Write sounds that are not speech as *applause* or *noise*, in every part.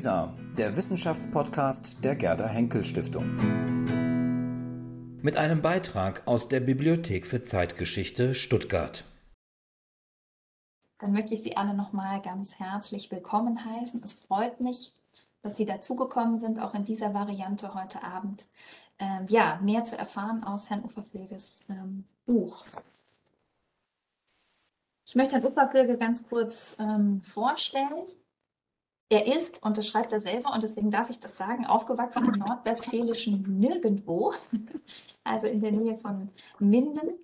WISA, der Wissenschaftspodcast der Gerda Henkel Stiftung. Mit einem Beitrag aus der Bibliothek für Zeitgeschichte Stuttgart. Dann möchte ich Sie alle nochmal ganz herzlich willkommen heißen. Es freut mich, dass Sie dazugekommen sind, auch in dieser Variante heute Abend. Ähm, ja, mehr zu erfahren aus Herrn Uferfilges ähm, Buch. Ich möchte Herrn Uferfilge ganz kurz ähm, vorstellen. Er ist, und das schreibt er selber, und deswegen darf ich das sagen, aufgewachsen im nordwestfälischen Nirgendwo, *laughs* also in der Nähe von Minden,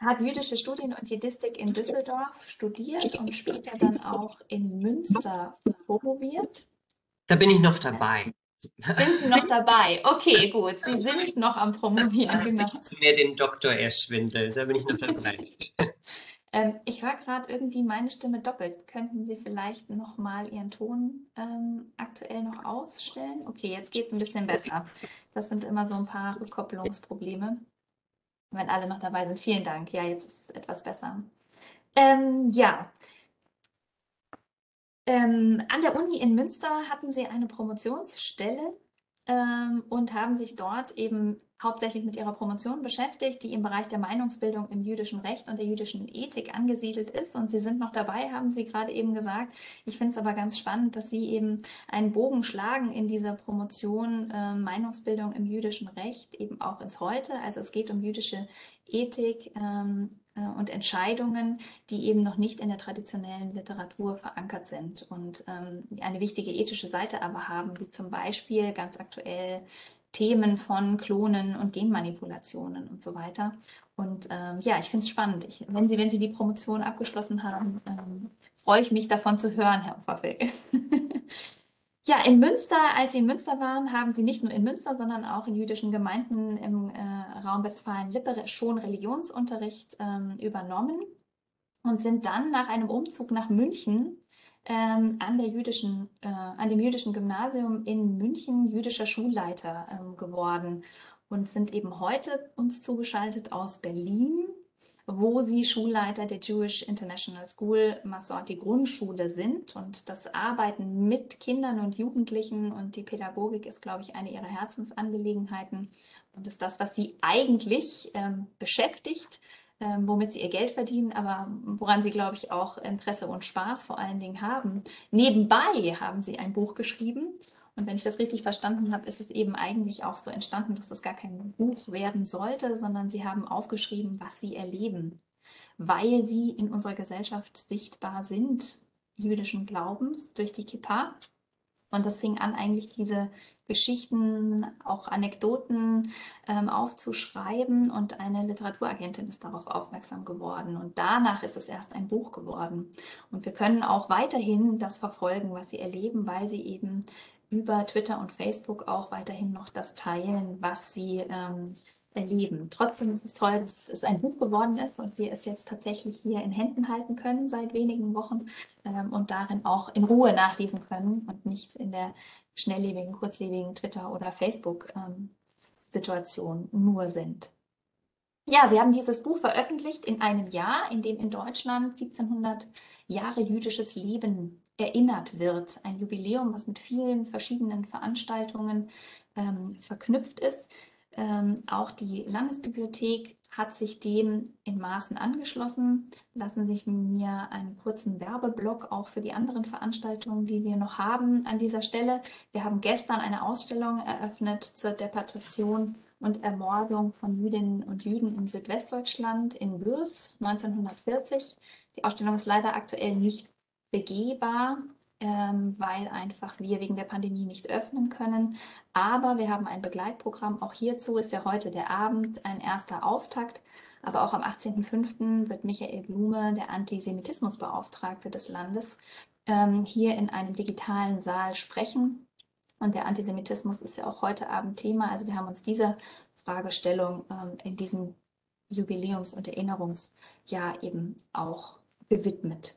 hat jüdische Studien und Jidistik in Düsseldorf studiert und später dann auch in Münster promoviert. Da bin ich noch dabei. Sind Sie noch dabei? Okay, gut. Sie sind noch am Promovieren. Genau. Zu mir den Doktor erschwindelt. Da bin ich noch dabei. *laughs* ähm, ich höre gerade irgendwie meine Stimme doppelt. Könnten Sie vielleicht noch mal Ihren Ton ähm, aktuell noch ausstellen? Okay, jetzt geht es ein bisschen besser. Das sind immer so ein paar Rückkopplungsprobleme. Wenn alle noch dabei sind. Vielen Dank. Ja, jetzt ist es etwas besser. Ähm, ja, ähm, an der Uni in Münster hatten sie eine Promotionsstelle ähm, und haben sich dort eben hauptsächlich mit ihrer Promotion beschäftigt, die im Bereich der Meinungsbildung im jüdischen Recht und der jüdischen Ethik angesiedelt ist. Und Sie sind noch dabei, haben Sie gerade eben gesagt. Ich finde es aber ganz spannend, dass Sie eben einen Bogen schlagen in dieser Promotion äh, Meinungsbildung im jüdischen Recht, eben auch ins Heute. Also es geht um jüdische Ethik, ähm, äh, und Entscheidungen, die eben noch nicht in der traditionellen Literatur verankert sind und ähm, eine wichtige ethische Seite aber haben, wie zum Beispiel ganz aktuell Themen von Klonen und Genmanipulationen und so weiter. Und ähm, ja, ich finde es spannend. Ich, wenn, Sie, wenn Sie die Promotion abgeschlossen haben, ähm, freue ich mich davon zu hören, Herr Pfaffel. *laughs* Ja, in Münster, als Sie in Münster waren, haben Sie nicht nur in Münster, sondern auch in jüdischen Gemeinden im äh, Raum Westfalen-Lippe schon Religionsunterricht ähm, übernommen und sind dann nach einem Umzug nach München ähm, an, der jüdischen, äh, an dem jüdischen Gymnasium in München jüdischer Schulleiter ähm, geworden und sind eben heute uns zugeschaltet aus Berlin wo sie Schulleiter der Jewish International School Masorti Grundschule sind. Und das Arbeiten mit Kindern und Jugendlichen und die Pädagogik ist, glaube ich, eine ihrer Herzensangelegenheiten und ist das, was sie eigentlich ähm, beschäftigt, womit sie ihr Geld verdienen, aber woran sie, glaube ich, auch Interesse und Spaß vor allen Dingen haben. Nebenbei haben sie ein Buch geschrieben und wenn ich das richtig verstanden habe, ist es eben eigentlich auch so entstanden, dass das gar kein Buch werden sollte, sondern sie haben aufgeschrieben, was sie erleben, weil sie in unserer Gesellschaft sichtbar sind, jüdischen Glaubens durch die Kippa. Und das fing an, eigentlich diese Geschichten, auch Anekdoten ähm, aufzuschreiben. Und eine Literaturagentin ist darauf aufmerksam geworden. Und danach ist es erst ein Buch geworden. Und wir können auch weiterhin das verfolgen, was sie erleben, weil sie eben über Twitter und Facebook auch weiterhin noch das teilen, was sie ähm, erleben. Trotzdem ist es toll, dass es ein Buch geworden ist und wir es jetzt tatsächlich hier in Händen halten können seit wenigen Wochen ähm, und darin auch in Ruhe nachlesen können und nicht in der schnelllebigen, kurzlebigen Twitter- oder Facebook-Situation ähm, nur sind. Ja, Sie haben dieses Buch veröffentlicht in einem Jahr, in dem in Deutschland 1700 Jahre jüdisches Leben erinnert wird. Ein Jubiläum, was mit vielen verschiedenen Veranstaltungen ähm, verknüpft ist. Ähm, auch die Landesbibliothek hat sich dem in Maßen angeschlossen. Lassen sich mir einen kurzen Werbeblock auch für die anderen Veranstaltungen, die wir noch haben an dieser Stelle. Wir haben gestern eine Ausstellung eröffnet zur Deportation und Ermordung von Jüdinnen und Juden in Südwestdeutschland in Gürs 1940. Die Ausstellung ist leider aktuell nicht begehbar, ähm, weil einfach wir wegen der Pandemie nicht öffnen können. Aber wir haben ein Begleitprogramm. Auch hierzu ist ja heute der Abend ein erster Auftakt. Aber auch am 18.05. wird Michael Blume, der Antisemitismusbeauftragte des Landes, ähm, hier in einem digitalen Saal sprechen. Und der Antisemitismus ist ja auch heute Abend Thema. Also wir haben uns dieser Fragestellung ähm, in diesem Jubiläums- und Erinnerungsjahr eben auch gewidmet.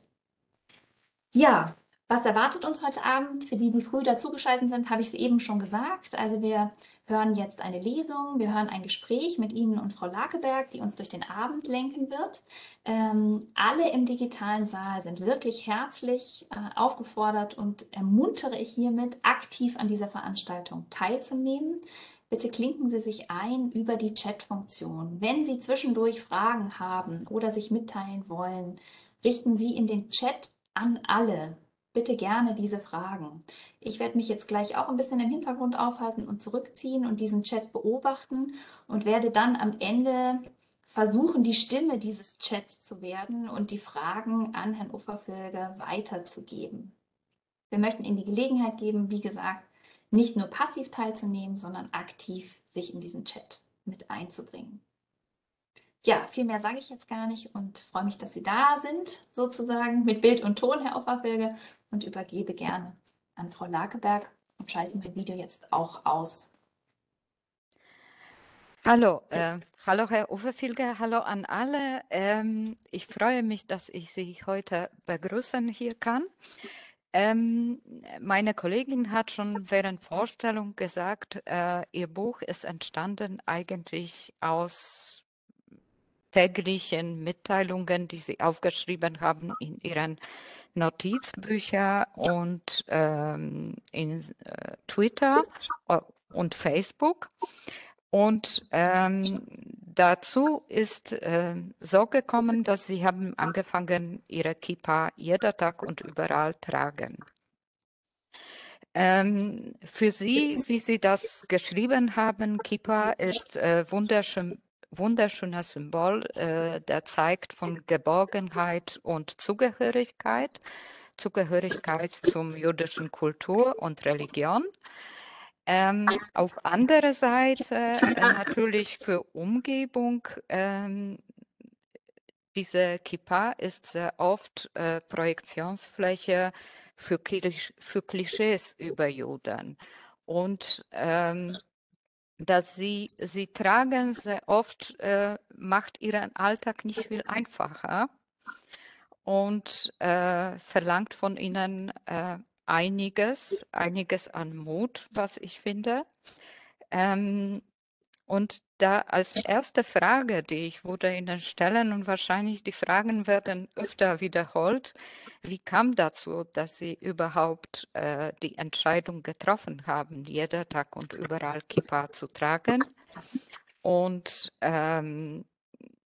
Ja, Was erwartet uns heute Abend? Für die, die früh dazugeschaltet sind, habe ich es eben schon gesagt. Also wir hören jetzt eine Lesung, wir hören ein Gespräch mit Ihnen und Frau Lakeberg, die uns durch den Abend lenken wird. Ähm, alle im digitalen Saal sind wirklich herzlich äh, aufgefordert und ermuntere ich hiermit, aktiv an dieser Veranstaltung teilzunehmen. Bitte klinken Sie sich ein über die Chat-Funktion. Wenn Sie zwischendurch Fragen haben oder sich mitteilen wollen, richten Sie in den Chat an alle bitte gerne diese Fragen. Ich werde mich jetzt gleich auch ein bisschen im Hintergrund aufhalten und zurückziehen und diesen Chat beobachten und werde dann am Ende versuchen, die Stimme dieses Chats zu werden und die Fragen an Herrn Ufferfilge weiterzugeben. Wir möchten Ihnen die Gelegenheit geben, wie gesagt, nicht nur passiv teilzunehmen, sondern aktiv sich in diesen Chat mit einzubringen ja, viel mehr sage ich jetzt gar nicht und freue mich, dass Sie da sind, sozusagen mit Bild und Ton, Herr Offerfilge, und übergebe gerne an Frau Lakeberg und schalte mein Video jetzt auch aus. Hallo, äh, hallo Herr Offerfilge, hallo an alle. Ähm, ich freue mich, dass ich Sie heute begrüßen hier kann. Ähm, meine Kollegin hat schon während Vorstellung gesagt, äh, ihr Buch ist entstanden eigentlich aus täglichen Mitteilungen, die Sie aufgeschrieben haben in Ihren Notizbüchern und ähm, in äh, Twitter und Facebook. Und ähm, dazu ist äh, so gekommen, dass Sie haben angefangen, Ihre Kippa jeden Tag und überall tragen. Ähm, für Sie, wie Sie das geschrieben haben, Kippa ist äh, wunderschön wunderschöner Symbol, äh, der zeigt von Geborgenheit und Zugehörigkeit, Zugehörigkeit zum jüdischen Kultur und Religion. Ähm, auf andere Seite äh, natürlich für Umgebung. Ähm, diese Kippa ist sehr oft äh, Projektionsfläche für, für Klischees über Juden. Und ähm, dass sie, sie tragen sehr oft, äh, macht ihren Alltag nicht viel einfacher und äh, verlangt von ihnen äh, einiges, einiges an Mut, was ich finde. Ähm, und da als erste Frage, die ich würde Ihnen stellen und wahrscheinlich die Fragen werden öfter wiederholt, wie kam dazu, dass Sie überhaupt äh, die Entscheidung getroffen haben, jeden Tag und überall Kippa zu tragen? Und ähm,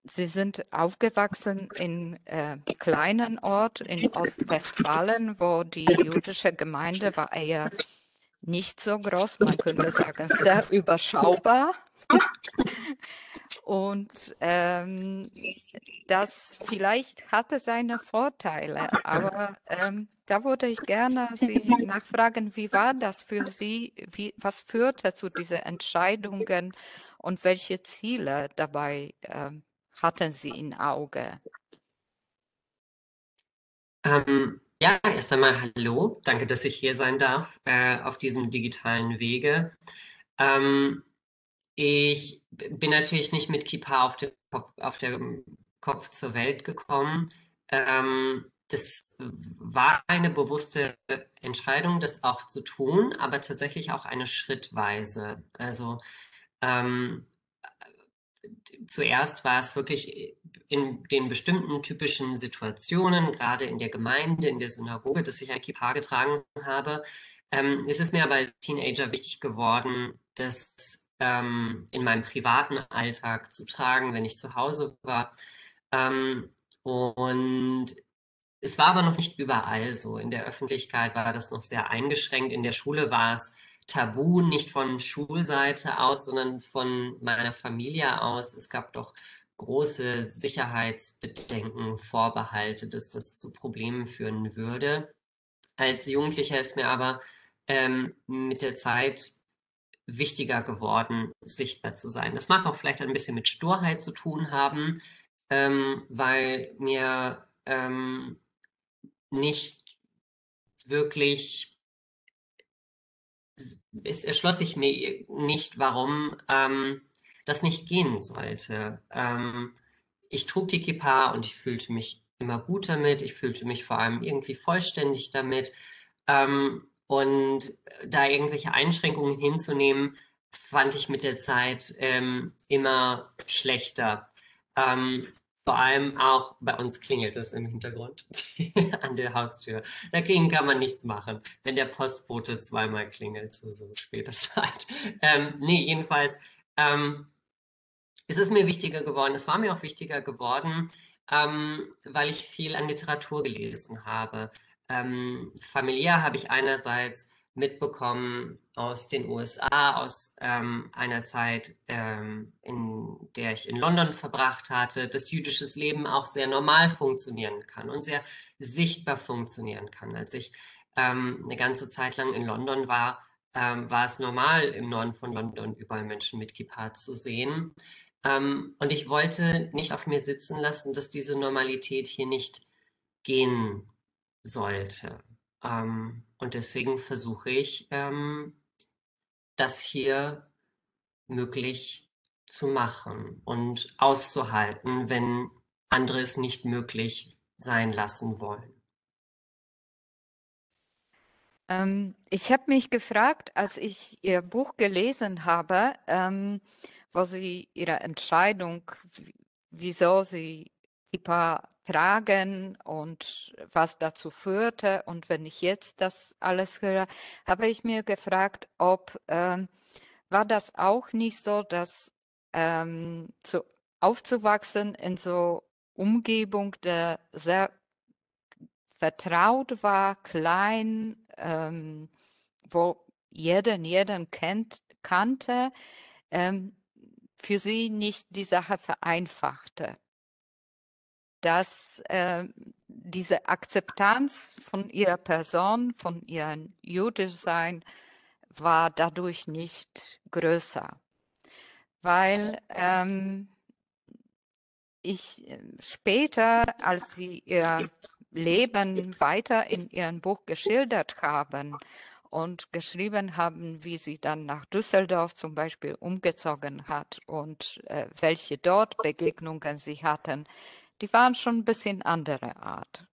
Sie sind aufgewachsen in äh, kleinen Ort in Ostwestfalen, wo die jüdische Gemeinde war eher nicht so groß, man könnte sagen, sehr überschaubar. *laughs* Und ähm, das vielleicht hatte seine Vorteile, aber ähm, da würde ich gerne Sie nachfragen, wie war das für Sie? Wie, was führte zu diesen Entscheidungen und welche Ziele dabei ähm, hatten Sie im Auge? Ähm, ja, erst einmal hallo. Danke, dass ich hier sein darf äh, auf diesem digitalen Wege. Ähm, ich bin natürlich nicht mit Kippa auf dem Kopf, auf dem Kopf zur Welt gekommen. Ähm, das war eine bewusste Entscheidung, das auch zu tun, aber tatsächlich auch eine schrittweise. Also ähm, zuerst war es wirklich in den bestimmten typischen Situationen, gerade in der Gemeinde, in der Synagoge, dass ich ein Kippa getragen habe. Ähm, ist es mir aber als Teenager wichtig geworden, dass ähm, in meinem privaten Alltag zu tragen, wenn ich zu Hause war. Ähm, und es war aber noch nicht überall so. In der Öffentlichkeit war das noch sehr eingeschränkt. In der Schule war es tabu, nicht von Schulseite aus, sondern von meiner Familie aus. Es gab doch große Sicherheitsbedenken, Vorbehalte, dass das zu Problemen führen würde. Als Jugendlicher ist mir aber ähm, mit der Zeit wichtiger geworden, sichtbar zu sein. Das mag auch vielleicht ein bisschen mit Sturheit zu tun haben, ähm, weil mir ähm, nicht wirklich, es erschloss sich mir nicht, warum ähm, das nicht gehen sollte. Ähm, ich trug die Kippa und ich fühlte mich immer gut damit. Ich fühlte mich vor allem irgendwie vollständig damit. Ähm, und da irgendwelche Einschränkungen hinzunehmen, fand ich mit der Zeit ähm, immer schlechter. Ähm, vor allem auch bei uns klingelt es im Hintergrund *laughs* an der Haustür. Dagegen kann man nichts machen, wenn der Postbote zweimal klingelt zu so später *laughs* Zeit. Ähm, nee, jedenfalls ähm, ist es mir wichtiger geworden. Es war mir auch wichtiger geworden, ähm, weil ich viel an Literatur gelesen habe. Ähm, familiär habe ich einerseits mitbekommen aus den USA, aus ähm, einer Zeit, ähm, in der ich in London verbracht hatte, dass jüdisches Leben auch sehr normal funktionieren kann und sehr sichtbar funktionieren kann. Als ich ähm, eine ganze Zeit lang in London war, ähm, war es normal, im Norden von London überall Menschen mit Kippa zu sehen. Ähm, und ich wollte nicht auf mir sitzen lassen, dass diese Normalität hier nicht gehen sollte. Ähm, und deswegen versuche ich, ähm, das hier möglich zu machen und auszuhalten, wenn andere es nicht möglich sein lassen wollen. Ähm, ich habe mich gefragt, als ich Ihr Buch gelesen habe, ähm, wo Sie Ihre Entscheidung, wieso Sie Kippa tragen und was dazu führte. Und wenn ich jetzt das alles höre, habe ich mir gefragt, ob ähm, war das auch nicht so, dass ähm, zu, aufzuwachsen in so Umgebung, der sehr vertraut war, klein, ähm, wo jeden jeden kennt, kannte, ähm, für sie nicht die Sache vereinfachte dass äh, diese Akzeptanz von ihrer Person, von ihrem Jüdischsein, war dadurch nicht größer. Weil ähm, ich äh, später, als sie ihr Leben weiter in ihrem Buch geschildert haben und geschrieben haben, wie sie dann nach Düsseldorf zum Beispiel umgezogen hat und äh, welche dort Begegnungen sie hatten, die waren schon ein bisschen andere Art.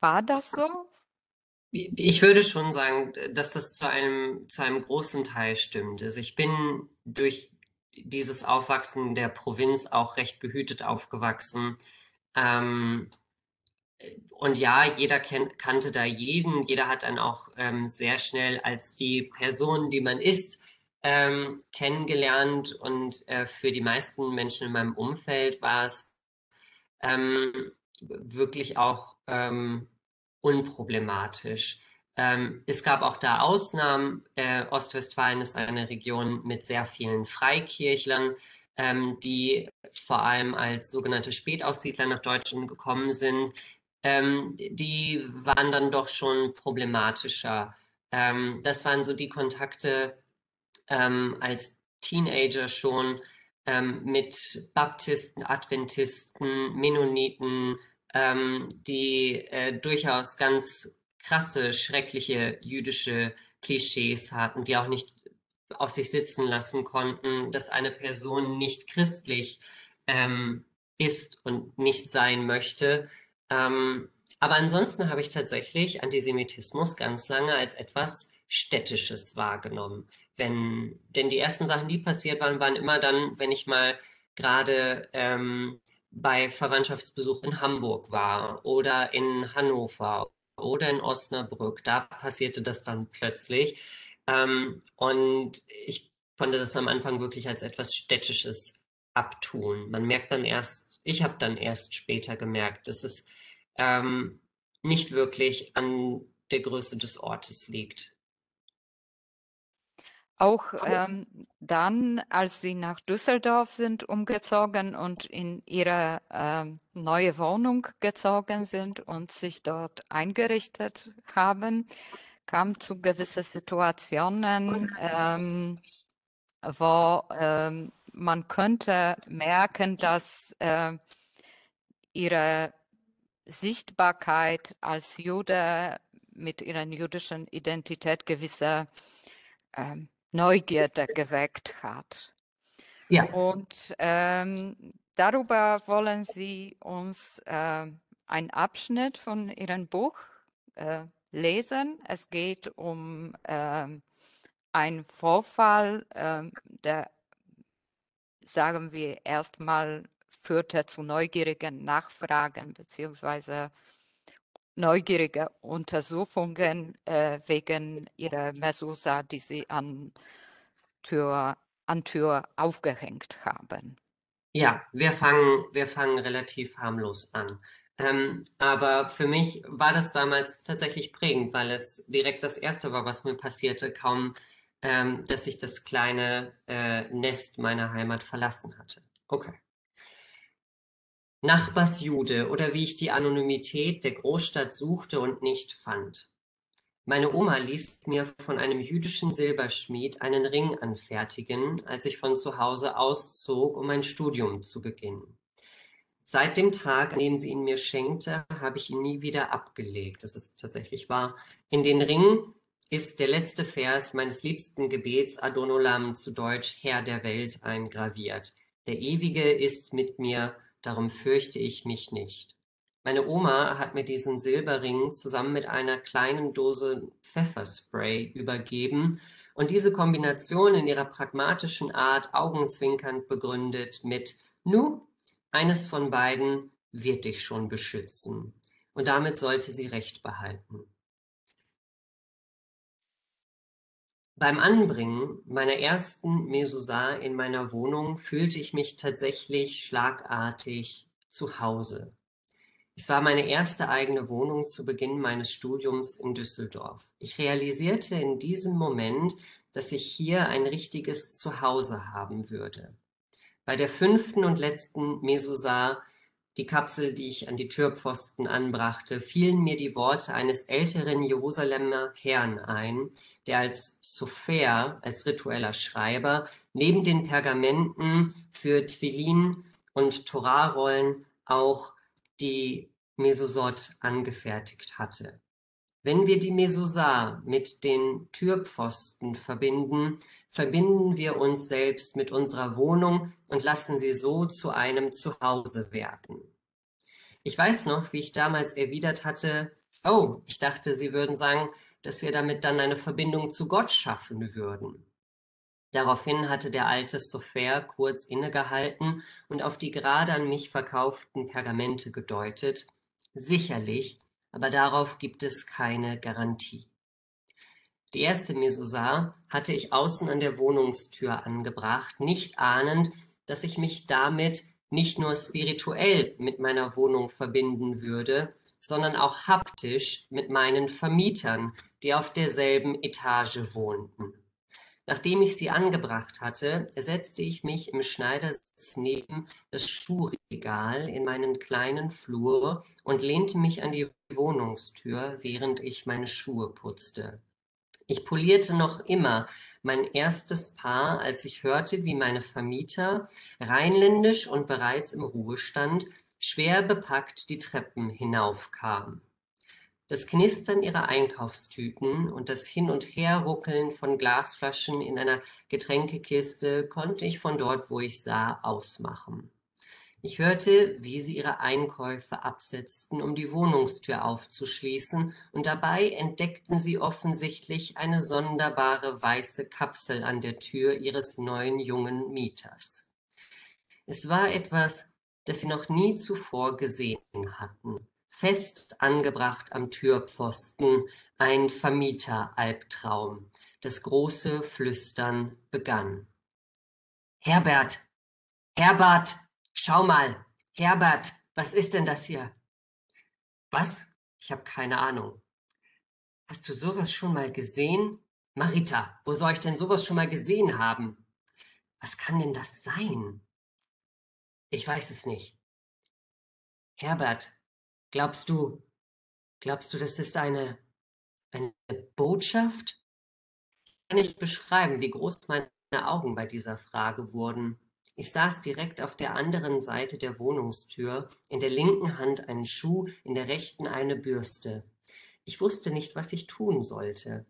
War das so? Ich würde schon sagen, dass das zu einem, zu einem großen Teil stimmt. Also ich bin durch dieses Aufwachsen der Provinz auch recht behütet aufgewachsen. Ähm, und ja, jeder kennt, kannte da jeden, jeder hat dann auch ähm, sehr schnell als die Person, die man ist, ähm, kennengelernt und äh, für die meisten Menschen in meinem Umfeld war es ähm, wirklich auch ähm, unproblematisch. Ähm, es gab auch da Ausnahmen. Äh, Ostwestfalen ist eine Region mit sehr vielen Freikirchlern, ähm, die vor allem als sogenannte Spätaussiedler nach Deutschland gekommen sind. Ähm, die waren dann doch schon problematischer. Das waren so die Kontakte, ähm, als Teenager schon ähm, mit Baptisten, Adventisten, Mennoniten, ähm, die äh, durchaus ganz krasse, schreckliche jüdische Klischees hatten, die auch nicht auf sich sitzen lassen konnten, dass eine Person nicht christlich ähm, ist und nicht sein möchte. Ähm, aber ansonsten habe ich tatsächlich Antisemitismus ganz lange als etwas Städtisches wahrgenommen. Wenn, denn die ersten Sachen, die passiert waren, waren immer dann, wenn ich mal gerade ähm, bei Verwandtschaftsbesuch in Hamburg war oder in Hannover oder in Osnabrück. Da passierte das dann plötzlich. Ähm, und ich konnte das am Anfang wirklich als etwas Städtisches abtun. Man merkt dann erst, ich habe dann erst später gemerkt, dass es ähm, nicht wirklich an der Größe des Ortes liegt. Auch ähm, dann, als sie nach Düsseldorf sind, umgezogen und in ihre ähm, neue Wohnung gezogen sind und sich dort eingerichtet haben, kam zu gewissen Situationen, ähm, wo ähm, man könnte merken, dass äh, ihre Sichtbarkeit als Jude mit ihrer jüdischen Identität gewisse ähm, Neugierde geweckt hat. Ja. Und ähm, darüber wollen Sie uns äh, einen Abschnitt von Ihrem Buch äh, lesen. Es geht um ähm, einen Vorfall, ähm, der, sagen wir, erstmal führte zu neugierigen Nachfragen beziehungsweise neugierige Untersuchungen äh, wegen ihrer Mesusa, die sie an Tür, an Tür aufgehängt haben. Ja, wir fangen, wir fangen relativ harmlos an. Ähm, aber für mich war das damals tatsächlich prägend, weil es direkt das Erste war, was mir passierte, kaum ähm, dass ich das kleine äh, Nest meiner Heimat verlassen hatte. Okay. Nachbarsjude oder wie ich die Anonymität der Großstadt suchte und nicht fand. Meine Oma ließ mir von einem jüdischen Silberschmied einen Ring anfertigen, als ich von zu Hause auszog, um mein Studium zu beginnen. Seit dem Tag, an dem sie ihn mir schenkte, habe ich ihn nie wieder abgelegt. Das ist tatsächlich wahr. In den Ring ist der letzte Vers meines liebsten Gebets Adonolam zu Deutsch Herr der Welt eingraviert. Der Ewige ist mit mir, darum fürchte ich mich nicht. Meine Oma hat mir diesen Silberring zusammen mit einer kleinen Dose Pfefferspray übergeben und diese Kombination in ihrer pragmatischen Art augenzwinkernd begründet mit Nu, eines von beiden wird dich schon beschützen. Und damit sollte sie recht behalten. Beim Anbringen meiner ersten Mesusa in meiner Wohnung fühlte ich mich tatsächlich schlagartig zu Hause. Es war meine erste eigene Wohnung zu Beginn meines Studiums in Düsseldorf. Ich realisierte in diesem Moment, dass ich hier ein richtiges Zuhause haben würde. Bei der fünften und letzten Mesusa die Kapsel, die ich an die Türpfosten anbrachte, fielen mir die Worte eines älteren Jerusalemer Herrn ein, der als Sofer, als ritueller Schreiber, neben den Pergamenten für Twilin und Torarollen auch die Mesosot angefertigt hatte. Wenn wir die Mesosar mit den Türpfosten verbinden, verbinden wir uns selbst mit unserer Wohnung und lassen sie so zu einem Zuhause werden. Ich weiß noch, wie ich damals erwidert hatte, oh, ich dachte, Sie würden sagen, dass wir damit dann eine Verbindung zu Gott schaffen würden. Daraufhin hatte der alte Sofer kurz innegehalten und auf die gerade an mich verkauften Pergamente gedeutet. Sicherlich, aber darauf gibt es keine Garantie. Die erste Mesosar hatte ich außen an der Wohnungstür angebracht, nicht ahnend, dass ich mich damit nicht nur spirituell mit meiner Wohnung verbinden würde, sondern auch haptisch mit meinen Vermietern, die auf derselben Etage wohnten. Nachdem ich sie angebracht hatte, setzte ich mich im Schneidersitz neben das Schuhregal in meinen kleinen Flur und lehnte mich an die Wohnungstür, während ich meine Schuhe putzte. Ich polierte noch immer mein erstes Paar, als ich hörte, wie meine Vermieter, rheinländisch und bereits im Ruhestand, schwer bepackt die Treppen hinaufkamen. Das Knistern ihrer Einkaufstüten und das Hin- und Herruckeln von Glasflaschen in einer Getränkekiste konnte ich von dort, wo ich sah, ausmachen. Ich hörte, wie sie ihre Einkäufe absetzten, um die Wohnungstür aufzuschließen, und dabei entdeckten sie offensichtlich eine sonderbare weiße Kapsel an der Tür ihres neuen jungen Mieters. Es war etwas, das sie noch nie zuvor gesehen hatten. Fest angebracht am Türpfosten, ein Vermieteralbtraum. Das große Flüstern begann. Herbert! Herbert! Schau mal, Herbert, was ist denn das hier? Was? Ich habe keine Ahnung. Hast du sowas schon mal gesehen? Marita, wo soll ich denn sowas schon mal gesehen haben? Was kann denn das sein? Ich weiß es nicht. Herbert, glaubst du, glaubst du, das ist eine, eine Botschaft? Ich kann nicht beschreiben, wie groß meine Augen bei dieser Frage wurden. Ich saß direkt auf der anderen Seite der Wohnungstür, in der linken Hand einen Schuh, in der rechten eine Bürste. Ich wusste nicht, was ich tun sollte.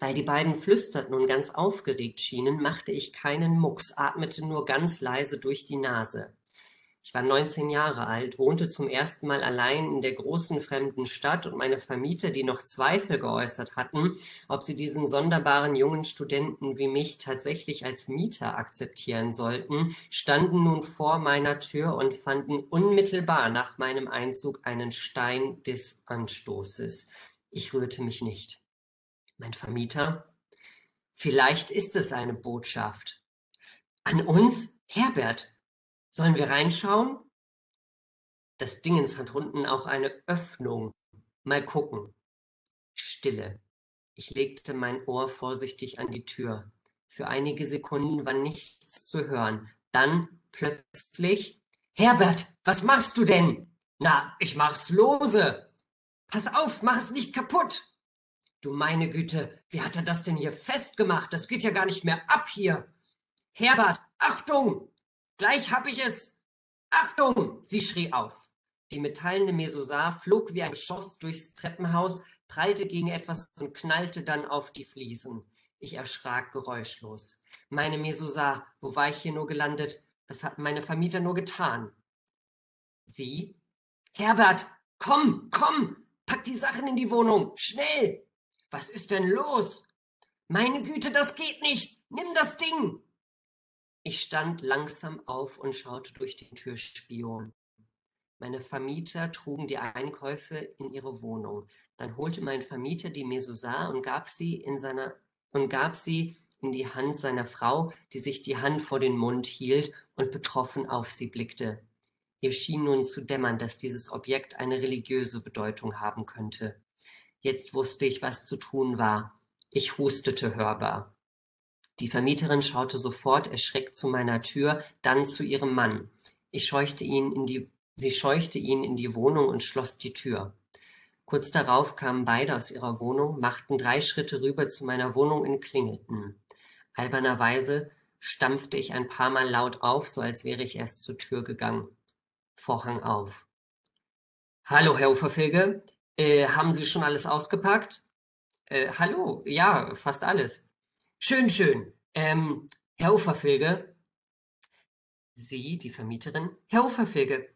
Weil die beiden flüsterten und ganz aufgeregt schienen, machte ich keinen Mucks, atmete nur ganz leise durch die Nase. Ich war 19 Jahre alt, wohnte zum ersten Mal allein in der großen fremden Stadt und meine Vermieter, die noch Zweifel geäußert hatten, ob sie diesen sonderbaren jungen Studenten wie mich tatsächlich als Mieter akzeptieren sollten, standen nun vor meiner Tür und fanden unmittelbar nach meinem Einzug einen Stein des Anstoßes. Ich rührte mich nicht. Mein Vermieter? Vielleicht ist es eine Botschaft. An uns? Herbert, Sollen wir reinschauen? Das Dingens hat unten auch eine Öffnung. Mal gucken. Stille. Ich legte mein Ohr vorsichtig an die Tür. Für einige Sekunden war nichts zu hören. Dann plötzlich Herbert, was machst du denn? Na, ich mach's lose. Pass auf, mach es nicht kaputt. Du meine Güte, wie hat er das denn hier festgemacht? Das geht ja gar nicht mehr ab hier. Herbert, Achtung! Gleich hab ich es! Achtung! Sie schrie auf. Die metallene Mesosar flog wie ein Geschoss durchs Treppenhaus, prallte gegen etwas und knallte dann auf die Fliesen. Ich erschrak geräuschlos. Meine Mesosar, wo war ich hier nur gelandet? Was hatten meine Vermieter nur getan? Sie? Herbert, komm, komm! Pack die Sachen in die Wohnung! Schnell! Was ist denn los? Meine Güte, das geht nicht! Nimm das Ding! Ich stand langsam auf und schaute durch den Türspion. Meine Vermieter trugen die Einkäufe in ihre Wohnung. Dann holte mein Vermieter die Mesosar und gab sie in seiner und gab sie in die Hand seiner Frau, die sich die Hand vor den Mund hielt und betroffen auf sie blickte. Ihr schien nun zu dämmern, dass dieses Objekt eine religiöse Bedeutung haben könnte. Jetzt wusste ich, was zu tun war. Ich hustete hörbar. Die Vermieterin schaute sofort erschreckt zu meiner Tür, dann zu ihrem Mann. Ich scheuchte ihn in die, sie scheuchte ihn in die Wohnung und schloss die Tür. Kurz darauf kamen beide aus ihrer Wohnung, machten drei Schritte rüber zu meiner Wohnung und klingelten. Albernerweise stampfte ich ein paar Mal laut auf, so als wäre ich erst zur Tür gegangen. Vorhang auf. Hallo, Herr Uferfilge. Äh, haben Sie schon alles ausgepackt? Äh, hallo, ja, fast alles. Schön, schön. Ähm, Herr Uferfilge, Sie, die Vermieterin, Herr Uferfilge,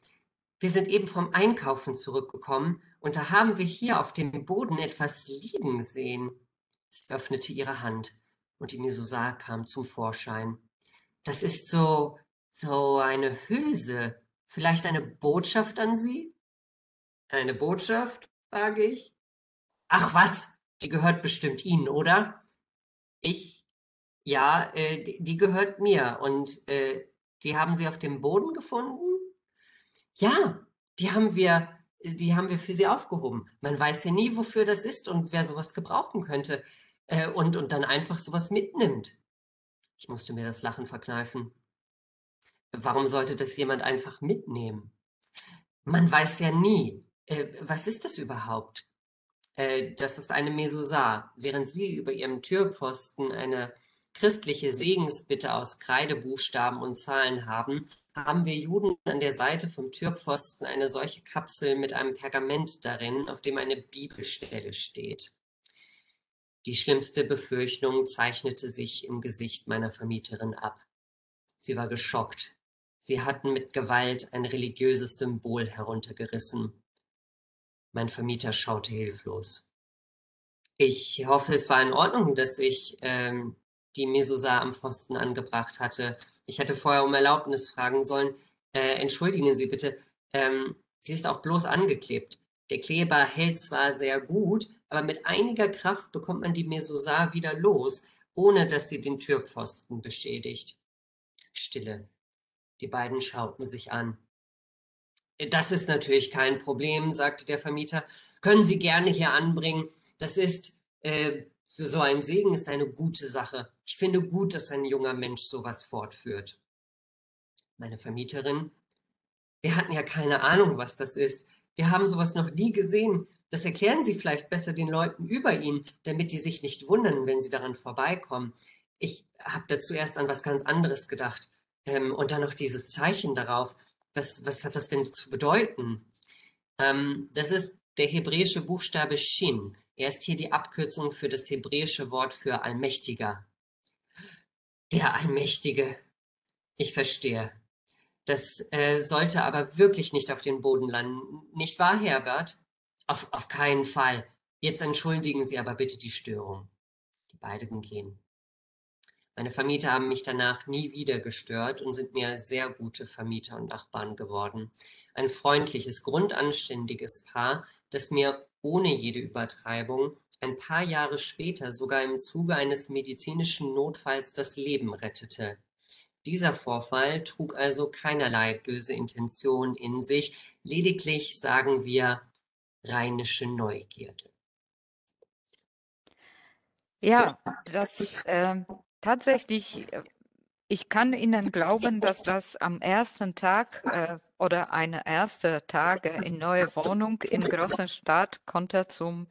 wir sind eben vom Einkaufen zurückgekommen und da haben wir hier auf dem Boden etwas liegen sehen. Sie öffnete ihre Hand und die Misosar kam zum Vorschein. Das ist so, so eine Hülse. Vielleicht eine Botschaft an Sie? Eine Botschaft? frage ich. Ach was, die gehört bestimmt Ihnen, oder? Ich, ja, äh, die, die gehört mir und äh, die haben Sie auf dem Boden gefunden? Ja, die haben wir, die haben wir für Sie aufgehoben. Man weiß ja nie, wofür das ist und wer sowas gebrauchen könnte äh, und, und dann einfach sowas mitnimmt. Ich musste mir das Lachen verkneifen. Warum sollte das jemand einfach mitnehmen? Man weiß ja nie. Äh, was ist das überhaupt? Äh, das ist eine Mesosar. Während Sie über Ihrem Türpfosten eine christliche Segensbitte aus Kreidebuchstaben und Zahlen haben, haben wir Juden an der Seite vom Türpfosten eine solche Kapsel mit einem Pergament darin, auf dem eine Bibelstelle steht. Die schlimmste Befürchtung zeichnete sich im Gesicht meiner Vermieterin ab. Sie war geschockt. Sie hatten mit Gewalt ein religiöses Symbol heruntergerissen. Mein Vermieter schaute hilflos. Ich hoffe, es war in Ordnung, dass ich ähm, die Mesosar am Pfosten angebracht hatte. Ich hätte vorher um Erlaubnis fragen sollen. Äh, entschuldigen Sie bitte, ähm, sie ist auch bloß angeklebt. Der Kleber hält zwar sehr gut, aber mit einiger Kraft bekommt man die Mesosar wieder los, ohne dass sie den Türpfosten beschädigt. Stille. Die beiden schauten sich an. Das ist natürlich kein Problem, sagte der Vermieter. Können Sie gerne hier anbringen. Das ist, äh, so ein Segen ist eine gute Sache. Ich finde gut, dass ein junger Mensch sowas fortführt. Meine Vermieterin, wir hatten ja keine Ahnung, was das ist. Wir haben sowas noch nie gesehen. Das erklären Sie vielleicht besser den Leuten über ihn, damit die sich nicht wundern, wenn sie daran vorbeikommen. Ich habe dazu erst an was ganz anderes gedacht. Ähm, und dann noch dieses Zeichen darauf was, was hat das denn zu bedeuten? Ähm, das ist der hebräische Buchstabe Shin. Er ist hier die Abkürzung für das hebräische Wort für Allmächtiger. Der Allmächtige. Ich verstehe. Das äh, sollte aber wirklich nicht auf den Boden landen. Nicht wahr, Herbert? Auf, auf keinen Fall. Jetzt entschuldigen Sie aber bitte die Störung. Die beiden gehen. Meine Vermieter haben mich danach nie wieder gestört und sind mir sehr gute Vermieter und Nachbarn geworden. Ein freundliches, grundanständiges Paar, das mir ohne jede Übertreibung ein paar Jahre später sogar im Zuge eines medizinischen Notfalls das Leben rettete. Dieser Vorfall trug also keinerlei böse Intention in sich, lediglich, sagen wir, rheinische Neugierde. Ja, das äh, tatsächlich, ich kann Ihnen glauben, dass das am ersten Tag äh, oder eine erste Tage in neue Wohnung in großen Stadt konnte zum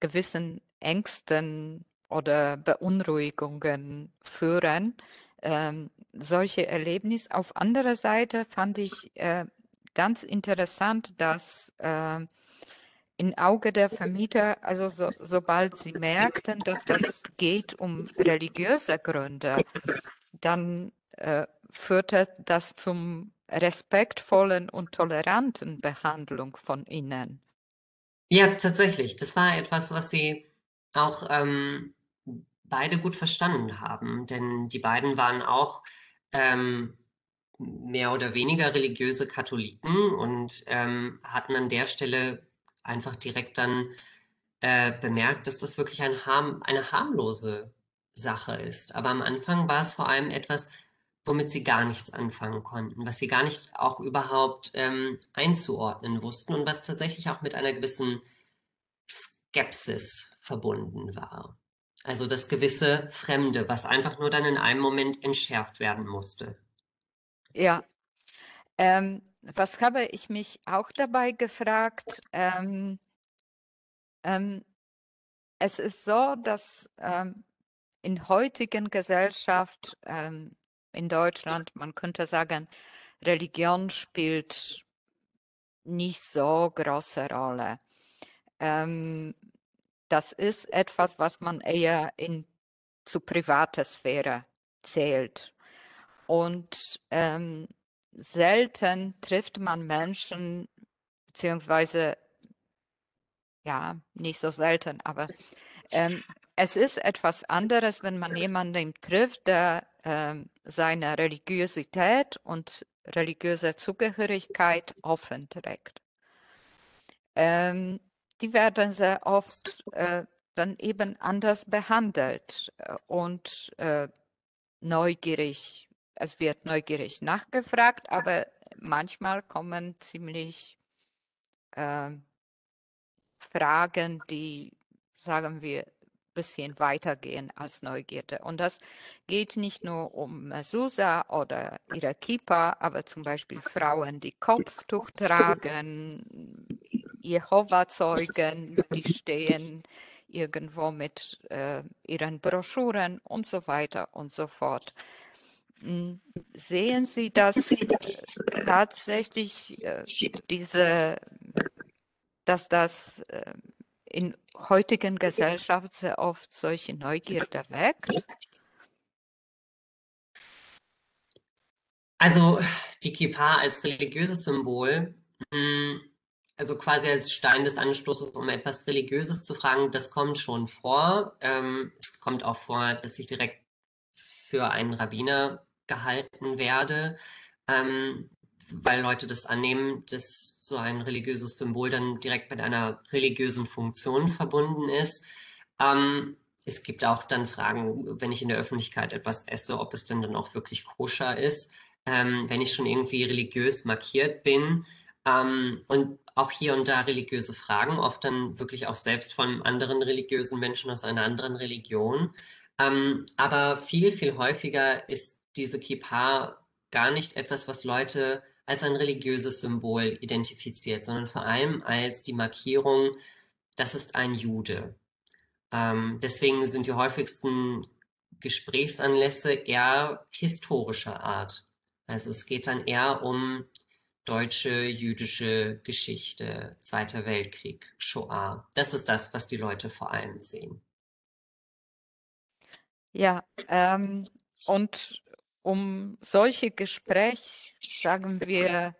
gewissen Ängsten oder Beunruhigungen führen. Ähm, solche Erlebnisse. Auf anderer Seite fand ich äh, ganz interessant, dass äh, im Auge der Vermieter, also so, sobald sie merkten, dass das geht um religiöse Gründe, dann äh, führte das zum respektvollen und toleranten Behandlung von ihnen. Ja, tatsächlich. Das war etwas, was sie auch ähm, beide gut verstanden haben, denn die beiden waren auch ähm, mehr oder weniger religiöse Katholiken und ähm, hatten an der Stelle einfach direkt dann äh, bemerkt, dass das wirklich ein harm, eine harmlose Sache ist. Aber am Anfang war es vor allem etwas, womit sie gar nichts anfangen konnten, was sie gar nicht auch überhaupt ähm, einzuordnen wussten und was tatsächlich auch mit einer gewissen Skepsis verbunden war. Also das gewisse Fremde, was einfach nur dann in einem Moment entschärft werden musste. Ja. Ähm, was habe ich mich auch dabei gefragt? Ähm, ähm, es ist so, dass ähm, in heutigen Gesellschaft ähm, in Deutschland, man könnte sagen, Religion spielt nicht so große Rolle. Ähm, das ist etwas, was man eher in zu privater Sphäre zählt. Und ähm, selten trifft man Menschen, beziehungsweise ja, nicht so selten, aber ähm, es ist etwas anderes, wenn man jemanden trifft, der ähm, seine Religiosität und religiöse Zugehörigkeit offen trägt. Ähm, die werden sehr oft äh, dann eben anders behandelt äh, und äh, neugierig. Es wird neugierig nachgefragt, aber manchmal kommen ziemlich äh, Fragen, die, sagen wir, bisschen weitergehen als Neugierde. Und das geht nicht nur um Susa oder ihre Kippa, aber zum Beispiel Frauen, die Kopftuch tragen, Jehova-Zeugen, die stehen irgendwo mit äh, ihren Broschüren und so weiter und so fort. Hm, sehen Sie das tatsächlich, äh, diese, dass das äh, in heutigen Gesellschaft sehr oft solche Neugierde weckt? Also die Kippa als religiöses Symbol, hm, also quasi als Stein des Anstoßes, um etwas Religiöses zu fragen, das kommt schon vor. Ähm, es kommt auch vor, dass ich direkt für einen Rabbiner gehalten werde, ähm, weil Leute das annehmen, dass so ein religiöses Symbol dann direkt mit einer religiösen Funktion verbunden ist. Ähm, es gibt auch dann Fragen, wenn ich in der Öffentlichkeit etwas esse, ob es denn dann auch wirklich koscher ist, ähm, wenn ich schon irgendwie religiös markiert bin. Ähm, und auch hier und da religiöse Fragen, oft dann wirklich auch selbst von anderen religiösen Menschen aus einer anderen Religion. Ähm, aber viel, viel häufiger ist diese Kippa gar nicht etwas, was Leute als ein religiöses Symbol identifiziert, sondern vor allem als die Markierung, das ist ein Jude. Ähm, deswegen sind die häufigsten Gesprächsanlässe eher historischer Art. Also es geht dann eher um deutsche jüdische Geschichte, Zweiter Weltkrieg, Shoah. Das ist das, was die Leute vor allem sehen. Ja, ähm, und um solche Gespräche, sagen wir,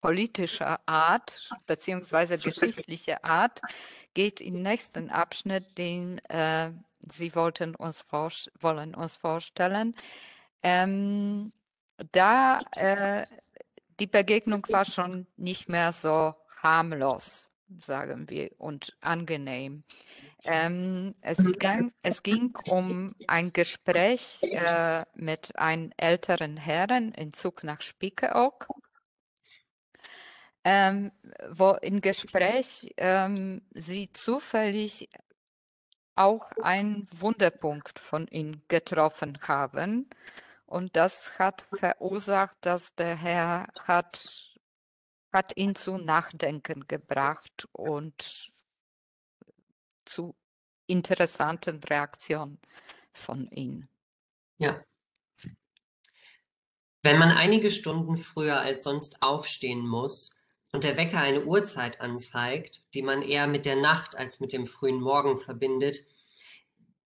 politischer Art beziehungsweise *laughs* geschichtlicher Art geht im nächsten Abschnitt, den äh, Sie wollten uns wollen uns vorstellen. Ähm, da äh, die Begegnung war schon nicht mehr so harmlos, sagen wir, und angenehm. Ähm, es, ging, es, ging, um ein Gespräch äh, mit einem älteren Herrn in Zug nach Spiekeroog ähm, wo im Gespräch ähm, Sie zufällig auch einen Wunderpunkt von ihm getroffen haben. Und das hat verursacht, dass der Herr hat, hat ihn zu Nachdenken gebracht und zu interessanten Reaktionen von ihm. Ja. Wenn man einige Stunden früher als sonst aufstehen muss, und der Wecker eine Uhrzeit anzeigt, die man eher mit der Nacht als mit dem frühen Morgen verbindet,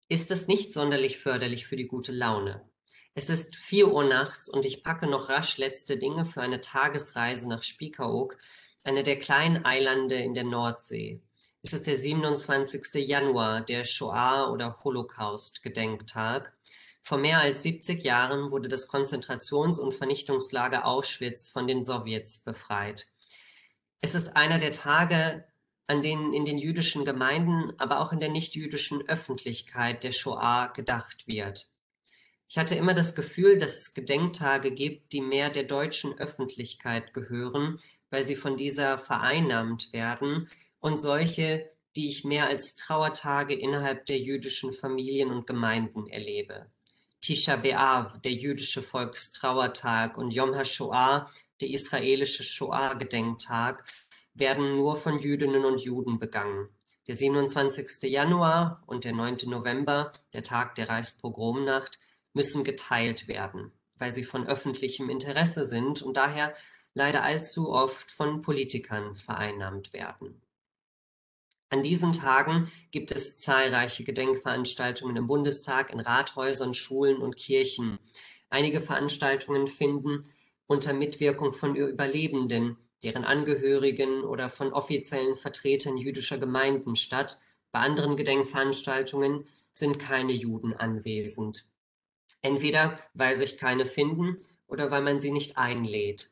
ist es nicht sonderlich förderlich für die gute Laune. Es ist vier Uhr nachts und ich packe noch rasch letzte Dinge für eine Tagesreise nach Spiekeroog, eine der kleinen Eilande in der Nordsee. Es ist der 27. Januar, der Shoah- oder Holocaust-Gedenktag. Vor mehr als 70 Jahren wurde das Konzentrations- und Vernichtungslager Auschwitz von den Sowjets befreit. Es ist einer der Tage, an denen in den jüdischen Gemeinden, aber auch in der nichtjüdischen Öffentlichkeit der Shoah gedacht wird. Ich hatte immer das Gefühl, dass es Gedenktage gibt, die mehr der deutschen Öffentlichkeit gehören, weil sie von dieser vereinnahmt werden, und solche, die ich mehr als Trauertage innerhalb der jüdischen Familien und Gemeinden erlebe. Tisha B'Av, der jüdische Volkstrauertag, und Yom HaShoah, der israelische Shoah-Gedenktag, werden nur von Jüdinnen und Juden begangen. Der 27. Januar und der 9. November, der Tag der Reichspogromnacht, müssen geteilt werden, weil sie von öffentlichem Interesse sind und daher leider allzu oft von Politikern vereinnahmt werden. An diesen Tagen gibt es zahlreiche Gedenkveranstaltungen im Bundestag, in Rathäusern, Schulen und Kirchen. Einige Veranstaltungen finden unter Mitwirkung von Überlebenden, deren Angehörigen oder von offiziellen Vertretern jüdischer Gemeinden statt. Bei anderen Gedenkveranstaltungen sind keine Juden anwesend. Entweder weil sich keine finden oder weil man sie nicht einlädt.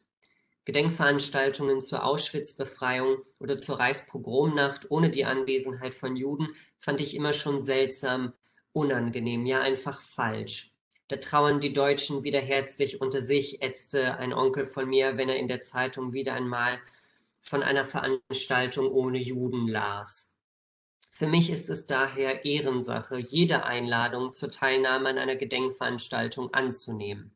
Gedenkveranstaltungen zur Auschwitz-Befreiung oder zur Reichspogromnacht ohne die Anwesenheit von Juden fand ich immer schon seltsam, unangenehm, ja einfach falsch. Da trauern die Deutschen wieder herzlich unter sich, ätzte ein Onkel von mir, wenn er in der Zeitung wieder einmal von einer Veranstaltung ohne Juden las. Für mich ist es daher Ehrensache, jede Einladung zur Teilnahme an einer Gedenkveranstaltung anzunehmen.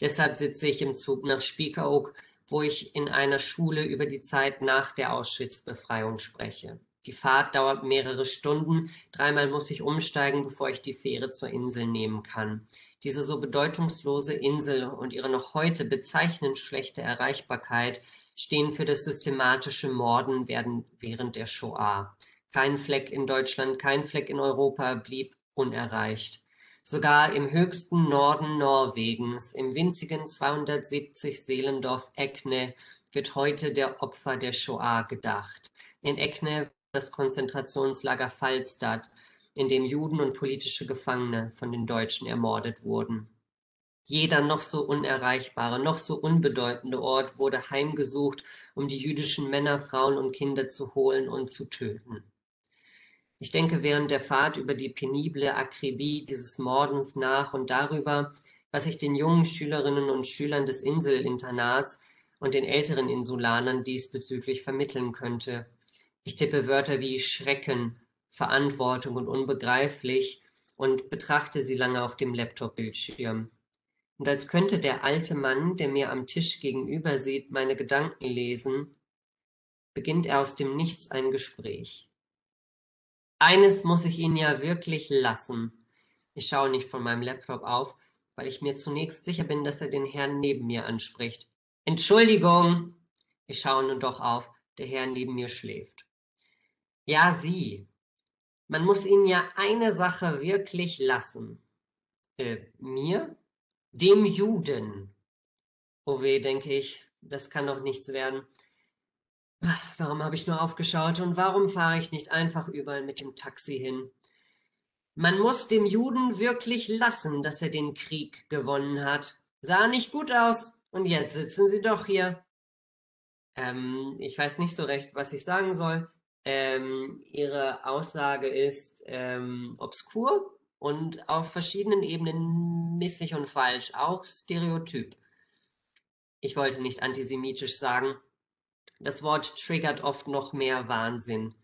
Deshalb sitze ich im Zug nach Spiekeroog, wo ich in einer Schule über die Zeit nach der Auschwitz-Befreiung spreche. Die Fahrt dauert mehrere Stunden, dreimal muss ich umsteigen, bevor ich die Fähre zur Insel nehmen kann. Diese so bedeutungslose Insel und ihre noch heute bezeichnend schlechte Erreichbarkeit stehen für das systematische Morden während der Shoah. Kein Fleck in Deutschland, kein Fleck in Europa blieb unerreicht. Sogar im höchsten Norden Norwegens, im winzigen 270 Seelendorf Ekne, wird heute der Opfer der Shoah gedacht. In Ekne das Konzentrationslager Falstadt, in dem Juden und politische Gefangene von den Deutschen ermordet wurden. Jeder noch so unerreichbare, noch so unbedeutende Ort wurde heimgesucht, um die jüdischen Männer, Frauen und Kinder zu holen und zu töten. Ich denke während der Fahrt über die penible Akribie dieses Mordens nach und darüber, was ich den jungen Schülerinnen und Schülern des Inselinternats und den älteren Insulanern diesbezüglich vermitteln könnte. Ich tippe Wörter wie Schrecken, Verantwortung und unbegreiflich und betrachte sie lange auf dem Laptop-Bildschirm. Und als könnte der alte Mann, der mir am Tisch gegenüber sieht, meine Gedanken lesen, beginnt er aus dem Nichts ein Gespräch. Eines muss ich Ihnen ja wirklich lassen. Ich schaue nicht von meinem Laptop auf, weil ich mir zunächst sicher bin, dass er den Herrn neben mir anspricht. Entschuldigung! Ich schaue nun doch auf, der Herr neben mir schläft. Ja, Sie, man muss ihnen ja eine Sache wirklich lassen. Äh, mir? Dem Juden. Oh weh, denke ich, das kann doch nichts werden. Warum habe ich nur aufgeschaut und warum fahre ich nicht einfach überall mit dem Taxi hin? Man muss dem Juden wirklich lassen, dass er den Krieg gewonnen hat. Sah nicht gut aus und jetzt sitzen sie doch hier. Ähm, ich weiß nicht so recht, was ich sagen soll. Ähm, ihre Aussage ist ähm, obskur und auf verschiedenen Ebenen misslich und falsch, auch stereotyp. Ich wollte nicht antisemitisch sagen. Das Wort triggert oft noch mehr Wahnsinn.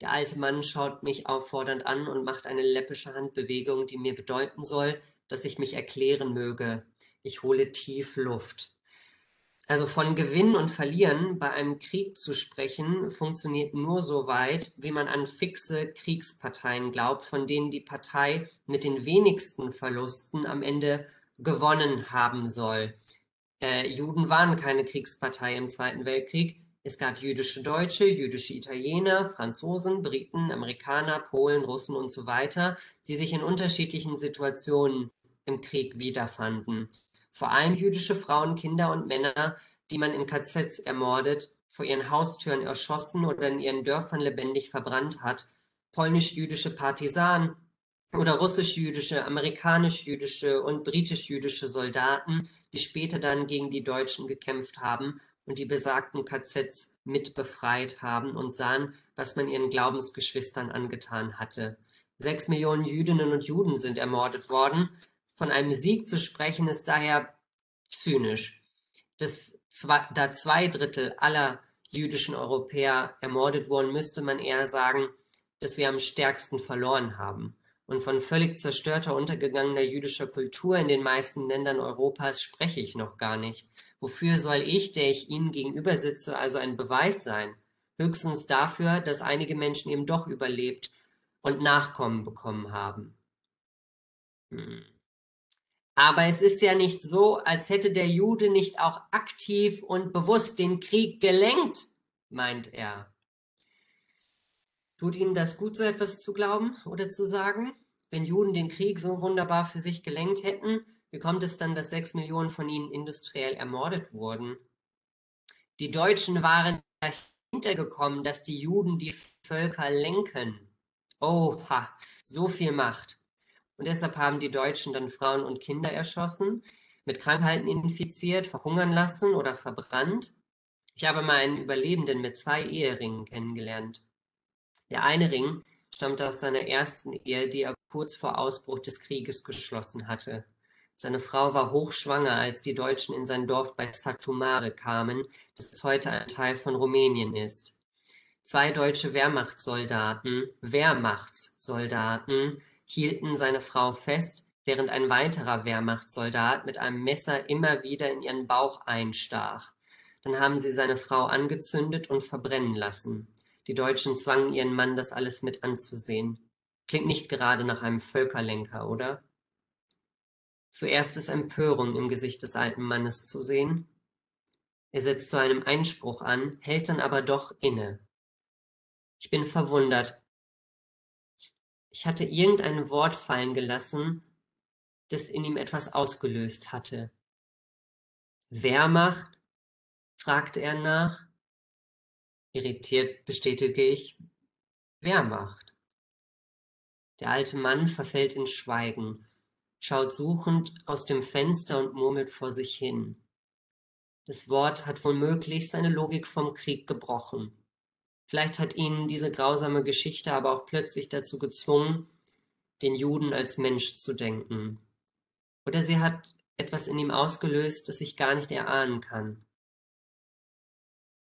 Der alte Mann schaut mich auffordernd an und macht eine läppische Handbewegung, die mir bedeuten soll, dass ich mich erklären möge. Ich hole tief Luft. Also von Gewinnen und Verlieren bei einem Krieg zu sprechen, funktioniert nur so weit, wie man an fixe Kriegsparteien glaubt, von denen die Partei mit den wenigsten Verlusten am Ende gewonnen haben soll. Äh, Juden waren keine Kriegspartei im Zweiten Weltkrieg. Es gab jüdische Deutsche, jüdische Italiener, Franzosen, Briten, Amerikaner, Polen, Russen und so weiter, die sich in unterschiedlichen Situationen im Krieg wiederfanden. Vor allem jüdische Frauen, Kinder und Männer, die man in KZs ermordet, vor ihren Haustüren erschossen oder in ihren Dörfern lebendig verbrannt hat, polnisch-jüdische Partisanen oder russisch-jüdische, amerikanisch-jüdische und britisch-jüdische Soldaten, die später dann gegen die Deutschen gekämpft haben und die besagten KZs mitbefreit haben und sahen, was man ihren Glaubensgeschwistern angetan hatte. Sechs Millionen Jüdinnen und Juden sind ermordet worden, von einem Sieg zu sprechen, ist daher zynisch. Das, da zwei Drittel aller jüdischen Europäer ermordet wurden, müsste man eher sagen, dass wir am stärksten verloren haben. Und von völlig zerstörter, untergegangener jüdischer Kultur in den meisten Ländern Europas spreche ich noch gar nicht. Wofür soll ich, der ich Ihnen gegenüber sitze, also ein Beweis sein? Höchstens dafür, dass einige Menschen eben doch überlebt und Nachkommen bekommen haben. Hm. Aber es ist ja nicht so, als hätte der Jude nicht auch aktiv und bewusst den Krieg gelenkt, meint er. Tut Ihnen das gut, so etwas zu glauben oder zu sagen? Wenn Juden den Krieg so wunderbar für sich gelenkt hätten, wie kommt es dann, dass sechs Millionen von ihnen industriell ermordet wurden? Die Deutschen waren dahinter gekommen, dass die Juden die Völker lenken. Oha, so viel Macht. Und deshalb haben die Deutschen dann Frauen und Kinder erschossen, mit Krankheiten infiziert, verhungern lassen oder verbrannt. Ich habe mal einen Überlebenden mit zwei Eheringen kennengelernt. Der eine Ring stammte aus seiner ersten Ehe, die er kurz vor Ausbruch des Krieges geschlossen hatte. Seine Frau war hochschwanger, als die Deutschen in sein Dorf bei Satumare kamen, das heute ein Teil von Rumänien ist. Zwei deutsche Wehrmachtssoldaten, Wehrmachtssoldaten, hielten seine Frau fest, während ein weiterer Wehrmachtssoldat mit einem Messer immer wieder in ihren Bauch einstach. Dann haben sie seine Frau angezündet und verbrennen lassen. Die Deutschen zwangen ihren Mann, das alles mit anzusehen. Klingt nicht gerade nach einem Völkerlenker, oder? Zuerst ist Empörung im Gesicht des alten Mannes zu sehen. Er setzt zu einem Einspruch an, hält dann aber doch inne. Ich bin verwundert, ich hatte irgendein Wort fallen gelassen, das in ihm etwas ausgelöst hatte. Wehrmacht? fragte er nach. Irritiert bestätige ich, Wehrmacht. Der alte Mann verfällt in Schweigen, schaut suchend aus dem Fenster und murmelt vor sich hin. Das Wort hat womöglich seine Logik vom Krieg gebrochen. Vielleicht hat ihn diese grausame Geschichte aber auch plötzlich dazu gezwungen, den Juden als Mensch zu denken. Oder sie hat etwas in ihm ausgelöst, das ich gar nicht erahnen kann.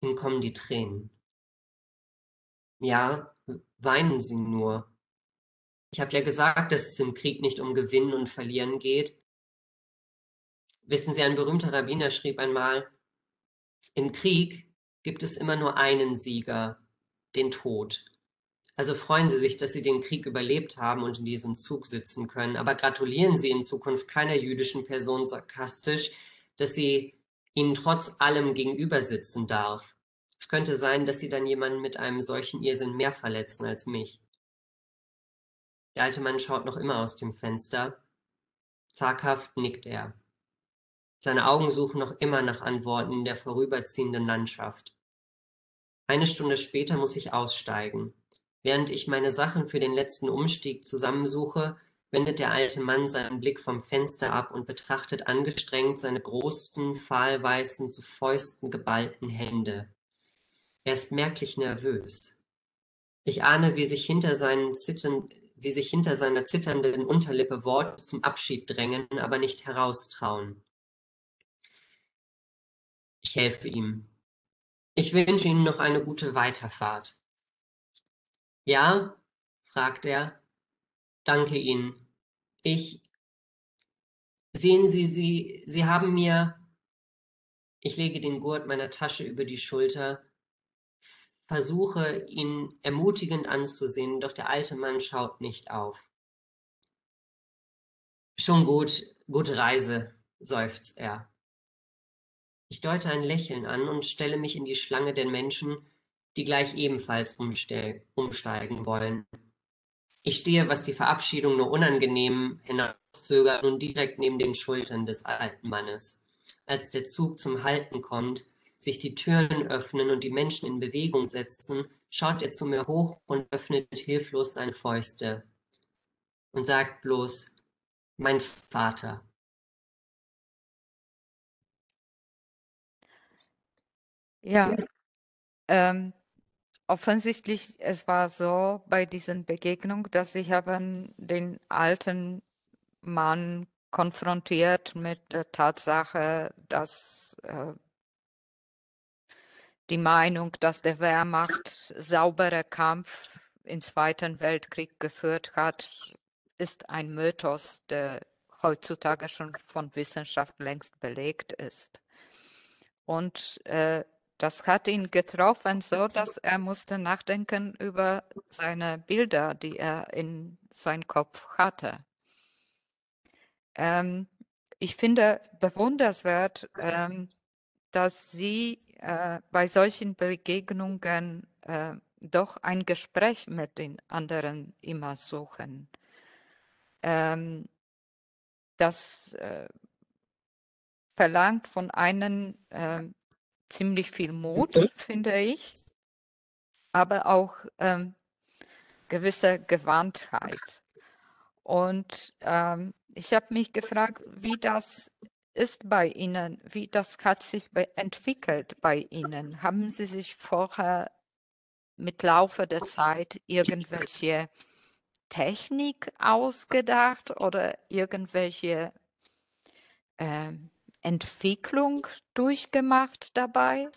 Ihm kommen die Tränen. Ja, weinen Sie nur. Ich habe ja gesagt, dass es im Krieg nicht um Gewinnen und Verlieren geht. Wissen Sie, ein berühmter Rabbiner schrieb einmal, im Krieg gibt es immer nur einen Sieger, den Tod. Also freuen Sie sich, dass Sie den Krieg überlebt haben und in diesem Zug sitzen können, aber gratulieren Sie in Zukunft keiner jüdischen Person sarkastisch, dass sie Ihnen trotz allem gegenüber sitzen darf. Es könnte sein, dass Sie dann jemanden mit einem solchen Irrsinn mehr verletzen als mich. Der alte Mann schaut noch immer aus dem Fenster. Zaghaft nickt er. Seine Augen suchen noch immer nach Antworten in der vorüberziehenden Landschaft. Eine Stunde später muss ich aussteigen. Während ich meine Sachen für den letzten Umstieg zusammensuche, wendet der alte Mann seinen Blick vom Fenster ab und betrachtet angestrengt seine großen, fahlweißen, zu Fäusten geballten Hände. Er ist merklich nervös. Ich ahne, wie sich hinter, seinen zittern, wie sich hinter seiner zitternden Unterlippe Worte zum Abschied drängen, aber nicht heraustrauen. Ich helfe ihm. Ich wünsche Ihnen noch eine gute Weiterfahrt. Ja? fragt er. Danke Ihnen. Ich. Sehen Sie, Sie, Sie haben mir. Ich lege den Gurt meiner Tasche über die Schulter, versuche ihn ermutigend anzusehen, doch der alte Mann schaut nicht auf. Schon gut, gute Reise, seufzt er. Ich deute ein Lächeln an und stelle mich in die Schlange der Menschen, die gleich ebenfalls umsteigen wollen. Ich stehe, was die Verabschiedung nur unangenehm hinauszögert, nun direkt neben den Schultern des alten Mannes. Als der Zug zum Halten kommt, sich die Türen öffnen und die Menschen in Bewegung setzen, schaut er zu mir hoch und öffnet hilflos seine Fäuste und sagt bloß, mein Vater. Ja, ähm, offensichtlich, es war so bei diesen Begegnungen, dass sie haben den alten Mann konfrontiert mit der Tatsache, dass äh, die Meinung, dass der Wehrmacht sauberer Kampf im Zweiten Weltkrieg geführt hat, ist ein Mythos, der heutzutage schon von Wissenschaft längst belegt ist. Und äh, das hat ihn getroffen, so dass er musste nachdenken über seine Bilder, die er in seinem Kopf hatte. Ähm, ich finde bewundernswert, ähm, dass Sie äh, bei solchen Begegnungen äh, doch ein Gespräch mit den anderen immer suchen. Ähm, das äh, verlangt von einem ähm, ziemlich viel Mut, finde ich, aber auch ähm, gewisse Gewandtheit. Und ähm, ich habe mich gefragt, wie das ist bei Ihnen? Wie das hat sich entwickelt bei Ihnen? Haben Sie sich vorher mit Laufe der Zeit irgendwelche Technik ausgedacht oder irgendwelche äh, Entwicklung durchgemacht dabei?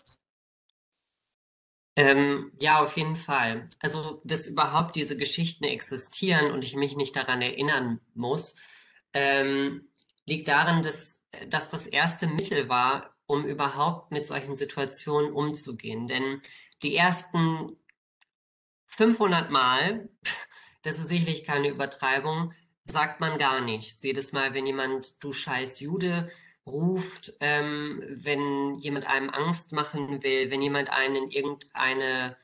Ähm, ja, auf jeden Fall. Also, dass überhaupt diese Geschichten existieren und ich mich nicht daran erinnern muss, ähm, liegt darin, dass das das erste Mittel war, um überhaupt mit solchen Situationen umzugehen. Denn die ersten 500 Mal, *laughs* das ist sicherlich keine Übertreibung, sagt man gar nichts. Jedes Mal, wenn jemand du scheiß Jude ruft, ähm, wenn jemand einem Angst machen will, wenn jemand einen in irgendeine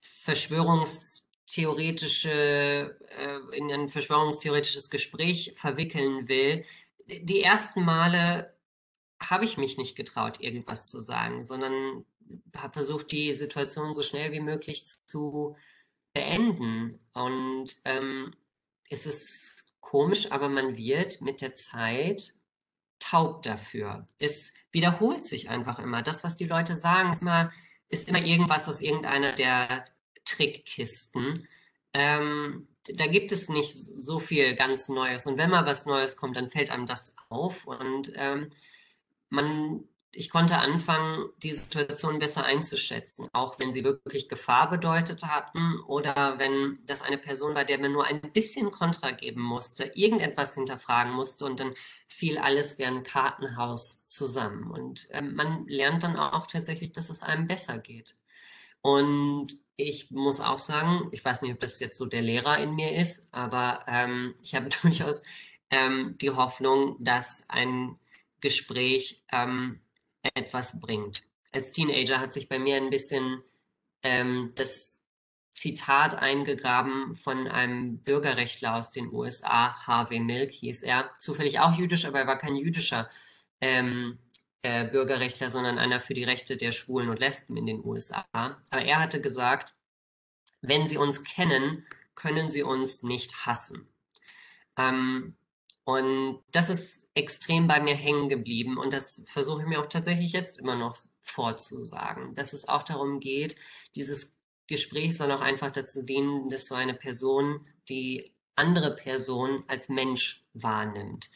verschwörungstheoretische, äh, in ein verschwörungstheoretisches Gespräch verwickeln will, die ersten Male habe ich mich nicht getraut, irgendwas zu sagen, sondern habe versucht, die Situation so schnell wie möglich zu beenden. Und ähm, es ist komisch, aber man wird mit der Zeit taub dafür. Es wiederholt sich einfach immer. Das, was die Leute sagen, ist immer, ist immer irgendwas aus irgendeiner der Trickkisten. Ähm, da gibt es nicht so viel ganz Neues. Und wenn mal was Neues kommt, dann fällt einem das auf. Und ähm, man, ich konnte anfangen, die Situation besser einzuschätzen, auch wenn sie wirklich Gefahr bedeutet hatten oder wenn das eine Person war, der mir nur ein bisschen Kontra geben musste, irgendetwas hinterfragen musste und dann fiel alles wie ein Kartenhaus zusammen. Und ähm, man lernt dann auch tatsächlich, dass es einem besser geht. Und ich muss auch sagen, ich weiß nicht, ob das jetzt so der Lehrer in mir ist, aber ähm, ich habe *laughs* durchaus ähm, die Hoffnung, dass ein Gespräch ähm, etwas bringt. Als Teenager hat sich bei mir ein bisschen ähm, das Zitat eingegraben von einem Bürgerrechtler aus den USA, Harvey Milk hieß er, zufällig auch jüdisch, aber er war kein jüdischer ähm, äh, Bürgerrechtler, sondern einer für die Rechte der Schwulen und Lesben in den USA. Aber er hatte gesagt, wenn Sie uns kennen, können Sie uns nicht hassen. Ähm, und das ist extrem bei mir hängen geblieben und das versuche ich mir auch tatsächlich jetzt immer noch vorzusagen, dass es auch darum geht, dieses Gespräch soll auch einfach dazu dienen, dass so eine Person die andere Person als Mensch wahrnimmt.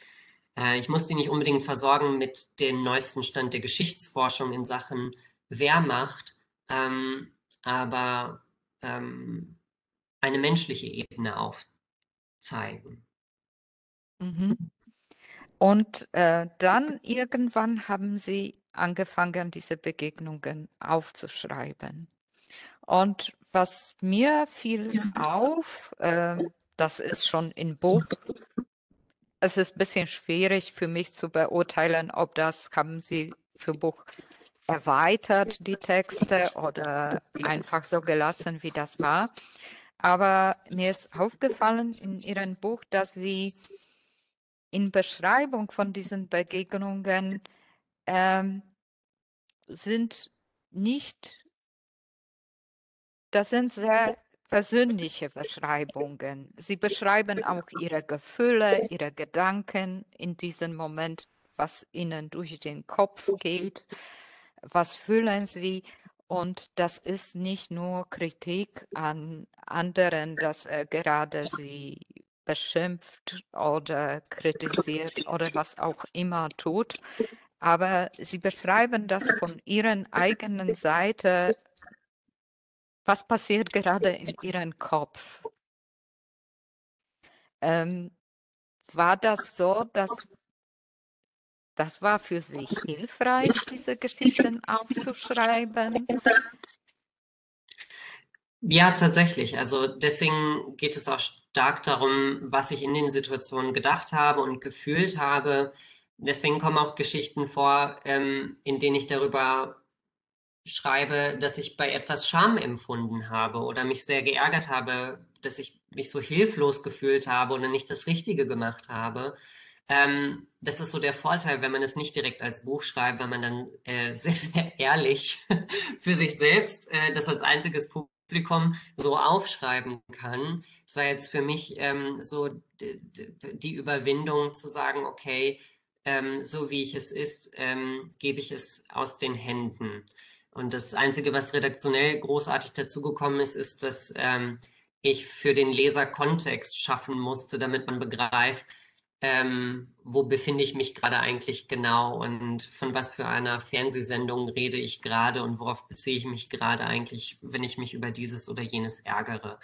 Äh, ich muss die nicht unbedingt versorgen mit dem neuesten Stand der Geschichtsforschung in Sachen Wehrmacht, ähm, aber ähm, eine menschliche Ebene aufzeigen. Mhm. Und äh, dann irgendwann haben Sie angefangen, diese Begegnungen aufzuschreiben. Und was mir fiel auf, äh, das ist schon in Buch. Es ist ein bisschen schwierig für mich zu beurteilen, ob das haben Sie für Buch erweitert, die Texte, oder einfach so gelassen, wie das war. Aber mir ist aufgefallen in Ihrem Buch, dass Sie in Beschreibung von diesen Begegnungen ähm, sind nicht, das sind sehr persönliche Beschreibungen. Sie beschreiben auch ihre Gefühle, ihre Gedanken in diesem Moment, was ihnen durch den Kopf geht, was fühlen sie. Und das ist nicht nur Kritik an anderen, dass er gerade sie beschimpft oder kritisiert oder was auch immer tut. Aber sie beschreiben das von ihren eigenen Seite, was passiert gerade in ihrem Kopf. Ähm, war das so, dass das war für Sie hilfreich, diese Geschichten aufzuschreiben? Ja, tatsächlich. Also deswegen geht es auch stark darum, was ich in den Situationen gedacht habe und gefühlt habe. Deswegen kommen auch Geschichten vor, ähm, in denen ich darüber schreibe, dass ich bei etwas Scham empfunden habe oder mich sehr geärgert habe, dass ich mich so hilflos gefühlt habe oder nicht das Richtige gemacht habe. Ähm, das ist so der Vorteil, wenn man es nicht direkt als Buch schreibt, weil man dann äh, *laughs* sehr, sehr ehrlich für sich selbst äh, das als einziges Publikum so aufschreiben kann. Es war jetzt für mich ähm, so die Überwindung zu sagen, okay, ähm, so wie ich es ist, ähm, gebe ich es aus den Händen. Und das Einzige, was redaktionell großartig dazugekommen ist, ist, dass ähm, ich für den Leser Kontext schaffen musste, damit man begreift, ähm, wo befinde ich mich gerade eigentlich genau und von was für einer Fernsehsendung rede ich gerade und worauf beziehe ich mich gerade eigentlich, wenn ich mich über dieses oder jenes ärgere.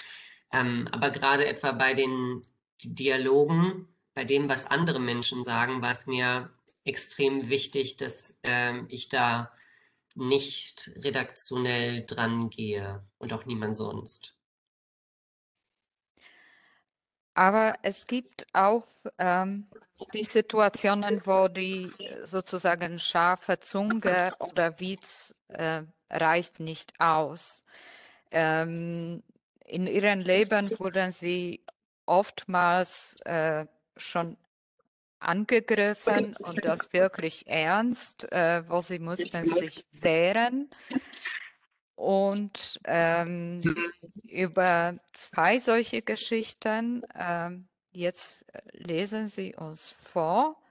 Ähm, aber gerade etwa bei den Dialogen, bei dem, was andere Menschen sagen, war es mir extrem wichtig, dass ähm, ich da nicht redaktionell dran gehe und auch niemand sonst. Aber es gibt auch ähm, die Situationen, wo die äh, sozusagen scharfe Zunge oder Witz äh, reicht nicht aus. Ähm, in ihrem Leben wurden sie oftmals äh, schon angegriffen und das wirklich ernst, äh, wo sie mussten sich wehren. Und ähm, über zwei solche Geschichten, ähm, jetzt lesen Sie uns vor.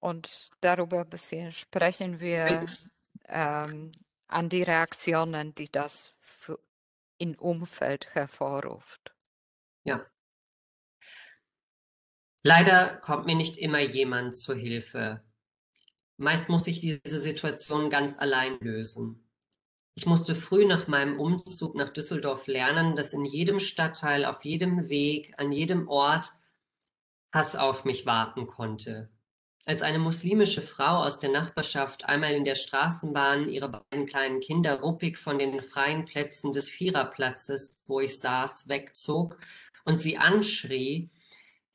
Und darüber ein bisschen sprechen wir ähm, an die Reaktionen, die das im Umfeld hervorruft. Ja. Leider kommt mir nicht immer jemand zur Hilfe, Meist muss ich diese Situation ganz allein lösen. Ich musste früh nach meinem Umzug nach Düsseldorf lernen, dass in jedem Stadtteil, auf jedem Weg, an jedem Ort Hass auf mich warten konnte. Als eine muslimische Frau aus der Nachbarschaft einmal in der Straßenbahn ihre beiden kleinen Kinder ruppig von den freien Plätzen des Viererplatzes, wo ich saß, wegzog und sie anschrie,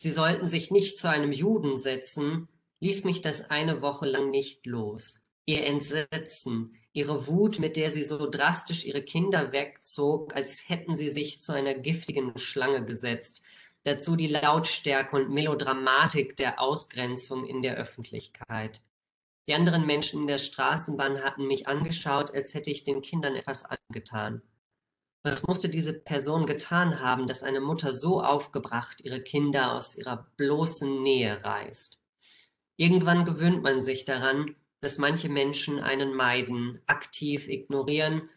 sie sollten sich nicht zu einem Juden setzen, ließ mich das eine Woche lang nicht los. Ihr Entsetzen, ihre Wut, mit der sie so drastisch ihre Kinder wegzog, als hätten sie sich zu einer giftigen Schlange gesetzt, Dazu die Lautstärke und Melodramatik der Ausgrenzung in der Öffentlichkeit. Die anderen Menschen in der Straßenbahn hatten mich angeschaut, als hätte ich den Kindern etwas angetan. Was musste diese Person getan haben, dass eine Mutter so aufgebracht ihre Kinder aus ihrer bloßen Nähe reißt? Irgendwann gewöhnt man sich daran, dass manche Menschen einen meiden, aktiv ignorieren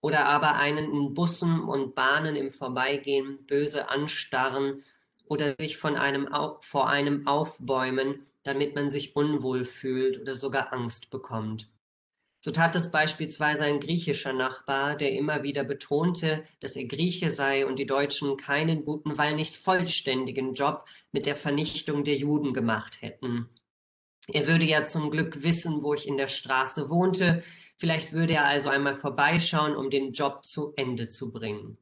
oder aber einen in Bussen und Bahnen im Vorbeigehen böse anstarren oder sich von einem, vor einem aufbäumen, damit man sich unwohl fühlt oder sogar Angst bekommt. So tat es beispielsweise ein griechischer Nachbar, der immer wieder betonte, dass er Grieche sei und die Deutschen keinen guten, weil nicht vollständigen Job mit der Vernichtung der Juden gemacht hätten. Er würde ja zum Glück wissen, wo ich in der Straße wohnte. Vielleicht würde er also einmal vorbeischauen, um den Job zu Ende zu bringen.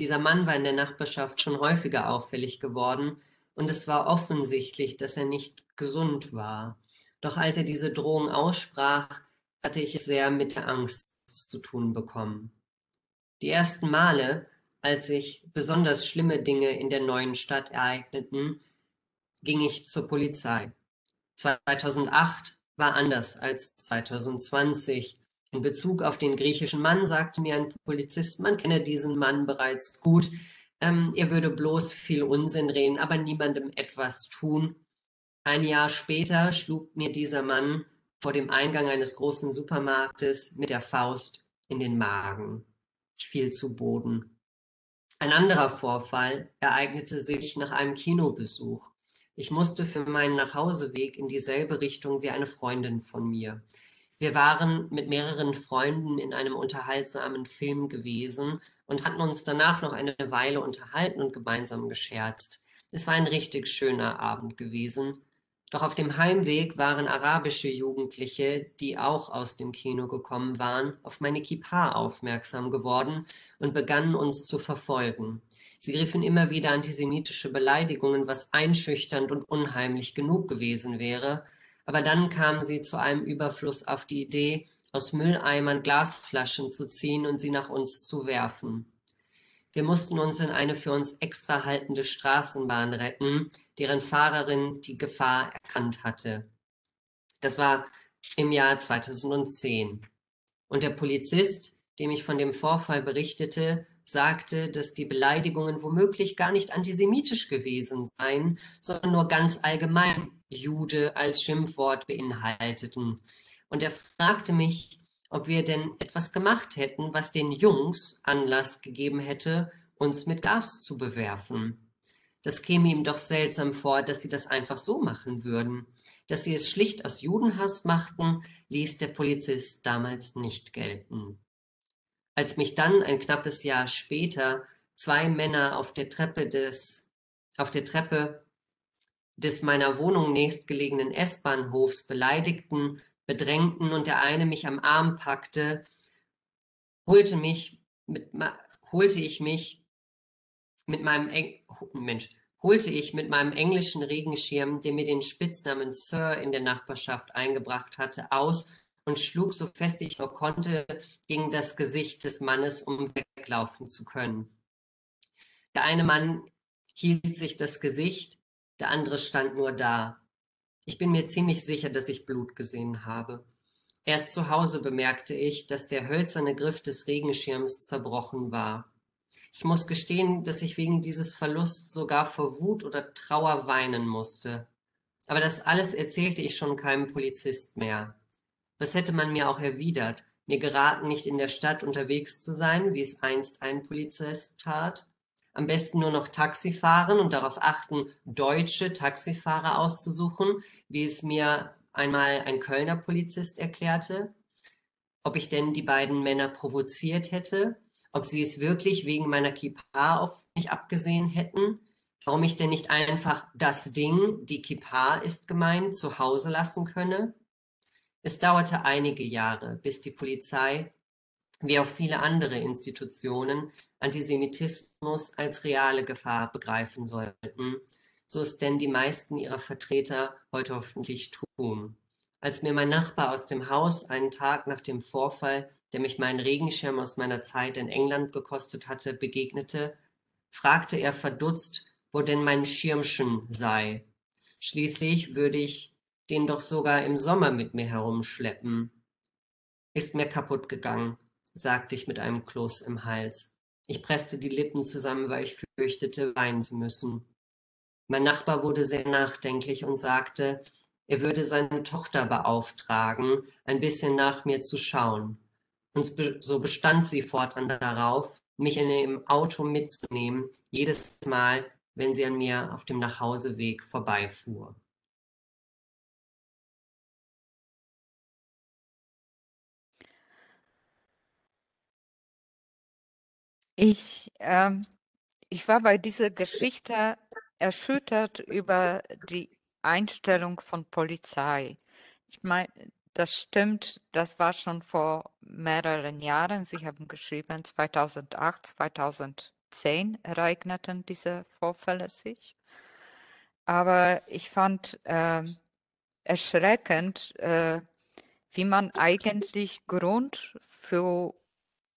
Dieser Mann war in der Nachbarschaft schon häufiger auffällig geworden und es war offensichtlich, dass er nicht gesund war. Doch als er diese Drohung aussprach, hatte ich sehr mit der Angst zu tun bekommen. Die ersten Male, als sich besonders schlimme Dinge in der neuen Stadt ereigneten, ging ich zur Polizei. 2008 war anders als 2020. In Bezug auf den griechischen Mann sagte mir ein Polizist, man kenne diesen Mann bereits gut, ähm, er würde bloß viel Unsinn reden, aber niemandem etwas tun. Ein Jahr später schlug mir dieser Mann vor dem Eingang eines großen Supermarktes mit der Faust in den Magen. Ich fiel zu Boden. Ein anderer Vorfall ereignete sich nach einem Kinobesuch. Ich musste für meinen Nachhauseweg in dieselbe Richtung wie eine Freundin von mir. Wir waren mit mehreren Freunden in einem unterhaltsamen Film gewesen und hatten uns danach noch eine Weile unterhalten und gemeinsam gescherzt. Es war ein richtig schöner Abend gewesen. Doch auf dem Heimweg waren arabische Jugendliche, die auch aus dem Kino gekommen waren, auf meine Kippa aufmerksam geworden und begannen uns zu verfolgen. Sie riefen immer wieder antisemitische Beleidigungen, was einschüchternd und unheimlich genug gewesen wäre, aber dann kamen sie zu einem Überfluss auf die Idee, aus Mülleimern Glasflaschen zu ziehen und sie nach uns zu werfen. Wir mussten uns in eine für uns extra haltende Straßenbahn retten, deren Fahrerin die Gefahr erkannt hatte. Das war im Jahr 2010. Und der Polizist, dem ich von dem Vorfall berichtete, sagte, dass die Beleidigungen womöglich gar nicht antisemitisch gewesen seien, sondern nur ganz allgemein Jude als Schimpfwort beinhalteten. Und er fragte mich, ob wir denn etwas gemacht hätten, was den Jungs Anlass gegeben hätte, uns mit Gas zu bewerfen. Das käme ihm doch seltsam vor, dass sie das einfach so machen würden. Dass sie es schlicht aus Judenhass machten, ließ der Polizist damals nicht gelten. Als mich dann ein knappes Jahr später zwei Männer auf der Treppe des, auf der Treppe des meiner Wohnung nächstgelegenen S-Bahnhofs beleidigten, bedrängten und der eine mich am Arm packte, holte mich mit, holte ich mich mit meinem Eng Mensch, holte ich mit meinem englischen Regenschirm, der mir den Spitznamen Sir in der Nachbarschaft eingebracht hatte, aus und schlug so fest ich nur konnte gegen das Gesicht des Mannes, um weglaufen zu können. Der eine Mann hielt sich das Gesicht, der andere stand nur da. Ich bin mir ziemlich sicher, dass ich Blut gesehen habe. Erst zu Hause bemerkte ich, dass der hölzerne Griff des Regenschirms zerbrochen war. Ich muss gestehen, dass ich wegen dieses Verlusts sogar vor Wut oder Trauer weinen musste. Aber das alles erzählte ich schon keinem Polizist mehr. Was hätte man mir auch erwidert? Mir geraten, nicht in der Stadt unterwegs zu sein, wie es einst ein Polizist tat? Am besten nur noch Taxi fahren und darauf achten, deutsche Taxifahrer auszusuchen, wie es mir einmal ein Kölner Polizist erklärte? Ob ich denn die beiden Männer provoziert hätte? Ob sie es wirklich wegen meiner Kippa auf mich abgesehen hätten? Warum ich denn nicht einfach das Ding, die Kippa ist gemeint, zu Hause lassen könne? Es dauerte einige Jahre, bis die Polizei, wie auch viele andere Institutionen, Antisemitismus als reale Gefahr begreifen sollten, so es denn die meisten ihrer Vertreter heute hoffentlich tun. Als mir mein Nachbar aus dem Haus einen Tag nach dem Vorfall, der mich meinen Regenschirm aus meiner Zeit in England gekostet hatte, begegnete, fragte er verdutzt, wo denn mein Schirmchen sei. Schließlich würde ich den doch sogar im Sommer mit mir herumschleppen. Ist mir kaputt gegangen, sagte ich mit einem Kloß im Hals. Ich presste die Lippen zusammen, weil ich fürchtete, weinen zu müssen. Mein Nachbar wurde sehr nachdenklich und sagte, er würde seine Tochter beauftragen, ein bisschen nach mir zu schauen. Und so bestand sie fortan darauf, mich in dem Auto mitzunehmen, jedes Mal, wenn sie an mir auf dem Nachhauseweg vorbeifuhr. Ich, ähm, ich war bei dieser Geschichte erschüttert über die Einstellung von Polizei. Ich meine, das stimmt, das war schon vor mehreren Jahren. Sie haben geschrieben, 2008, 2010 ereigneten diese Vorfälle sich. Aber ich fand äh, erschreckend, äh, wie man eigentlich Grund für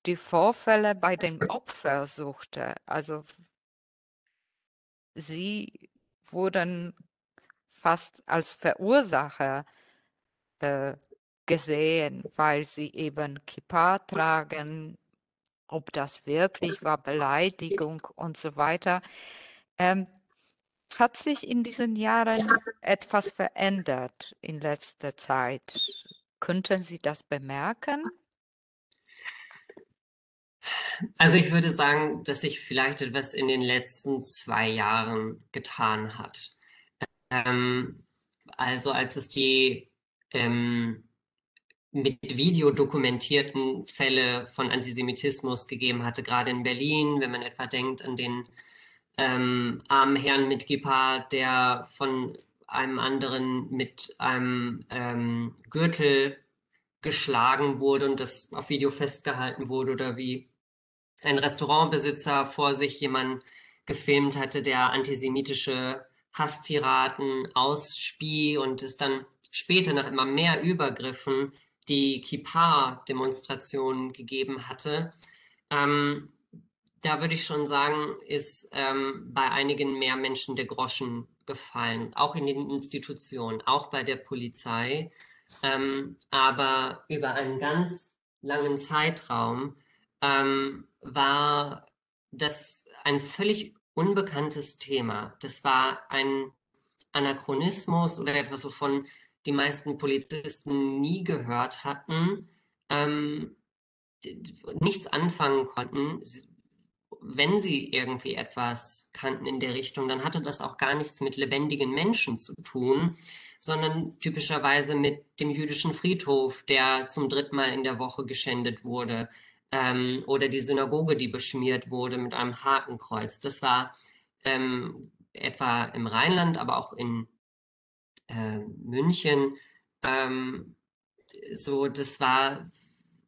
die Vorfälle bei dem Opfer suchte. Also sie wurden fast als Verursacher äh, gesehen, weil sie eben Kippa tragen, ob das wirklich war, Beleidigung und so weiter. Ähm, hat sich in diesen Jahren etwas verändert in letzter Zeit? Könnten Sie das bemerken? Also ich würde sagen, dass sich vielleicht etwas in den letzten zwei Jahren getan hat. Ähm, also als es die ähm, mit Video dokumentierten Fälle von Antisemitismus gegeben hatte, gerade in Berlin, wenn man etwa denkt an den ähm, armen Herrn mit Gippa, der von einem anderen mit einem ähm, Gürtel geschlagen wurde und das auf Video festgehalten wurde oder wie ein Restaurantbesitzer vor sich jemanden gefilmt hatte, der antisemitische Hasstiraden ausspie und es dann später nach immer mehr Übergriffen die Kippa-Demonstrationen gegeben hatte. Ähm, da würde ich schon sagen, ist ähm, bei einigen mehr Menschen der Groschen gefallen, auch in den Institutionen, auch bei der Polizei. Ähm, aber über einen ganz langen Zeitraum ähm, war das ein völlig unbekanntes Thema. Das war ein Anachronismus oder etwas, wovon die meisten Polizisten nie gehört hatten, ähm, nichts anfangen konnten. Wenn sie irgendwie etwas kannten in der Richtung, dann hatte das auch gar nichts mit lebendigen Menschen zu tun, sondern typischerweise mit dem jüdischen Friedhof, der zum dritten Mal in der Woche geschändet wurde, ähm, oder die Synagoge, die beschmiert wurde mit einem Hakenkreuz. Das war ähm, etwa im Rheinland, aber auch in äh, München. Ähm, so, das war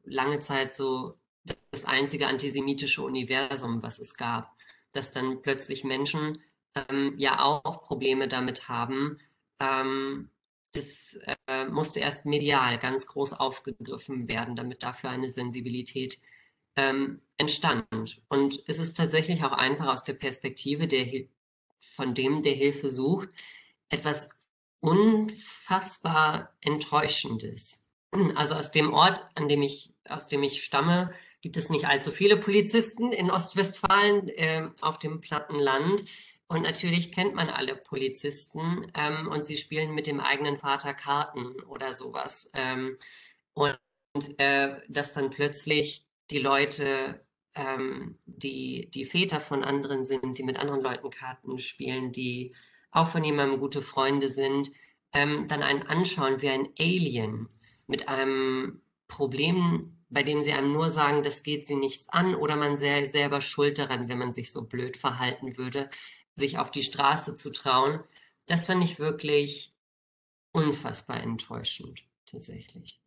lange Zeit so das einzige antisemitische Universum, was es gab, dass dann plötzlich Menschen ähm, ja auch Probleme damit haben. Ähm, das äh, musste erst medial ganz groß aufgegriffen werden, damit dafür eine Sensibilität ähm, entstand. Und es ist tatsächlich auch einfach aus der Perspektive der, von dem, der Hilfe sucht, etwas unfassbar Enttäuschendes. Also aus dem Ort, an dem ich, aus dem ich stamme, gibt es nicht allzu viele Polizisten in Ostwestfalen äh, auf dem platten Land. Und natürlich kennt man alle Polizisten ähm, und sie spielen mit dem eigenen Vater Karten oder sowas. Ähm, und äh, dass dann plötzlich die Leute, ähm, die die Väter von anderen sind, die mit anderen Leuten Karten spielen, die auch von jemandem gute Freunde sind, ähm, dann einen anschauen wie ein Alien mit einem Problem, bei dem sie einem nur sagen, das geht sie nichts an oder man sei selber schuld daran, wenn man sich so blöd verhalten würde, sich auf die Straße zu trauen. Das fand ich wirklich unfassbar enttäuschend, tatsächlich.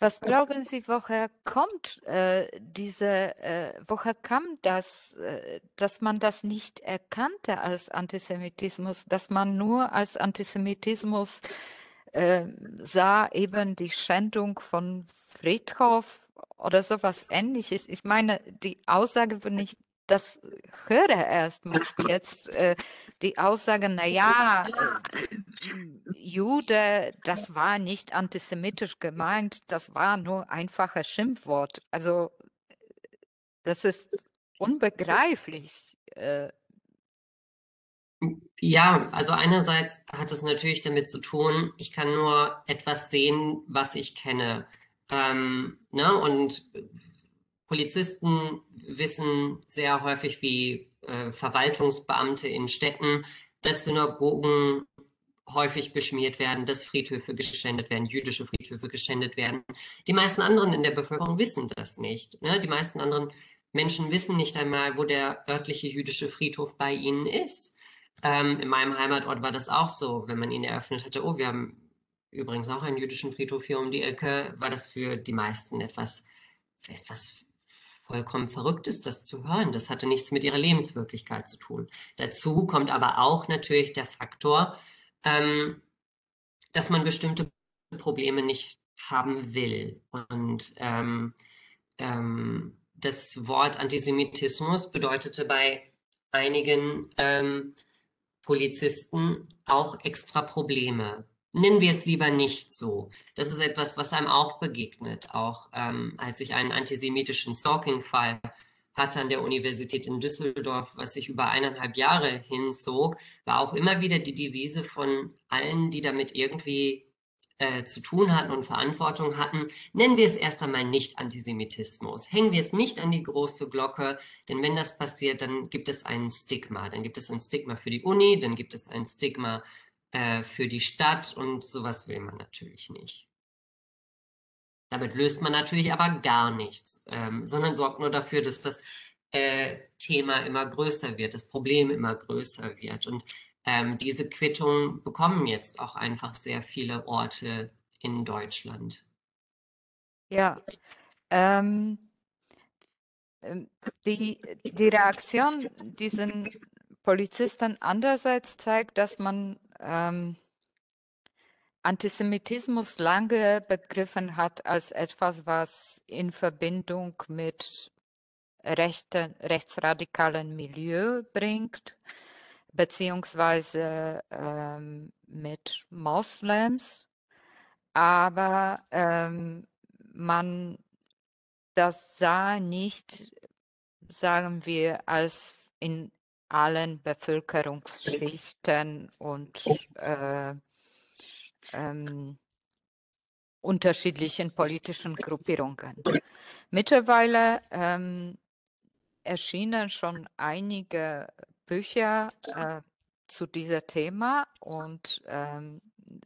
Was glauben Sie, woher kommt äh, diese, äh, woher kam das, äh, dass man das nicht erkannte als Antisemitismus, dass man nur als Antisemitismus ähm, sah, eben die Schändung von Friedhof oder sowas ähnliches? Ich meine, die Aussage würde ich das höre erstmal jetzt äh, die Aussage, naja, Jude, das war nicht antisemitisch gemeint, das war nur einfaches Schimpfwort. Also das ist unbegreiflich. Äh, ja, also einerseits hat es natürlich damit zu tun, ich kann nur etwas sehen, was ich kenne. Ähm, ne? Und Polizisten wissen sehr häufig, wie äh, Verwaltungsbeamte in Städten, dass Synagogen häufig beschmiert werden, dass Friedhöfe geschändet werden, jüdische Friedhöfe geschändet werden. Die meisten anderen in der Bevölkerung wissen das nicht. Ne? Die meisten anderen Menschen wissen nicht einmal, wo der örtliche jüdische Friedhof bei ihnen ist. Ähm, in meinem Heimatort war das auch so, wenn man ihn eröffnet hatte. Oh, wir haben übrigens auch einen jüdischen Friedhof hier um die Ecke, war das für die meisten etwas, etwas vollkommen Verrücktes, das zu hören. Das hatte nichts mit ihrer Lebenswirklichkeit zu tun. Dazu kommt aber auch natürlich der Faktor, ähm, dass man bestimmte Probleme nicht haben will. Und ähm, ähm, das Wort Antisemitismus bedeutete bei einigen ähm, Polizisten auch extra Probleme. Nennen wir es lieber nicht so. Das ist etwas, was einem auch begegnet. Auch ähm, als ich einen antisemitischen Stalking-Fall hatte an der Universität in Düsseldorf, was sich über eineinhalb Jahre hinzog, war auch immer wieder die Devise von allen, die damit irgendwie äh, zu tun hatten und Verantwortung hatten, nennen wir es erst einmal nicht Antisemitismus. Hängen wir es nicht an die große Glocke, denn wenn das passiert, dann gibt es ein Stigma. Dann gibt es ein Stigma für die Uni, dann gibt es ein Stigma äh, für die Stadt und sowas will man natürlich nicht. Damit löst man natürlich aber gar nichts, ähm, sondern sorgt nur dafür, dass das äh, Thema immer größer wird, das Problem immer größer wird. Und ähm, diese Quittung bekommen jetzt auch einfach sehr viele Orte in Deutschland. Ja, ähm, ähm die, die Reaktion diesen Polizisten andererseits zeigt, dass man ähm, Antisemitismus lange begriffen hat als etwas, was in Verbindung mit rechten, rechtsradikalen Milieu bringt beziehungsweise ähm, mit Moslems, aber ähm, man das sah nicht, sagen wir, als in allen Bevölkerungsschichten und äh, ähm, unterschiedlichen politischen Gruppierungen. Mittlerweile ähm, erschienen schon einige Bücher äh, zu diesem Thema und ähm,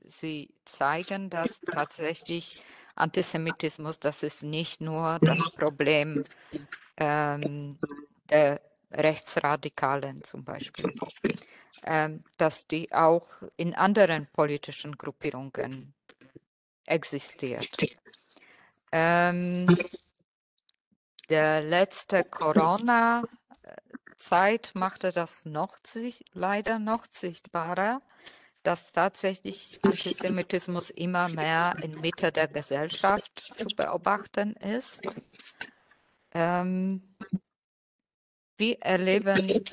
sie zeigen, dass tatsächlich Antisemitismus, das ist nicht nur das Problem ähm, der Rechtsradikalen zum Beispiel, ähm, dass die auch in anderen politischen Gruppierungen existiert. Ähm, der letzte Corona Zeit machte das noch leider noch sichtbarer, dass tatsächlich Antisemitismus immer mehr in Mitte der Gesellschaft zu beobachten ist. Ähm, wie erleben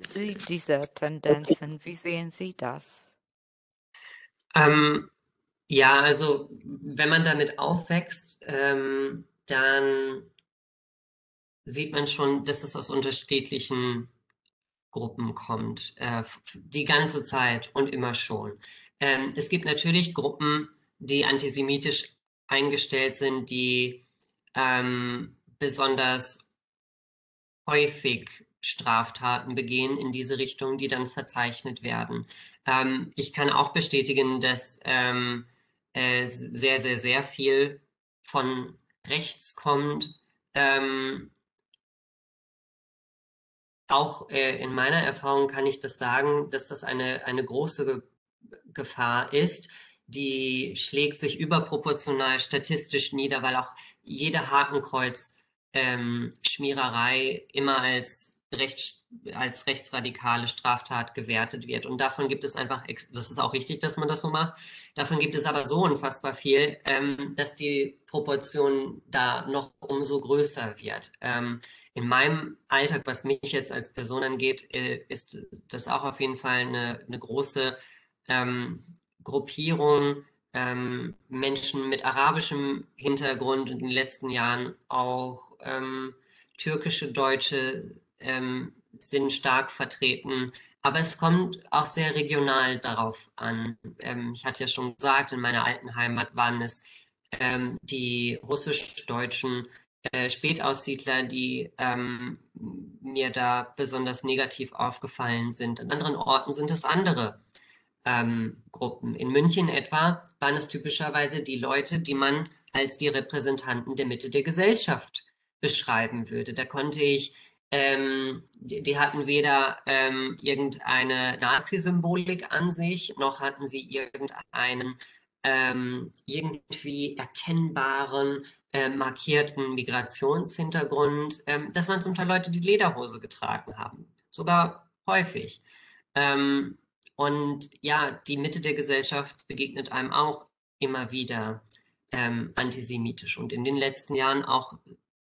Sie diese Tendenzen? Wie sehen Sie das? Ähm, ja, also wenn man damit aufwächst, ähm, dann sieht man schon, dass es aus unterschiedlichen Gruppen kommt, äh, die ganze Zeit und immer schon. Ähm, es gibt natürlich Gruppen, die antisemitisch eingestellt sind, die ähm, besonders häufig Straftaten begehen in diese Richtung, die dann verzeichnet werden. Ähm, ich kann auch bestätigen, dass ähm, äh, sehr, sehr, sehr viel von rechts kommt. Ähm, auch äh, in meiner Erfahrung kann ich das sagen, dass das eine, eine große Ge Gefahr ist. Die schlägt sich überproportional statistisch nieder, weil auch jede Hakenkreuz-Schmiererei ähm, immer als recht, als rechtsradikale Straftat gewertet wird. Und davon gibt es einfach, das ist auch richtig, dass man das so macht, davon gibt es aber so unfassbar viel, ähm, dass die Proportion da noch umso größer wird. Ähm, in meinem Alltag, was mich jetzt als Person angeht, äh, ist das auch auf jeden Fall eine, eine große ähm, Gruppierung, ähm, Menschen mit arabischem Hintergrund in den letzten Jahren auch ähm, türkische Deutsche ähm, sind stark vertreten. Aber es kommt auch sehr regional darauf an. Ähm, ich hatte ja schon gesagt, in meiner alten Heimat waren es ähm, die russisch-deutschen äh, Spätaussiedler, die ähm, mir da besonders negativ aufgefallen sind. An anderen Orten sind es andere ähm, Gruppen. In München etwa waren es typischerweise die Leute, die man als die Repräsentanten der Mitte der Gesellschaft beschreiben würde. Da konnte ich, ähm, die, die, hatten weder ähm, irgendeine Nazi-Symbolik an sich, noch hatten sie irgendeinen ähm, irgendwie erkennbaren, äh, markierten Migrationshintergrund. Ähm, das waren zum Teil Leute, die Lederhose getragen haben, sogar häufig. Ähm, und ja, die Mitte der Gesellschaft begegnet einem auch immer wieder ähm, antisemitisch und in den letzten Jahren auch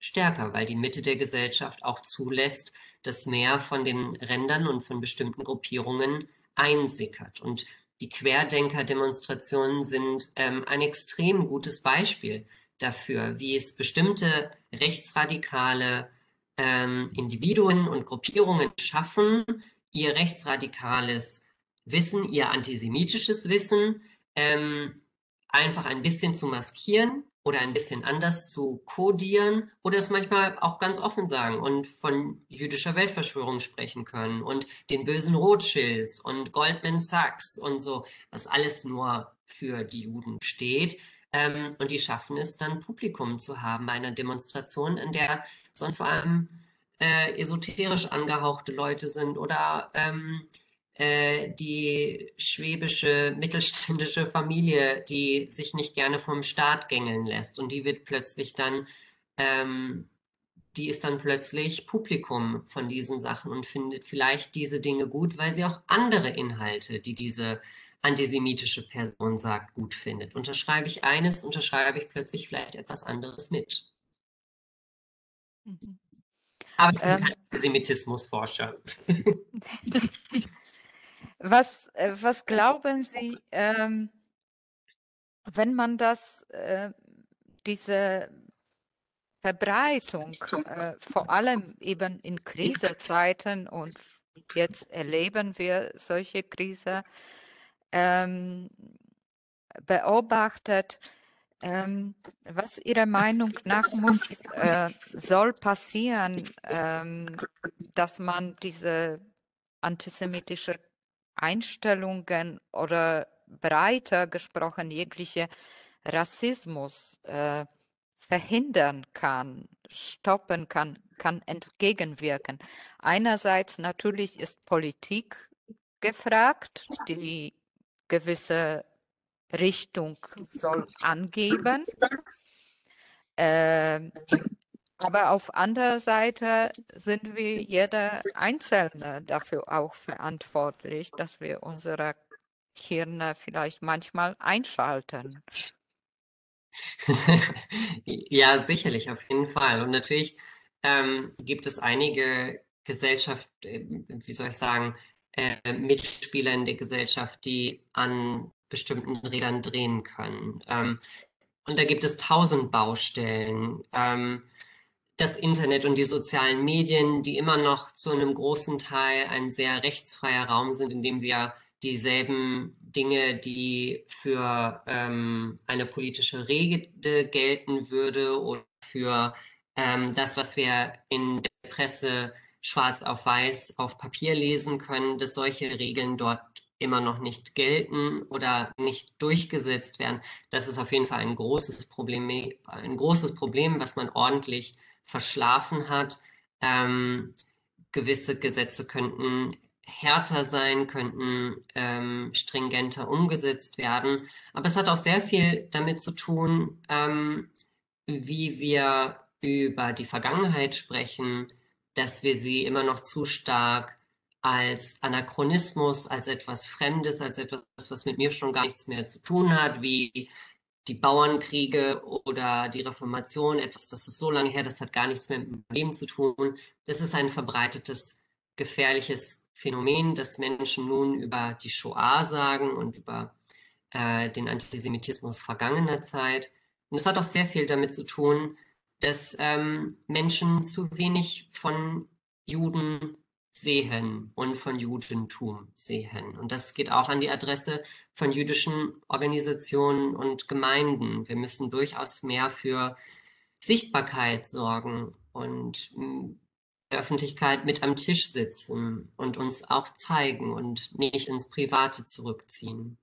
stärker, weil die Mitte der Gesellschaft auch zulässt, dass mehr von den Rändern und von bestimmten Gruppierungen einsickert. Und die Querdenker-Demonstrationen sind ähm, ein extrem gutes Beispiel dafür, wie es bestimmte rechtsradikale ähm, Individuen und Gruppierungen schaffen, ihr rechtsradikales Wissen, ihr antisemitisches Wissen, ähm, einfach ein bisschen zu maskieren oder ein bisschen anders zu kodieren oder es manchmal auch ganz offen sagen und von jüdischer Weltverschwörung sprechen können und den bösen Rothschilds und Goldman Sachs und so, was alles nur für die Juden steht. Ähm, und die schaffen es dann, Publikum zu haben bei einer Demonstration, in der sonst vor allem äh, esoterisch angehauchte Leute sind oder ähm, äh, die schwäbische *laughs* mittelständische Familie, die sich nicht gerne vom Staat gängeln lässt. Und die wird plötzlich dann, ähm, die ist dann plötzlich Publikum von diesen Sachen und findet vielleicht diese Dinge gut, weil sie auch andere Inhalte, die diese antisemitische Person sagt, gut findet. Unterschreibe ich eines, unterschreibe ich plötzlich vielleicht etwas anderes mit. Mhm. Aber ich bin ähm, kein Antisemitismusforscher. *laughs* *laughs* Was, äh, was glauben Sie, ähm, wenn man das, äh, diese Verbreitung, äh, vor allem eben in Krisenzeiten und jetzt erleben wir solche Krise, ähm, beobachtet, ähm, was Ihrer Meinung nach muss, äh, soll passieren, ähm, dass man diese antisemitische Einstellungen oder breiter gesprochen jegliche Rassismus äh, verhindern kann, stoppen kann, kann entgegenwirken. Einerseits natürlich ist Politik gefragt, die gewisse Richtung soll angeben. Äh, aber auf anderer Seite sind wir jeder Einzelne dafür auch verantwortlich, dass wir unsere Hirne vielleicht manchmal einschalten. *laughs* ja, sicherlich, auf jeden Fall. Und natürlich ähm, gibt es einige Gesellschaft, äh, wie soll ich sagen, äh, Mitspieler in der Gesellschaft, die an bestimmten Rädern drehen können. Ähm, und da gibt es tausend Baustellen. Ähm, das Internet und die sozialen Medien, die immer noch zu einem großen Teil ein sehr rechtsfreier Raum sind, in dem wir dieselben Dinge, die für ähm, eine politische Rede gelten würde oder für ähm, das, was wir in der Presse schwarz auf weiß auf Papier lesen können, dass solche Regeln dort immer noch nicht gelten oder nicht durchgesetzt werden. Das ist auf jeden Fall ein großes Problem, ein großes Problem, was man ordentlich verschlafen hat. Ähm, gewisse Gesetze könnten härter sein, könnten ähm, stringenter umgesetzt werden. Aber es hat auch sehr viel damit zu tun, ähm, wie wir über die Vergangenheit sprechen, dass wir sie immer noch zu stark als Anachronismus, als etwas Fremdes, als etwas, was mit mir schon gar nichts mehr zu tun hat, wie die Bauernkriege oder die Reformation, etwas, das ist so lange her, das hat gar nichts mehr mit dem Leben zu tun. Das ist ein verbreitetes, gefährliches Phänomen, das Menschen nun über die Shoah sagen und über äh, den Antisemitismus vergangener Zeit. Und es hat auch sehr viel damit zu tun, dass ähm, Menschen zu wenig von Juden sehen und von Judentum sehen. Und das geht auch an die Adresse von jüdischen Organisationen und Gemeinden. Wir müssen durchaus mehr für Sichtbarkeit sorgen und hm, der Öffentlichkeit mit am Tisch sitzen und uns auch zeigen und nicht ins Private zurückziehen.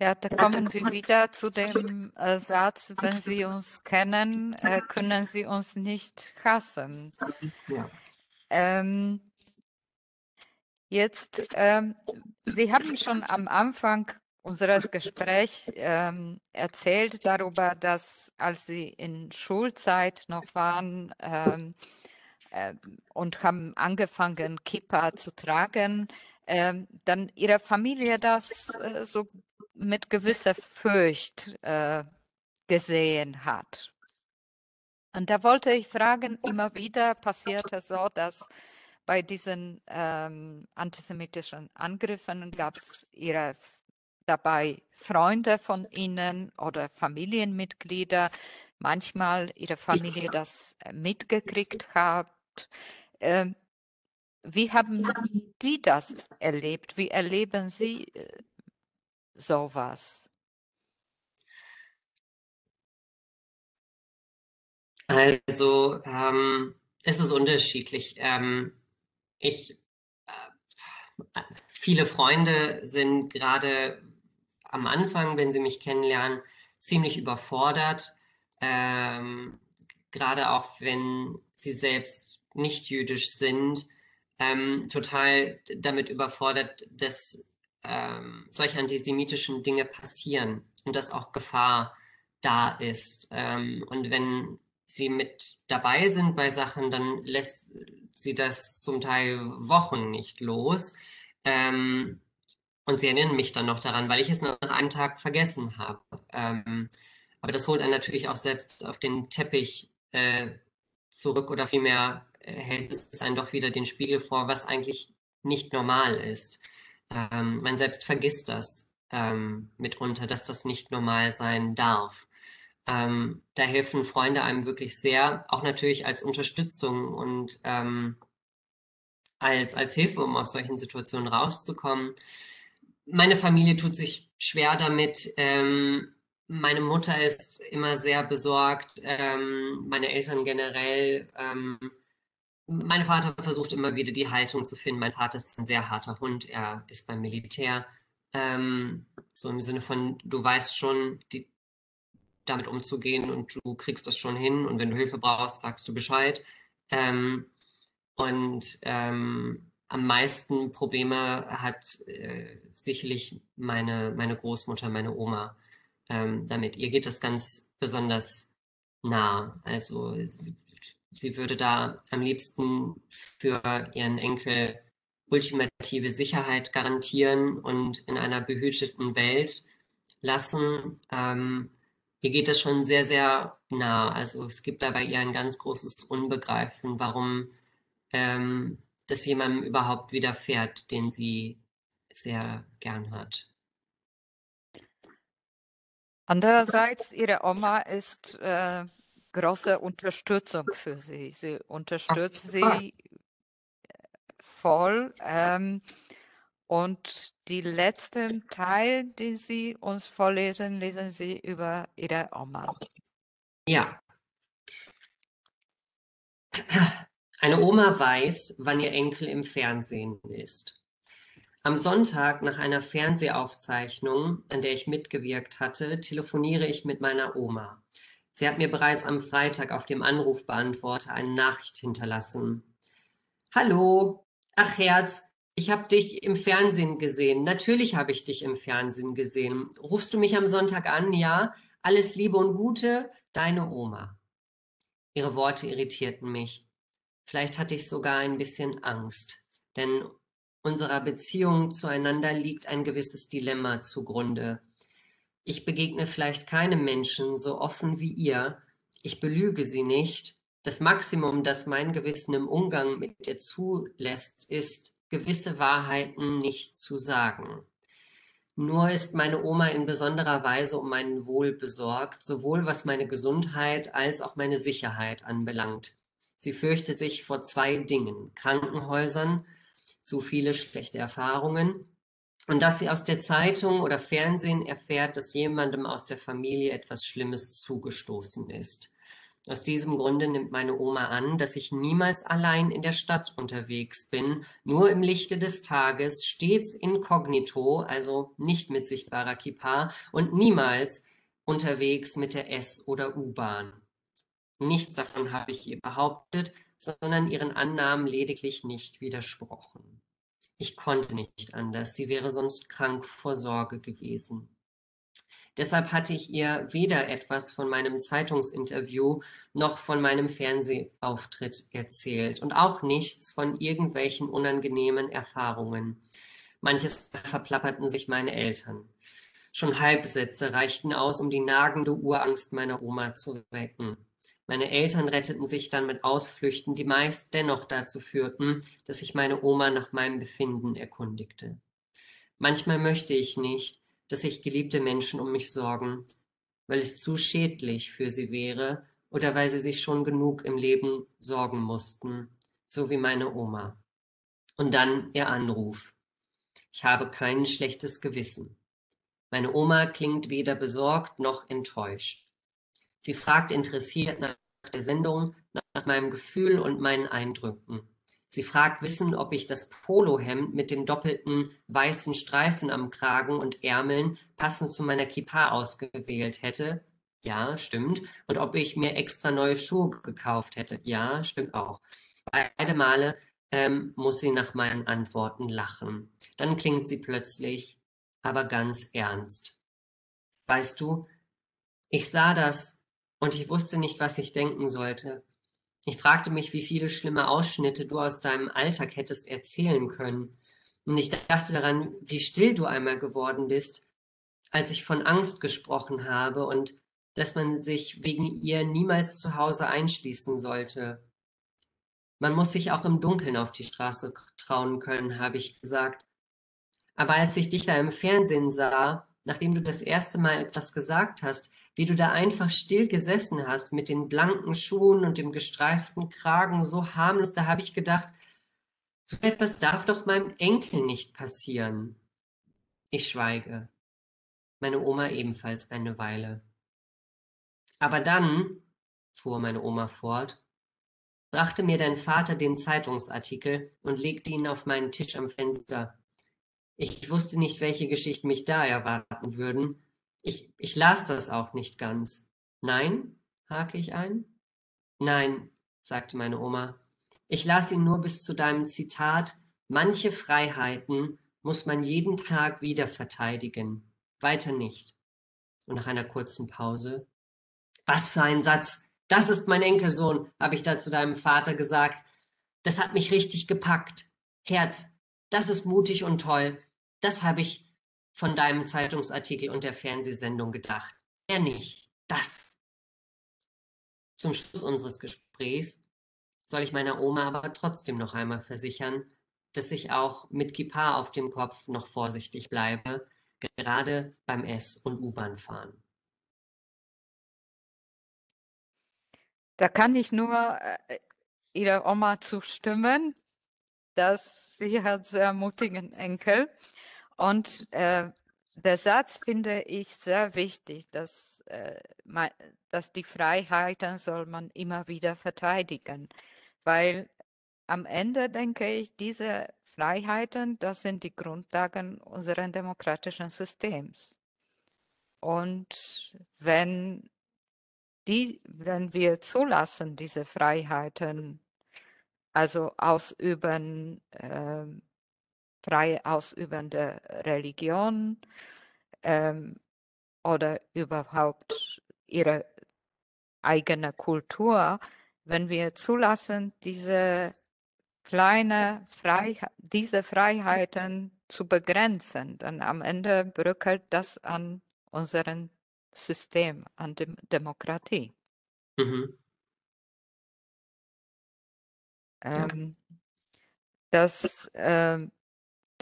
Ja, da kommen wir wieder zu dem äh, Satz, wenn Sie uns kennen, äh, können Sie uns nicht hassen. Ja. Ähm, jetzt, ähm, Sie haben schon am Anfang unseres Gesprächs ähm, erzählt darüber, dass als Sie in Schulzeit noch waren ähm, äh, und haben angefangen, Kippa zu tragen, ähm, dann Ihre Familie das äh, so mit gewisser Furcht äh, gesehen hat. Und da wollte ich fragen, immer wieder passiert es so, dass bei diesen ähm, antisemitischen Angriffen gab es ihre dabei Freunde von ihnen oder Familienmitglieder, manchmal ihre Familie das äh, mitgekriegt hat. Ähm, wie haben die das erlebt? Wie erleben Sie äh, sowas? Also, ähm, es ist unterschiedlich. Ähm, ich, äh, viele Freunde sind gerade am Anfang, wenn sie mich kennenlernen, ziemlich überfordert. Ähm, gerade auch wenn sie selbst nicht jüdisch sind, ähm, total damit überfordert, dass ähm, solche antisemitischen Dinge passieren und dass auch Gefahr da ist. Ähm, und wenn sie mit dabei sind bei Sachen, dann lässt sie das zum Teil Wochen nicht los. Ähm, und sie erinnern mich dann noch daran, weil ich es nach einem Tag vergessen habe. Ähm, aber das holt einen natürlich auch selbst auf den Teppich äh, zurück oder vielmehr äh, hält es einen doch wieder den Spiegel vor, was eigentlich nicht normal ist. Ähm, man selbst vergisst das ähm, mitunter, dass das nicht normal sein darf. Ähm, da helfen Freunde einem wirklich sehr, auch natürlich als Unterstützung und ähm, als, als Hilfe, um aus solchen Situationen rauszukommen. Meine Familie tut sich schwer damit. Ähm, meine Mutter ist immer sehr besorgt, ähm, meine Eltern generell. Ähm, mein Vater versucht immer wieder die Haltung zu finden. Mein Vater ist ein sehr harter Hund, er ist beim Militär. Ähm, so im Sinne von, du weißt schon, die, damit umzugehen und du kriegst das schon hin und wenn du Hilfe brauchst, sagst du Bescheid. Ähm, und ähm, am meisten Probleme hat äh, sicherlich meine, meine Großmutter, meine Oma ähm, damit. Ihr geht das ganz besonders nah. Also sie, sie würde da am liebsten für ihren Enkel ultimative Sicherheit garantieren und in einer behüteten Welt lassen. Ähm, ihr geht das schon sehr, sehr nah. Also es gibt da bei ihr ein ganz großes Unbegreifen, warum ähm, das jemandem überhaupt widerfährt, den sie sehr gern hat. Andererseits, Ihre Oma ist äh, große Unterstützung für Sie. Sie unterstützt Sie äh, voll. Ähm, und die letzten Teil, die Sie uns vorlesen, lesen Sie über Ihre Oma. Ja. Eine Oma weiß, wann ihr Enkel im Fernsehen ist. Am Sonntag nach einer Fernsehaufzeichnung, an der ich mitgewirkt hatte, telefoniere ich mit meiner Oma. Sie hat mir bereits am Freitag auf dem Anrufbeantworter eine Nachricht hinterlassen. Hallo, ach Herz, ich habe dich im Fernsehen gesehen. Natürlich habe ich dich im Fernsehen gesehen. Rufst du mich am Sonntag an? Ja. Alles Liebe und Gute, deine Oma. Ihre Worte irritierten mich. Vielleicht hatte ich sogar ein bisschen Angst, denn unserer Beziehung zueinander liegt ein gewisses Dilemma zugrunde. Ich begegne vielleicht keinem Menschen so offen wie ihr, ich belüge sie nicht. Das Maximum, das mein Gewissen im Umgang mit ihr zulässt, ist, gewisse Wahrheiten nicht zu sagen. Nur ist meine Oma in besonderer Weise um mein Wohl besorgt, sowohl was meine Gesundheit als auch meine Sicherheit anbelangt. Sie fürchtet sich vor zwei Dingen, Krankenhäusern, zu viele schlechte Erfahrungen und dass sie aus der Zeitung oder Fernsehen erfährt, dass jemandem aus der Familie etwas Schlimmes zugestoßen ist. Aus diesem Grunde nimmt meine Oma an, dass ich niemals allein in der Stadt unterwegs bin, nur im Lichte des Tages, stets inkognito, also nicht mit sichtbarer Kippa und niemals unterwegs mit der S- oder U-Bahn. Nichts davon habe ich ihr behauptet, sondern ihren Annahmen lediglich nicht widersprochen. Ich konnte nicht anders, sie wäre sonst krank vor Sorge gewesen. Deshalb hatte ich ihr weder etwas von meinem Zeitungsinterview noch von meinem Fernsehauftritt erzählt und auch nichts von irgendwelchen unangenehmen Erfahrungen. Manches verplapperten sich meine Eltern. Schon Halbsätze reichten aus, um die nagende Urangst meiner Oma zu wecken. Meine Eltern retteten sich dann mit Ausflüchten, die meist dennoch dazu führten, dass ich meine Oma nach meinem Befinden erkundigte. Manchmal möchte ich nicht, dass sich geliebte Menschen um mich sorgen, weil es zu schädlich für sie wäre oder weil sie sich schon genug im Leben sorgen mussten, so wie meine Oma. Und dann ihr Anruf. Ich habe kein schlechtes Gewissen. Meine Oma klingt weder besorgt noch enttäuscht. Sie fragt interessiert nach der Sendung, nach meinem Gefühl und meinen Eindrücken. Sie fragt Wissen, ob ich das Polohemd mit dem doppelten weißen Streifen am Kragen und Ärmeln passend zu meiner Kippa ausgewählt hätte. Ja, stimmt. Und ob ich mir extra neue Schuhe gekauft hätte. Ja, stimmt auch. Beide Male ähm, muss sie nach meinen Antworten lachen. Dann klingt sie plötzlich, aber ganz ernst. Weißt du, ich sah das und ich wusste nicht, was ich denken sollte. Ich fragte mich, wie viele schlimme Ausschnitte du aus deinem Alltag hättest erzählen können. Und ich dachte daran, wie still du einmal geworden bist, als ich von Angst gesprochen habe und dass man sich wegen ihr niemals zu Hause einschließen sollte. Man muss sich auch im Dunkeln auf die Straße trauen können, habe ich gesagt. Aber als ich dich da im Fernsehen sah, nachdem du das erste Mal etwas gesagt hast, wie du da einfach still gesessen hast mit den blanken Schuhen und dem gestreiften Kragen, so harmlos, da habe ich gedacht, so etwas darf doch meinem Enkel nicht passieren. Ich schweige. Meine Oma ebenfalls eine Weile. Aber dann, fuhr meine Oma fort, brachte mir dein Vater den Zeitungsartikel und legte ihn auf meinen Tisch am Fenster. Ich wusste nicht, welche Geschichten mich da erwarten würden, ich, ich las das auch nicht ganz. Nein? hake ich ein. Nein, sagte meine Oma. Ich las ihn nur bis zu deinem Zitat, manche Freiheiten muss man jeden Tag wieder verteidigen, weiter nicht. Und nach einer kurzen Pause, was für ein Satz, das ist mein Enkelsohn, habe ich da zu deinem Vater gesagt. Das hat mich richtig gepackt. Herz, das ist mutig und toll. Das habe ich von deinem Zeitungsartikel und der Fernsehsendung gedacht. Er nicht. Das. Zum Schluss unseres Gesprächs soll ich meiner Oma aber trotzdem noch einmal versichern, dass ich auch mit Kippa auf dem Kopf noch vorsichtig bleibe, gerade beim S- und U-Bahn fahren. Da kann ich nur äh, Ihrer Oma zustimmen, dass sie hat sehr mutigen Enkel. Und äh, der Satz finde ich sehr wichtig, dass, äh, man, dass die Freiheiten soll man immer wieder verteidigen, weil am Ende denke ich, diese Freiheiten, das sind die Grundlagen unseres demokratischen Systems. Und wenn die, wenn wir zulassen, diese Freiheiten, also ausüben, äh, frei ausübende Religion ähm, oder überhaupt ihre eigene Kultur, wenn wir zulassen, diese kleine Freiheit, diese Freiheiten zu begrenzen, dann am Ende bröckelt das an unserem System, an der Demokratie. Mhm. Ähm, das ähm,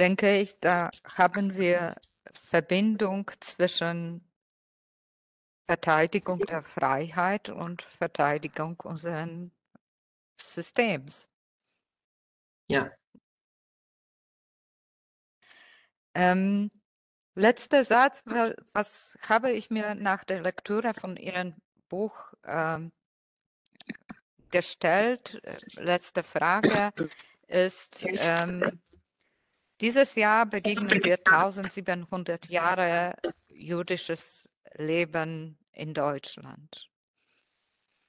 denke ich, da haben wir Verbindung zwischen Verteidigung der Freiheit und Verteidigung unseres Systems. Ja. Ähm, letzter Satz, was, habe ich mir nach der Lektüre von Ihrem Buch ähm, gestellt? Äh, letzte Frage ist, ähm, dieses Jahr begegnen wir 1700 Jahre jüdisches Leben in Deutschland.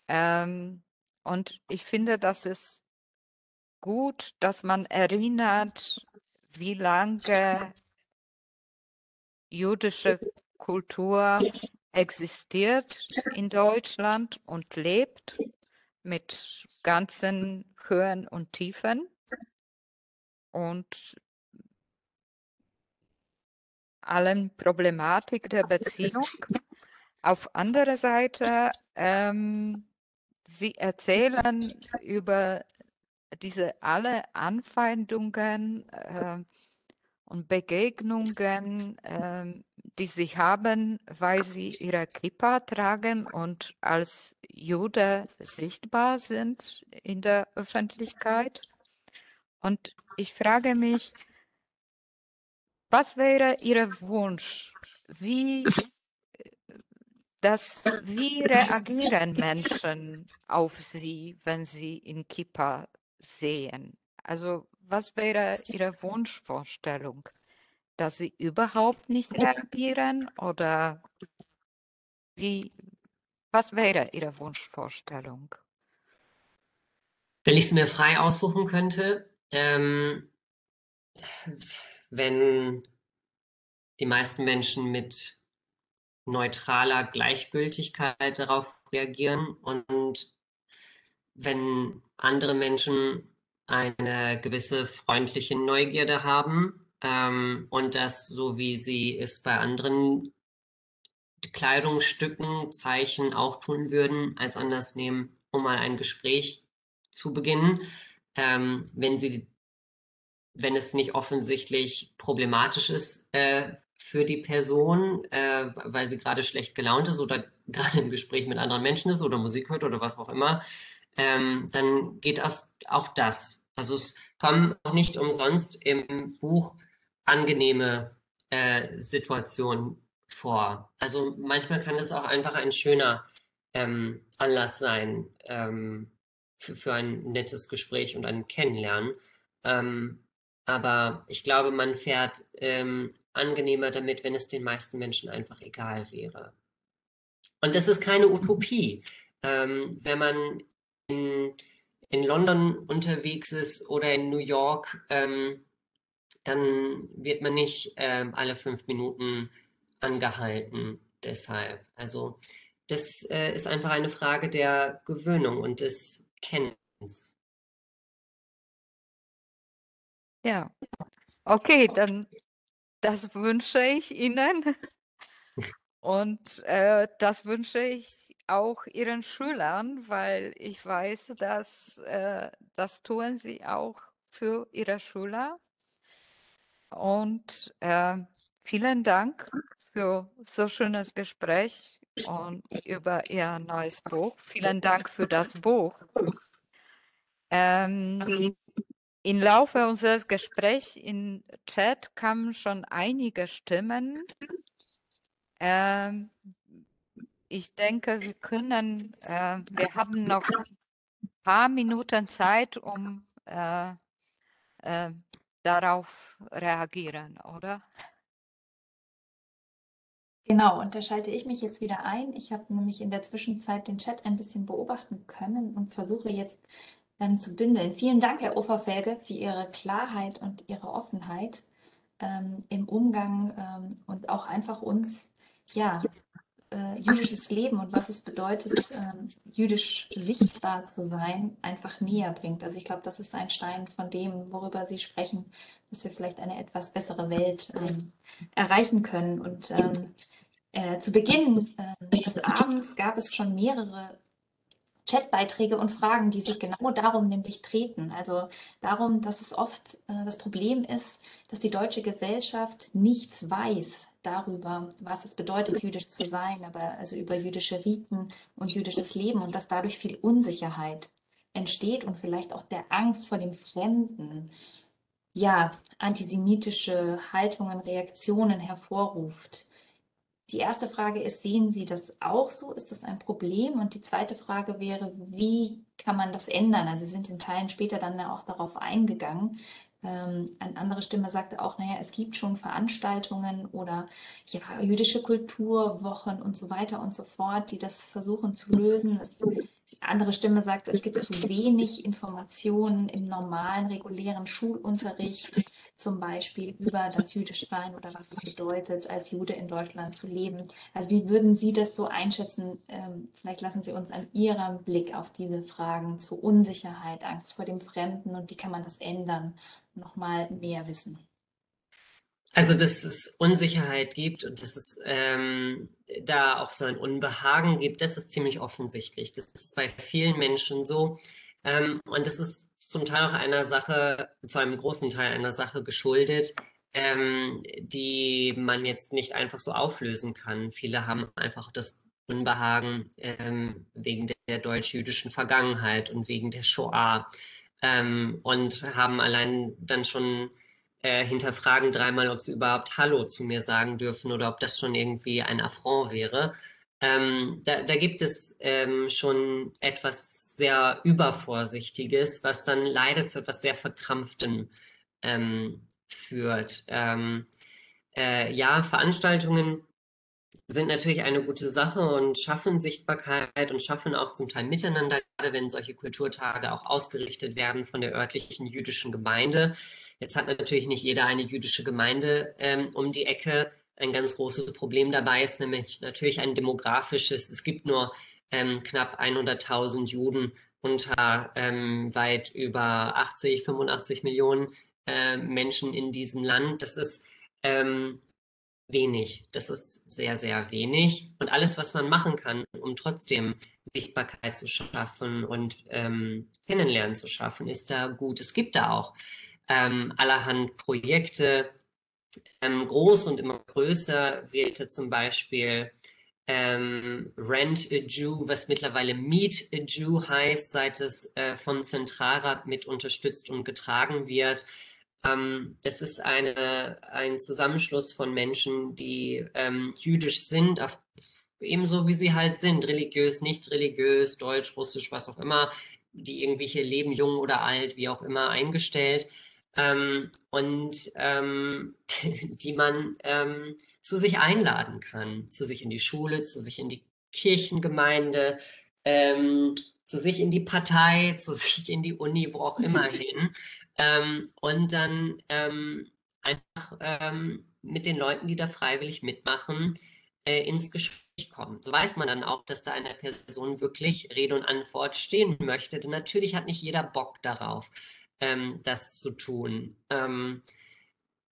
Ähm, und ich finde, das ist gut, dass man erinnert, wie lange jüdische Kultur existiert in Deutschland und lebt mit ganzen Höhen und Tiefen. Und allen Problematik der Beziehung. Auf andere Seite, ähm, sie erzählen über diese alle Anfeindungen äh, und Begegnungen, äh, die sie haben, weil sie ihre Kippa tragen und als Jude sichtbar sind in der Öffentlichkeit. Und ich frage mich, was wäre Ihr Wunsch? Wie, das, wie reagieren Menschen auf Sie, wenn sie in Kippa sehen? Also, was wäre Ihre Wunschvorstellung? Dass sie überhaupt nicht reagieren oder wie, was wäre Ihre Wunschvorstellung? Wenn ich es mir frei aussuchen könnte, ähm, wenn die meisten Menschen mit neutraler Gleichgültigkeit darauf reagieren und wenn andere Menschen eine gewisse freundliche Neugierde haben ähm, und das, so wie sie es bei anderen Kleidungsstücken, Zeichen auch tun würden, als Anlass nehmen, um mal ein Gespräch zu beginnen. Ähm, wenn sie wenn es nicht offensichtlich problematisch ist äh, für die Person, äh, weil sie gerade schlecht gelaunt ist oder *laughs* gerade im Gespräch mit anderen Menschen ist oder Musik hört oder was auch immer, ähm, dann geht das, auch das. Also es kommen auch nicht umsonst im Buch angenehme äh, Situationen vor. Also manchmal kann es auch einfach ein schöner ähm, Anlass sein ähm, für, für, ein nettes Gespräch und ein Kennenlernen. Ähm, aber ich glaube, man fährt ähm, angenehmer damit, wenn es den meisten Menschen einfach egal wäre. Und das ist keine Utopie. Ähm, wenn man in, in London unterwegs ist oder in New York, ähm, dann wird man nicht ähm, alle fünf Minuten angehalten. Deshalb. Also das äh, ist einfach eine Frage der Gewöhnung und des Kennens. Ja, okay, dann das wünsche ich Ihnen und äh, das wünsche ich auch Ihren Schülern, weil ich weiß, dass äh, das tun Sie auch für Ihre Schüler. Und äh, vielen Dank für so schönes Gespräch und über Ihr neues Buch. Vielen Dank für das Buch. Ähm, im Laufe unseres Gesprächs im Chat kamen schon einige Stimmen. Ähm, ich denke, wir können, äh, wir haben noch ein paar Minuten Zeit, um äh, äh, darauf reagieren, oder? Genau, und da schalte ich mich jetzt wieder ein. Ich habe nämlich in der Zwischenzeit den Chat ein bisschen beobachten können und versuche jetzt ähm, zu bündeln. Vielen Dank, Herr Uferfelge, für Ihre Klarheit und Ihre Offenheit ähm, im Umgang ähm, und auch einfach uns ja, äh, jüdisches Leben und was es bedeutet, ähm, jüdisch sichtbar zu sein, einfach näher bringt. Also ich glaube, das ist ein Stein von dem, worüber Sie sprechen, dass wir vielleicht eine etwas bessere Welt ähm, erreichen können. Und ähm, äh, zu Beginn äh, des Abends gab es schon mehrere Chatbeiträge und Fragen, die sich genau darum nämlich treten. Also darum, dass es oft äh, das Problem ist, dass die deutsche Gesellschaft nichts weiß darüber, was es bedeutet, jüdisch zu sein, aber also über jüdische Riten und jüdisches Leben und dass dadurch viel Unsicherheit entsteht und vielleicht auch der Angst vor dem Fremden, ja, antisemitische Haltungen, Reaktionen hervorruft. Die erste Frage ist, sehen Sie das auch so? Ist das ein Problem? Und die zweite Frage wäre, wie kann man das ändern? Also Sie sind in Teilen später dann auch darauf eingegangen. Ähm, eine andere Stimme sagte auch, naja, es gibt schon Veranstaltungen oder ja, jüdische Kulturwochen und so weiter und so fort, die das versuchen zu lösen. Es andere Stimme sagt, es gibt zu *laughs* wenig Informationen im normalen, regulären Schulunterricht, zum Beispiel über das Jüdischsein oder was es bedeutet, als Jude in Deutschland zu leben. Also wie würden Sie das so einschätzen? Ähm, vielleicht lassen Sie uns an Ihrem Blick auf diese Fragen zur Unsicherheit, Angst vor dem Fremden und wie kann man das ändern, nochmal mehr wissen. Also, dass es Unsicherheit gibt und dass es ähm, da auch so ein Unbehagen gibt, das ist ziemlich offensichtlich. Das ist bei vielen Menschen so. Ähm, und das ist zum Teil auch einer Sache, zu einem großen Teil einer Sache geschuldet, ähm, die man jetzt nicht einfach so auflösen kann. Viele haben einfach das Unbehagen ähm, wegen der deutsch-jüdischen Vergangenheit und wegen der Shoah ähm, und haben allein dann schon äh, hinterfragen dreimal, ob sie überhaupt Hallo zu mir sagen dürfen oder ob das schon irgendwie ein Affront wäre. Ähm, da, da, gibt es ähm, schon etwas sehr Übervorsichtiges, was dann leider zu etwas sehr Verkrampftem ähm, führt. Ähm, äh, ja, Veranstaltungen sind natürlich eine gute Sache und schaffen Sichtbarkeit und schaffen auch zum Teil Miteinander, gerade wenn solche Kulturtage auch ausgerichtet werden von der örtlichen jüdischen Gemeinde. Jetzt hat natürlich nicht jeder eine jüdische Gemeinde ähm, um die Ecke. Ein ganz großes Problem dabei ist nämlich natürlich ein demografisches. Es gibt nur ähm, knapp 100.000 Juden unter ähm, weit über 80, 85 Millionen äh, Menschen in diesem Land. Das ist ähm, wenig. Das ist sehr, sehr wenig. Und alles, was man machen kann, um trotzdem Sichtbarkeit zu schaffen und ähm, Kennenlernen zu schaffen, ist da gut. Es gibt da auch ähm, allerhand Projekte. Ähm, groß und immer größer wird zum Beispiel ähm, Rent a Jew, was mittlerweile Meet a Jew heißt, seit es äh, vom Zentralrat mit unterstützt und getragen wird. Ähm, das ist eine, ein Zusammenschluss von Menschen, die ähm, jüdisch sind, auf, ebenso wie sie halt sind, religiös, nicht religiös, deutsch, russisch, was auch immer, die irgendwie hier leben, jung oder alt, wie auch immer, eingestellt ähm, und ähm, *laughs* die man ähm, zu sich einladen kann, zu sich in die Schule, zu sich in die Kirchengemeinde, ähm, zu sich in die Partei, *laughs* zu sich in die Uni, wo auch immer *laughs* hin. Ähm, und dann ähm, einfach mit den Leuten, die da freiwillig mitmachen, äh, ins Gespräch kommen. So weiß man dann auch, dass da eine Person wirklich Rede und Antwort stehen möchte. Denn natürlich hat nicht jeder Bock darauf ähm, das zu tun. Ähm,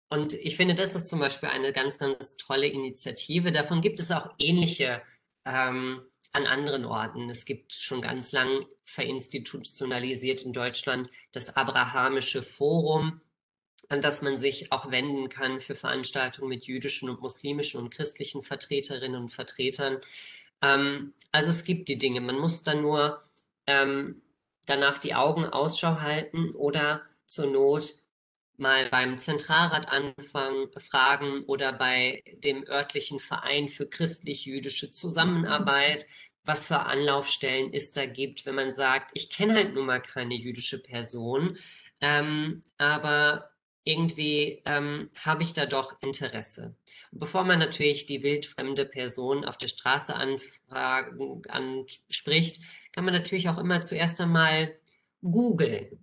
und ich finde, das ist zum Beispiel eine ganz, ganz tolle Initiative. Davon gibt es auch ähnliche ähm, an anderen Orten. Es gibt schon ganz lang verinstitutionalisiert in Deutschland das Abrahamische Forum, an das man sich auch wenden kann für Veranstaltungen mit jüdischen und muslimischen und christlichen Vertreterinnen und Vertretern. Ähm, also es gibt die Dinge. Man muss dann nur ähm, danach die Augen Ausschau halten oder zur Not mal beim Zentralrat anfangen, fragen oder bei dem örtlichen Verein für christlich-jüdische Zusammenarbeit, was für Anlaufstellen es da gibt, wenn man sagt, ich kenne halt nun mal keine jüdische Person, ähm, aber irgendwie ähm, habe ich da doch Interesse. Und bevor man natürlich die wildfremde Person auf der Straße anspricht, kann man natürlich auch immer zuerst einmal googeln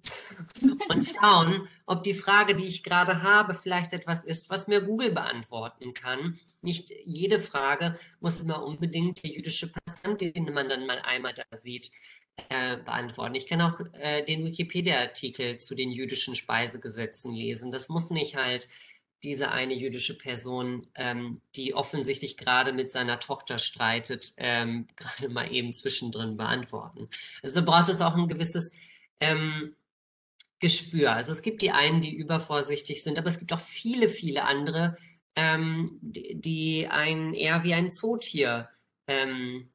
*laughs* und schauen, ob die Frage, die ich gerade habe, vielleicht etwas ist, was mir Google beantworten kann. Nicht jede Frage muss immer unbedingt der jüdische Passant, den man dann mal einmal da sieht, äh, beantworten. Ich kann auch äh, den Wikipedia-Artikel zu den jüdischen Speisegesetzen lesen. Das muss nicht halt diese eine jüdische Person, ähm, die offensichtlich gerade mit seiner Tochter streitet, ähm, *laughs* gerade mal eben zwischendrin beantworten. Also da braucht es auch ein gewisses ähm, Gespür. Also es gibt die einen, die übervorsichtig sind, aber es gibt auch viele, viele andere, ähm, die, die einen eher wie ein Zootier ähm,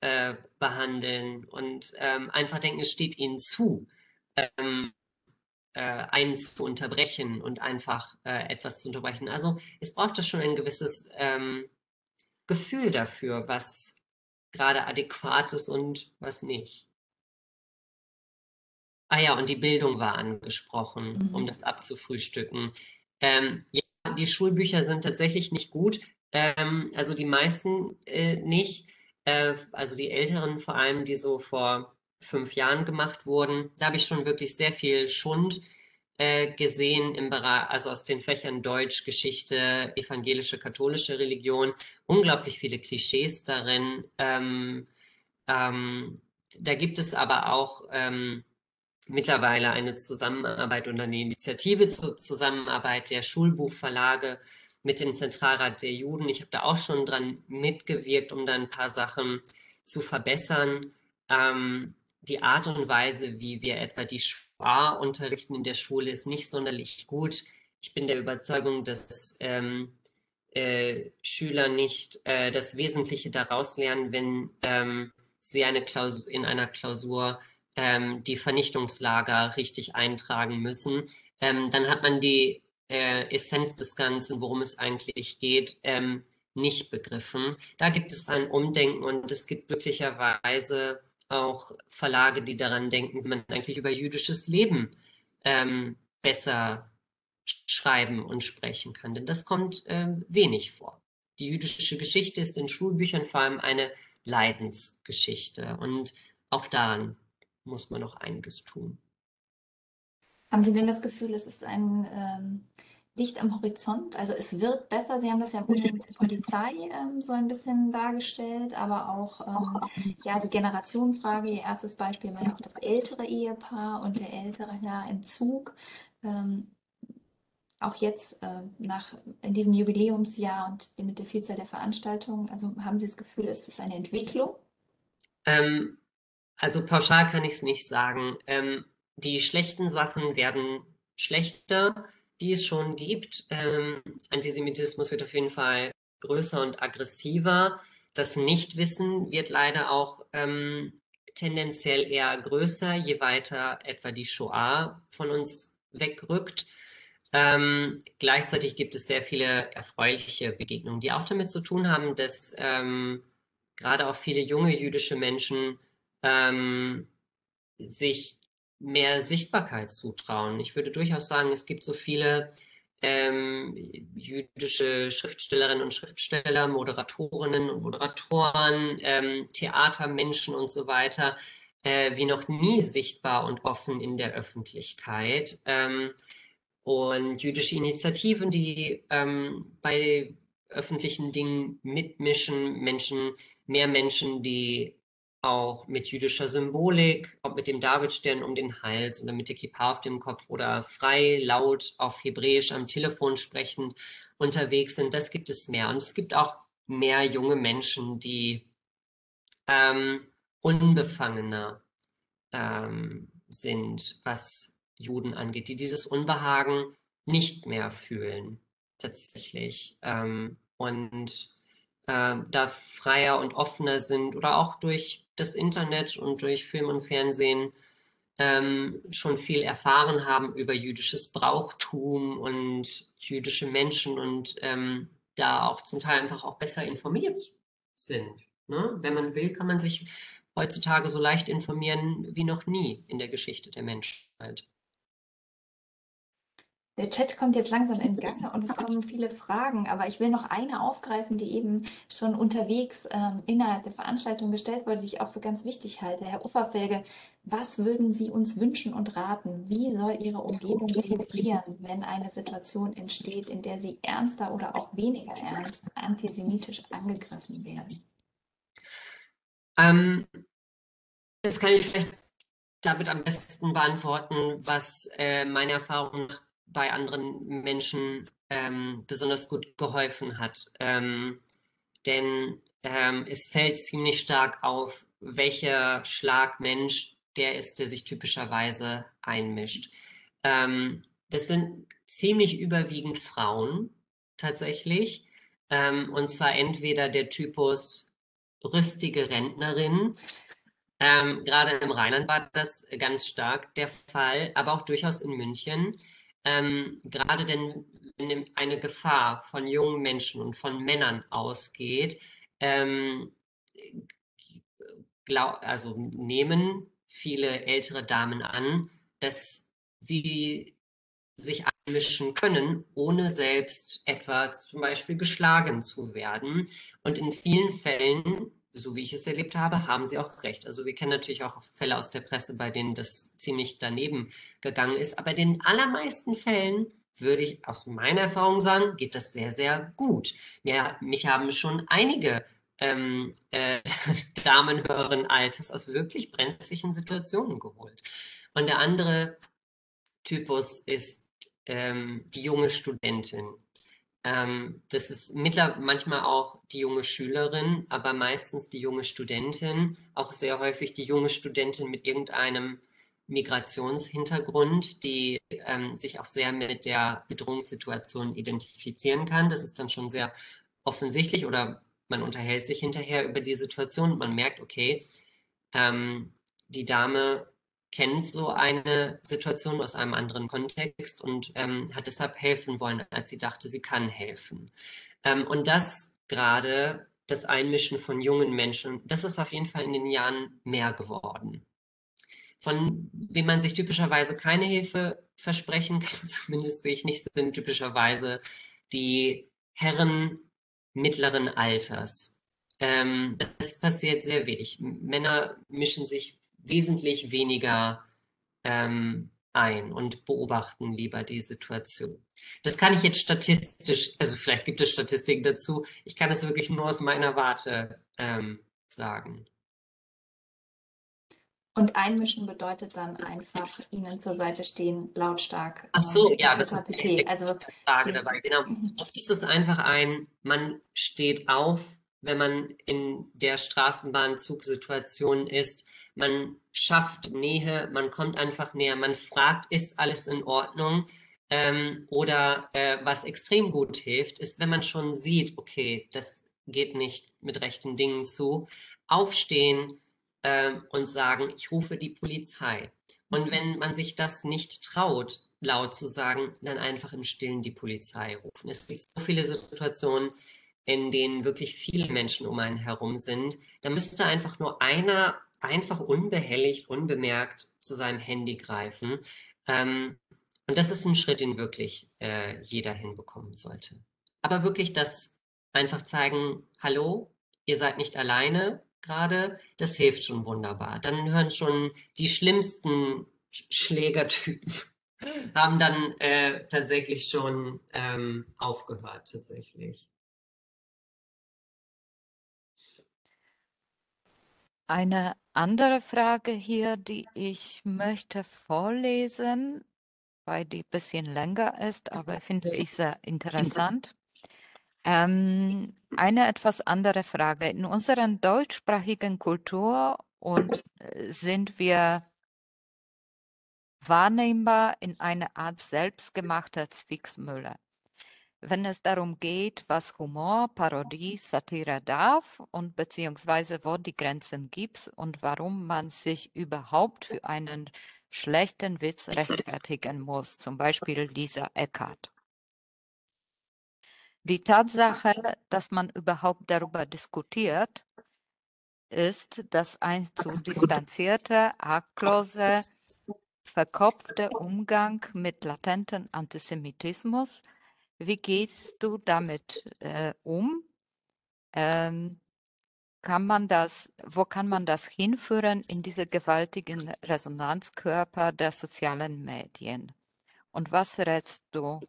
äh, behandeln und ähm, einfach denken, es steht ihnen zu, ähm, äh, einen zu unterbrechen und einfach äh, etwas zu unterbrechen. Also es braucht da schon ein gewisses ähm, Gefühl dafür, was gerade adäquat ist und was nicht. Ah ja, und die Bildung war angesprochen, mhm. um das abzufrühstücken. Ähm, ja, die Schulbücher sind tatsächlich nicht gut. Ähm, also die meisten äh, nicht. Äh, also die älteren vor allem, die so vor fünf Jahren gemacht wurden. Da habe ich schon wirklich sehr viel Schund äh, gesehen im Bereich, also aus den Fächern Deutsch, Geschichte, evangelische, katholische Religion. Unglaublich viele Klischees darin. Ähm, ähm, da gibt es aber auch ähm, mittlerweile eine Zusammenarbeit und eine Initiative zur Zusammenarbeit der Schulbuchverlage mit dem Zentralrat der Juden. Ich habe da auch schon dran mitgewirkt, um da ein paar Sachen zu verbessern. Ähm, die Art und Weise, wie wir etwa die Shoah unterrichten in der Schule, ist nicht sonderlich gut. Ich bin der Überzeugung, dass ähm, äh, Schüler nicht äh, das Wesentliche daraus lernen, wenn ähm, sie eine Klausur, in einer Klausur ähm, die Vernichtungslager richtig eintragen müssen. Ähm, dann hat man die äh, Essenz des Ganzen, worum es eigentlich geht, ähm, nicht begriffen. Da gibt es ein Umdenken und es gibt glücklicherweise auch Verlage, die daran denken, wie man eigentlich über jüdisches Leben ähm, besser schreiben und sprechen kann. Denn das kommt äh, wenig vor. Die jüdische Geschichte ist in Schulbüchern vor allem eine Leidensgeschichte. Und auch daran muss man noch einiges tun. Haben Sie denn das Gefühl, es ist ein ähm, Licht am Horizont? Also es wird besser. Sie haben das ja mit der Polizei ähm, so ein bisschen dargestellt, aber auch ähm, ja, die Generationenfrage. Ihr erstes Beispiel war ja auch das ältere Ehepaar und der ältere Herr im Zug. Ähm, auch jetzt äh, nach in diesem Jubiläumsjahr und mit der Vielzahl der Veranstaltungen, also haben Sie das Gefühl, es ist eine Entwicklung? Ähm, also pauschal kann ich es nicht sagen. Ähm, die schlechten Sachen werden schlechter, die es schon gibt. Ähm, Antisemitismus wird auf jeden Fall größer und aggressiver. Das Nichtwissen wird leider auch ähm, tendenziell eher größer, je weiter etwa die Shoah von uns wegrückt. Ähm, gleichzeitig gibt es sehr viele erfreuliche Begegnungen, die auch damit zu tun haben, dass ähm, gerade auch viele junge jüdische Menschen ähm, sich mehr Sichtbarkeit zutrauen. Ich würde durchaus sagen, es gibt so viele ähm, jüdische Schriftstellerinnen und Schriftsteller, Moderatorinnen und Moderatoren, ähm, Theatermenschen und so weiter, äh, wie noch nie sichtbar und offen in der Öffentlichkeit. Ähm, und jüdische Initiativen, die ähm, bei öffentlichen Dingen mitmischen, Menschen, mehr Menschen, die auch mit jüdischer Symbolik, ob mit dem Davidstern um den Hals oder mit der Kippa auf dem Kopf oder frei, laut auf Hebräisch am Telefon sprechend unterwegs sind. Das gibt es mehr. Und es gibt auch mehr junge Menschen, die ähm, unbefangener ähm, sind, was Juden angeht, die dieses Unbehagen nicht mehr fühlen, tatsächlich. Ähm, und äh, da freier und offener sind oder auch durch das Internet und durch Film und Fernsehen ähm, schon viel erfahren haben über jüdisches Brauchtum und jüdische Menschen und ähm, da auch zum Teil einfach auch besser informiert sind. Ne? Wenn man will, kann man sich heutzutage so leicht informieren wie noch nie in der Geschichte der Menschheit. Der Chat kommt jetzt langsam in Gang und es kommen viele Fragen, aber ich will noch eine aufgreifen, die eben schon unterwegs ähm, innerhalb der Veranstaltung gestellt wurde, die ich auch für ganz wichtig halte. Herr Ufferfelge, was würden Sie uns wünschen und raten? Wie soll Ihre Umgebung reagieren, wenn eine Situation entsteht, in der Sie ernster oder auch weniger ernst antisemitisch angegriffen werden? Ähm, das kann ich vielleicht damit am besten beantworten, was äh, meine Erfahrung bei anderen Menschen ähm, besonders gut geholfen hat. Ähm, denn ähm, es fällt ziemlich stark auf, welcher Schlagmensch der ist, der sich typischerweise einmischt. Ähm, das sind ziemlich überwiegend Frauen tatsächlich. Ähm, und zwar entweder der Typus rüstige Rentnerin, ähm, gerade im Rheinland war das ganz stark der Fall, aber auch durchaus in München. Ähm, gerade denn, wenn eine Gefahr von jungen Menschen und von Männern ausgeht, ähm, glaub, also nehmen viele ältere Damen an, dass sie sich einmischen können, ohne selbst etwa zum Beispiel geschlagen zu werden. Und in vielen Fällen so wie ich es erlebt habe, haben Sie auch recht. Also wir kennen natürlich auch Fälle aus der Presse, bei denen das ziemlich daneben gegangen ist. Aber in den allermeisten Fällen würde ich aus meiner Erfahrung sagen, geht das sehr, sehr gut. Ja, mich haben schon einige ähm, äh, *laughs* Damen höheren Alters aus wirklich brenzlichen Situationen geholt. Und der andere Typus ist ähm, die junge Studentin. Ähm, das ist mittler manchmal auch die junge Schülerin, aber meistens die junge Studentin, auch sehr häufig die junge Studentin mit irgendeinem Migrationshintergrund, die ähm, sich auch sehr mit der Bedrohungssituation identifizieren kann. Das ist dann schon sehr offensichtlich oder man unterhält sich hinterher über die Situation und man merkt, okay, ähm, die Dame kennt so eine Situation aus einem anderen Kontext und ähm, hat deshalb helfen wollen, als sie dachte, sie kann helfen. Ähm, und das gerade, das Einmischen von jungen Menschen, das ist auf jeden Fall in den Jahren mehr geworden. Von wem man sich typischerweise keine Hilfe versprechen *laughs* kann, zumindest sehe ich nicht, sind typischerweise die Herren mittleren Alters. Ähm, das passiert sehr wenig. Männer mischen sich wesentlich weniger ähm, ein und beobachten lieber die Situation. Das kann ich jetzt statistisch, also vielleicht gibt es Statistiken dazu, ich kann es wirklich nur aus meiner Warte ähm, sagen. Und einmischen bedeutet dann einfach ihnen zur Seite stehen, lautstark. Ach so, ähm, ja, das ist die also Frage dabei. Genau. Mhm. Oft ist es einfach ein, man steht auf, wenn man in der Straßenbahnzugsituation ist man schafft Nähe, man kommt einfach näher, man fragt, ist alles in Ordnung? Ähm, oder äh, was extrem gut hilft, ist, wenn man schon sieht, okay, das geht nicht mit rechten Dingen zu, aufstehen äh, und sagen, ich rufe die Polizei. Und wenn man sich das nicht traut, laut zu sagen, dann einfach im Stillen die Polizei rufen. Es gibt so viele Situationen, in denen wirklich viele Menschen um einen herum sind. Da müsste einfach nur einer einfach unbehelligt, unbemerkt zu seinem Handy greifen. Ähm, und das ist ein Schritt, den wirklich äh, jeder hinbekommen sollte. Aber wirklich das einfach zeigen, hallo, ihr seid nicht alleine gerade, das hilft schon wunderbar. Dann hören schon die schlimmsten Schlägertypen *laughs* haben dann äh, tatsächlich schon ähm, aufgehört, tatsächlich. Eine andere Frage hier, die ich möchte vorlesen, weil die ein bisschen länger ist, aber finde ich sehr interessant. Ähm, eine etwas andere Frage. In unserer deutschsprachigen Kultur und äh, sind wir wahrnehmbar in einer Art selbstgemachter Zwicksmüller wenn es darum geht, was Humor, Parodie, Satire darf und beziehungsweise wo die Grenzen gibt und warum man sich überhaupt für einen schlechten Witz rechtfertigen muss, zum Beispiel dieser Eckart. Die Tatsache, dass man überhaupt darüber diskutiert, ist, dass ein zu distanzierter, arglose verkopfter Umgang mit latentem Antisemitismus. Wie gehst du damit äh, um? Ähm, kann man das, wo kann man das hinführen in diese gewaltigen Resonanzkörper der sozialen Medien? Und was rätst du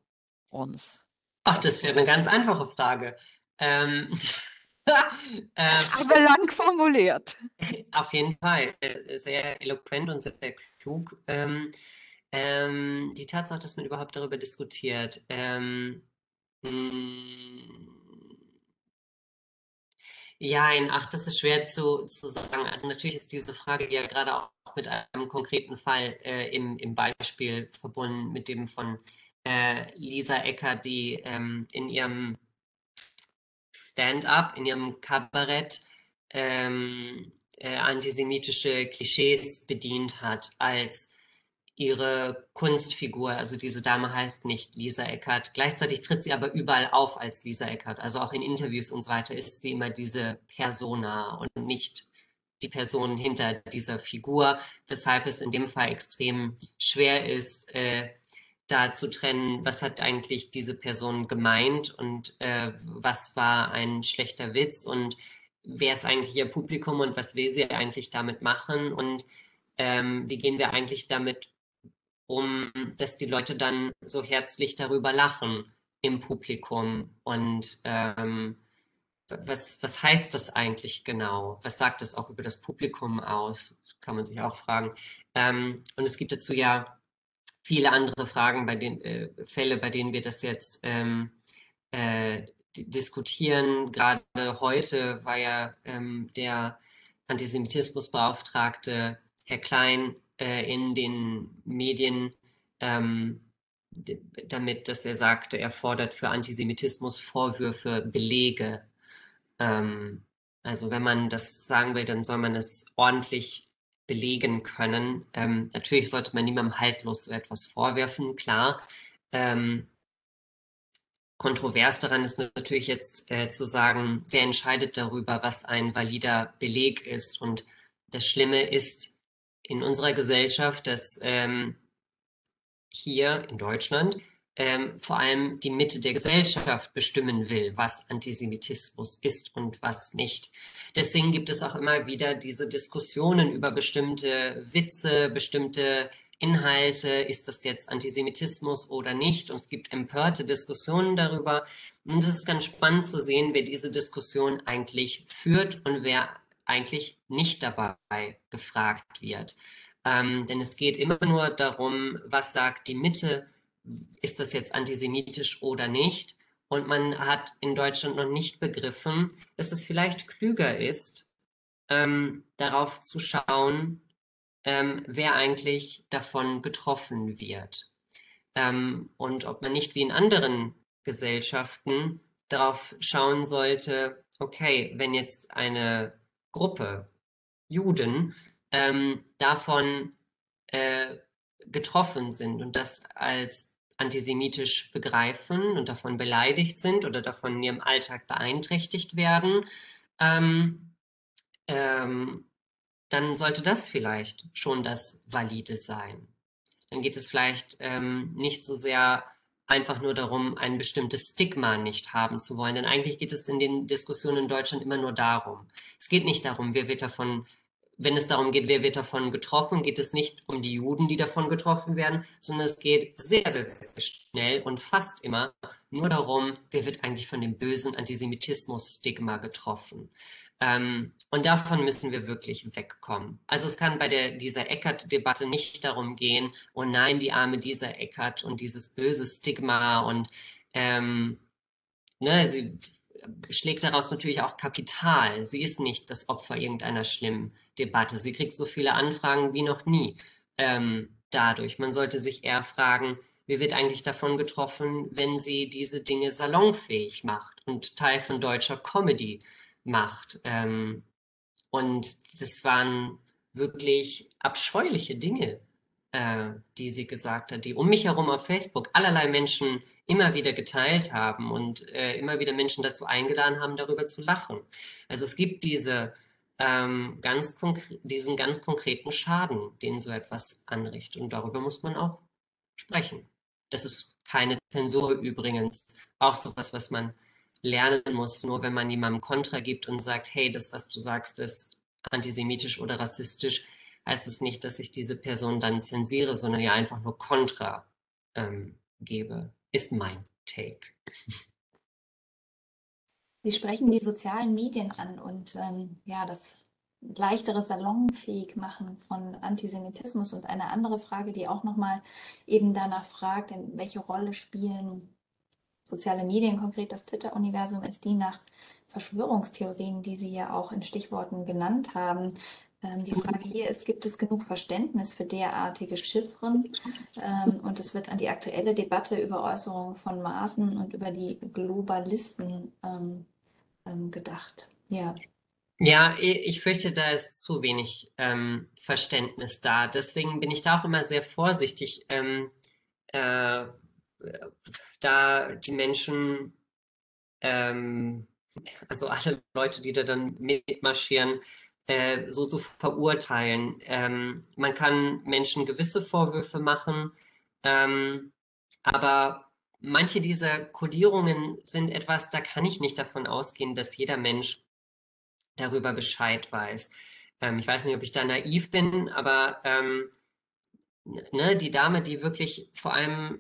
uns? Ach, das ist ja eine ganz einfache Frage. Ähm, *laughs* ähm, Aber lang formuliert. Auf jeden Fall. Äh, sehr eloquent und sehr klug. Ähm, ähm, die Tatsache, dass man überhaupt darüber diskutiert. Ähm, hm, ja, ach, das ist schwer zu, zu sagen. Also natürlich ist diese Frage ja gerade auch mit einem konkreten Fall äh, im, im Beispiel verbunden mit dem von äh, Lisa Ecker, die ähm, in ihrem Stand-up, in ihrem Kabarett ähm, äh, antisemitische Klischees bedient hat als ihre Kunstfigur. Also diese Dame heißt nicht Lisa Eckert. Gleichzeitig tritt sie aber überall auf als Lisa Eckert. Also auch in Interviews und so weiter ist sie immer diese Persona und nicht die Person hinter dieser Figur, weshalb es in dem Fall extrem schwer ist, äh, da zu trennen, was hat eigentlich diese Person gemeint und äh, was war ein schlechter Witz und wer ist eigentlich ihr Publikum und was will sie eigentlich damit machen und ähm, wie gehen wir eigentlich damit um, dass die Leute dann so herzlich darüber lachen im Publikum und ähm, was, was heißt das eigentlich genau? Was sagt es auch über das Publikum aus? Kann man sich auch fragen. Ähm, und es gibt dazu ja viele andere Fragen, bei den äh, Fälle, bei denen wir das jetzt ähm, äh, diskutieren. Gerade heute war ja ähm, der Antisemitismusbeauftragte Herr Klein äh, in den Medien ähm, damit, dass er sagte, er fordert für Antisemitismus Vorwürfe Belege. Ähm, also wenn man das sagen will, dann soll man es ordentlich belegen können. Ähm, natürlich sollte man niemandem haltlos so etwas vorwerfen, klar. Ähm, kontrovers daran ist natürlich jetzt äh, zu sagen, wer entscheidet darüber, was ein valider Beleg ist. Und das Schlimme ist in unserer Gesellschaft, dass ähm, hier in Deutschland ähm, vor allem die Mitte der Gesellschaft bestimmen will, was Antisemitismus ist und was nicht. Deswegen gibt es auch immer wieder diese Diskussionen über bestimmte Witze, bestimmte Inhalte, ist das jetzt Antisemitismus oder nicht? Und es gibt empörte Diskussionen darüber. Und es ist ganz spannend zu sehen, wer diese Diskussion eigentlich führt und wer eigentlich nicht dabei gefragt wird. Ähm, denn es geht immer nur darum, was sagt die Mitte ist das jetzt antisemitisch oder nicht? Und man hat in Deutschland noch nicht begriffen, dass es vielleicht klüger ist, ähm, darauf zu schauen, ähm, wer eigentlich davon betroffen wird. Ähm, und ob man nicht wie in anderen Gesellschaften darauf schauen sollte, okay, wenn jetzt eine Gruppe Juden ähm, davon äh, getroffen sind und das als antisemitisch begreifen und davon beleidigt sind oder davon in ihrem Alltag beeinträchtigt werden, ähm, ähm, dann sollte das vielleicht schon das Valide sein. Dann geht es vielleicht ähm, nicht so sehr einfach nur darum, ein bestimmtes Stigma nicht haben zu wollen. Denn eigentlich geht es in den Diskussionen in Deutschland immer nur darum. Es geht nicht darum, wer wird davon wenn es darum geht, wer wird davon getroffen, geht es nicht um die Juden, die davon getroffen werden, sondern es geht sehr, sehr, sehr schnell und fast immer nur darum, wer wird eigentlich von dem bösen Antisemitismus-Stigma getroffen. Ähm, und davon müssen wir wirklich wegkommen. Also es kann bei der, dieser Eckert-Debatte nicht darum gehen, oh nein, die arme dieser Eckert und dieses böse Stigma und ähm, ne, sie schlägt daraus natürlich auch Kapital. Sie ist nicht das Opfer irgendeiner schlimmen Debatte. Sie kriegt so viele Anfragen wie noch nie ähm, dadurch. Man sollte sich eher fragen, wie wird eigentlich davon getroffen, wenn sie diese Dinge salonfähig macht und Teil von deutscher Comedy macht. Ähm, und das waren wirklich abscheuliche Dinge, äh, die sie gesagt hat, die um mich herum auf Facebook allerlei Menschen immer wieder geteilt haben und äh, immer wieder Menschen dazu eingeladen haben, darüber zu lachen. Also es gibt diese ähm, ganz diesen ganz konkreten Schaden, den so etwas anrichtet. Und darüber muss man auch sprechen. Das ist keine Zensur übrigens, auch so etwas, was man lernen muss. Nur wenn man jemandem Kontra gibt und sagt, hey, das, was du sagst, ist antisemitisch oder rassistisch, heißt es nicht, dass ich diese Person dann zensiere, sondern ihr einfach nur Kontra ähm, gebe, ist mein Take. Sie sprechen die sozialen Medien an und ähm, ja, das leichtere salonfähig machen von Antisemitismus. Und eine andere Frage, die auch nochmal eben danach fragt, welche Rolle spielen soziale Medien, konkret das Twitter-Universum, ist die nach Verschwörungstheorien, die Sie ja auch in Stichworten genannt haben. Ähm, die Frage hier ist, gibt es genug Verständnis für derartige Chiffren? Ähm, und es wird an die aktuelle Debatte über Äußerungen von Maßen und über die Globalisten ähm, ähm gedacht. Ja. Ja, ich fürchte, da ist zu wenig ähm, Verständnis da. Deswegen bin ich da auch immer sehr vorsichtig, ähm, äh, da die Menschen, ähm, also alle Leute, die da dann mitmarschieren, äh, so zu verurteilen. Ähm, man kann Menschen gewisse Vorwürfe machen, ähm, aber manche dieser Kodierungen sind etwas, da kann ich nicht davon ausgehen, dass jeder Mensch darüber Bescheid weiß. Ähm, ich weiß nicht, ob ich da naiv bin, aber ähm, ne, die Dame, die wirklich vor allem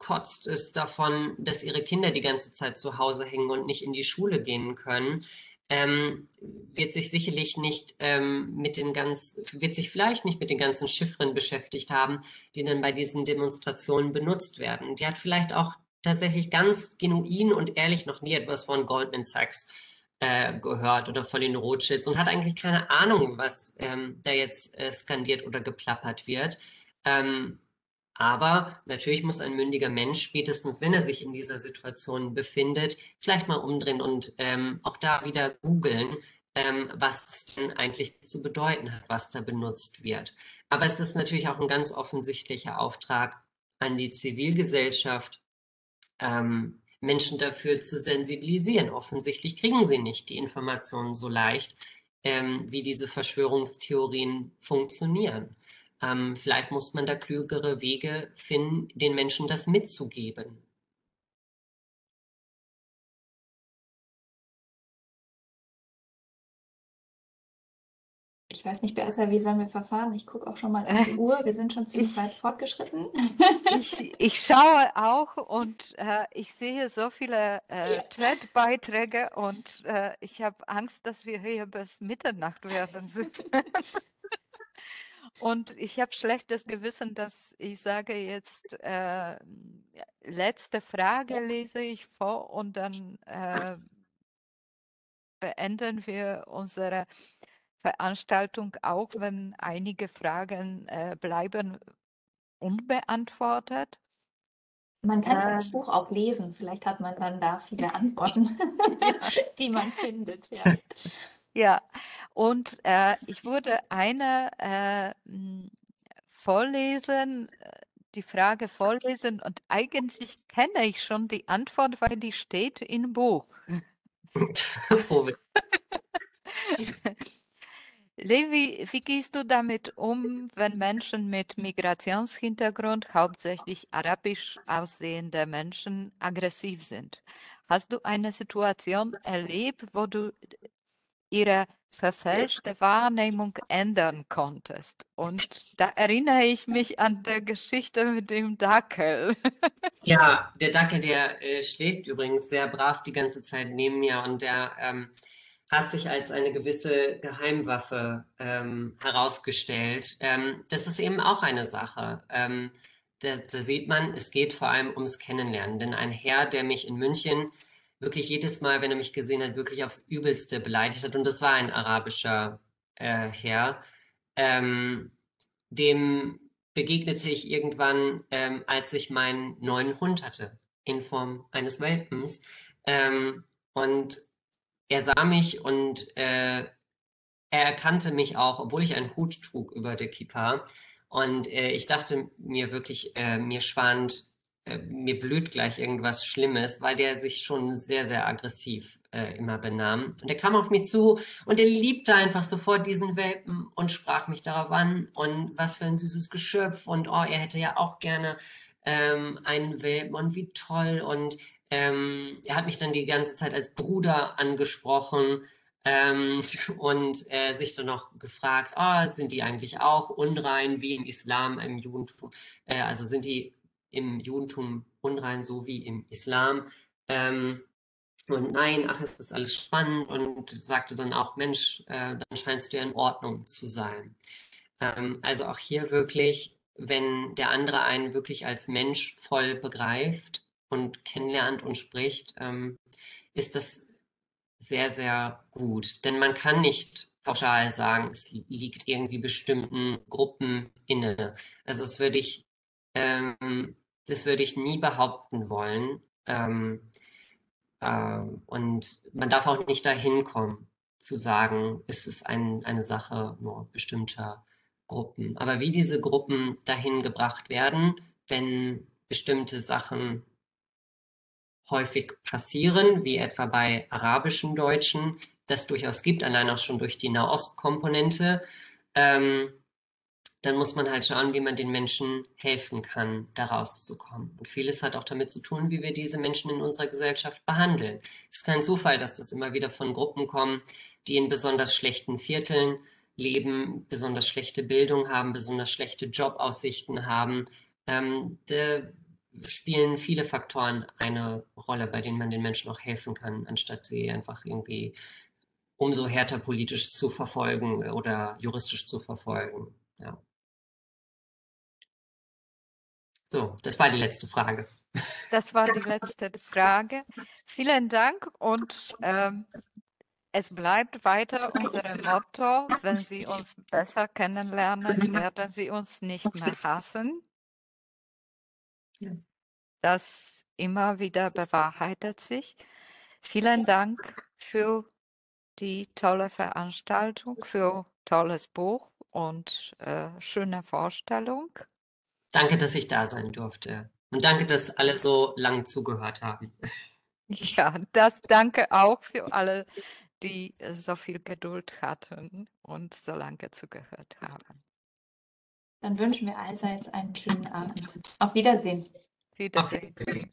ankotzt, ist davon, dass ihre Kinder die ganze Zeit zu Hause hängen und nicht in die Schule gehen können, ähm, wird sich sicherlich nicht ähm, mit den ganz, wird sich vielleicht nicht mit den ganzen Chiffren beschäftigt haben, die dann bei diesen Demonstrationen benutzt werden. Die hat vielleicht auch tatsächlich ganz genuin und ehrlich noch nie etwas von Goldman Sachs äh, gehört oder von den Rothschilds und hat eigentlich keine Ahnung, was ähm, da jetzt äh, skandiert oder geplappert wird. Ähm, aber natürlich muss ein mündiger Mensch, spätestens wenn er sich in dieser Situation befindet, vielleicht mal umdrehen und ähm, auch da wieder googeln, ähm, was es denn eigentlich zu bedeuten hat, was da benutzt wird. Aber es ist natürlich auch ein ganz offensichtlicher Auftrag an die Zivilgesellschaft, ähm, Menschen dafür zu sensibilisieren. Offensichtlich kriegen sie nicht die Informationen so leicht, ähm, wie diese Verschwörungstheorien funktionieren. Ähm, vielleicht muss man da klügere Wege finden, den Menschen das mitzugeben. Ich weiß nicht, Beata, wie sollen wir verfahren? Ich gucke auch schon mal auf die Uhr. Wir sind schon ziemlich weit fortgeschritten. Ich, ich schaue auch und äh, ich sehe so viele äh, Chat-Beiträge und äh, ich habe Angst, dass wir hier bis Mitternacht werden. *laughs* und ich habe schlechtes Gewissen, dass ich sage jetzt, äh, letzte Frage lese ich vor und dann äh, beenden wir unsere Veranstaltung, auch wenn einige Fragen äh, bleiben unbeantwortet. Man kann äh, das Buch auch lesen. Vielleicht hat man dann da viele *laughs* Antworten, *laughs* die man findet. Ja, *laughs* ja. und äh, ich würde eine äh, vorlesen, äh, die Frage vorlesen und eigentlich kenne ich schon die Antwort, weil die steht im Buch. *laughs* *laughs* Levi, wie gehst du damit um, wenn Menschen mit Migrationshintergrund, hauptsächlich arabisch aussehende Menschen, aggressiv sind? Hast du eine Situation erlebt, wo du ihre verfälschte Wahrnehmung ändern konntest? Und da erinnere ich mich an der Geschichte mit dem Dackel. *laughs* Ja, der Dackel, der äh, schläft übrigens sehr brav die ganze Zeit neben mir und der ähm, hat sich als eine gewisse Geheimwaffe ähm, herausgestellt. Ähm, das ist eben auch eine Sache. Ähm, da, da, sieht man, es geht vor allem ums Kennenlernen. Denn ein Herr, der mich in München wirklich jedes Mal, wenn er mich gesehen hat, wirklich aufs Übelste beleidigt hat, und das war ein arabischer äh, Herr, ähm, dem begegnete ich irgendwann, ähm, als ich meinen neuen Hund hatte, in Form eines Welpens. Ähm, und er sah mich und äh, er erkannte mich auch, obwohl ich einen Hut trug über der Kippa. Und äh, ich dachte mir wirklich, äh, mir schwand mir blüht gleich irgendwas Schlimmes, weil der sich schon sehr, sehr aggressiv äh, immer benahm. Und er kam auf mich zu und er liebte einfach sofort diesen Welpen und sprach mich darauf an und was für ein süßes Geschöpf und oh, er hätte ja auch gerne ähm, einen Welpen und wie toll und ähm, er hat mich dann die ganze Zeit als Bruder angesprochen ähm, *laughs* und äh, sich dann noch gefragt, oh, sind die eigentlich auch unrein wie im Islam, im Judentum? Äh, also sind die im Judentum unrein so wie im Islam? Ähm, und nein, ach, ist das alles spannend und sagte dann auch, Mensch, äh, dann scheinst du ja in Ordnung zu sein. Ähm, also auch hier wirklich, wenn der andere einen wirklich als Mensch voll begreift und kennenlernt und spricht, ähm, ist das sehr, sehr gut. Denn man kann nicht pauschal sagen, es liegt irgendwie bestimmten Gruppen inne. Also das würde ich, ähm, das würde ich nie behaupten wollen. Ähm, äh, und man darf auch nicht dahin kommen, zu sagen, ist es ein, eine Sache nur bestimmter Gruppen. Aber wie diese Gruppen dahin gebracht werden, wenn bestimmte Sachen häufig passieren, wie etwa bei arabischen Deutschen, das durchaus gibt, allein auch schon durch die Nahostkomponente, ähm, dann muss man halt schauen, wie man den Menschen helfen kann, da rauszukommen. Und vieles hat auch damit zu tun, wie wir diese Menschen in unserer Gesellschaft behandeln. Es ist kein Zufall, dass das immer wieder von Gruppen kommen, die in besonders schlechten Vierteln leben, besonders schlechte Bildung haben, besonders schlechte Jobaussichten haben. Ähm, spielen viele Faktoren eine Rolle, bei denen man den Menschen auch helfen kann, anstatt sie einfach irgendwie umso härter politisch zu verfolgen oder juristisch zu verfolgen. Ja. So, das war die letzte Frage. Das war die letzte Frage. Vielen Dank und ähm, es bleibt weiter unser Motto, wenn Sie uns besser kennenlernen, werden Sie uns nicht mehr *laughs* hassen. Das immer wieder bewahrheitet sich. Vielen Dank für die tolle Veranstaltung, für tolles Buch und äh, schöne Vorstellung. Danke, dass ich da sein durfte. Und danke, dass alle so lang zugehört haben. *laughs* Ja, das danke auch für alle, die so viel Geduld hatten und so lange zugehört haben. Dann wünschen wir allseits einen schönen Abend. Auf Wiedersehen. Wiedersehen. Okay.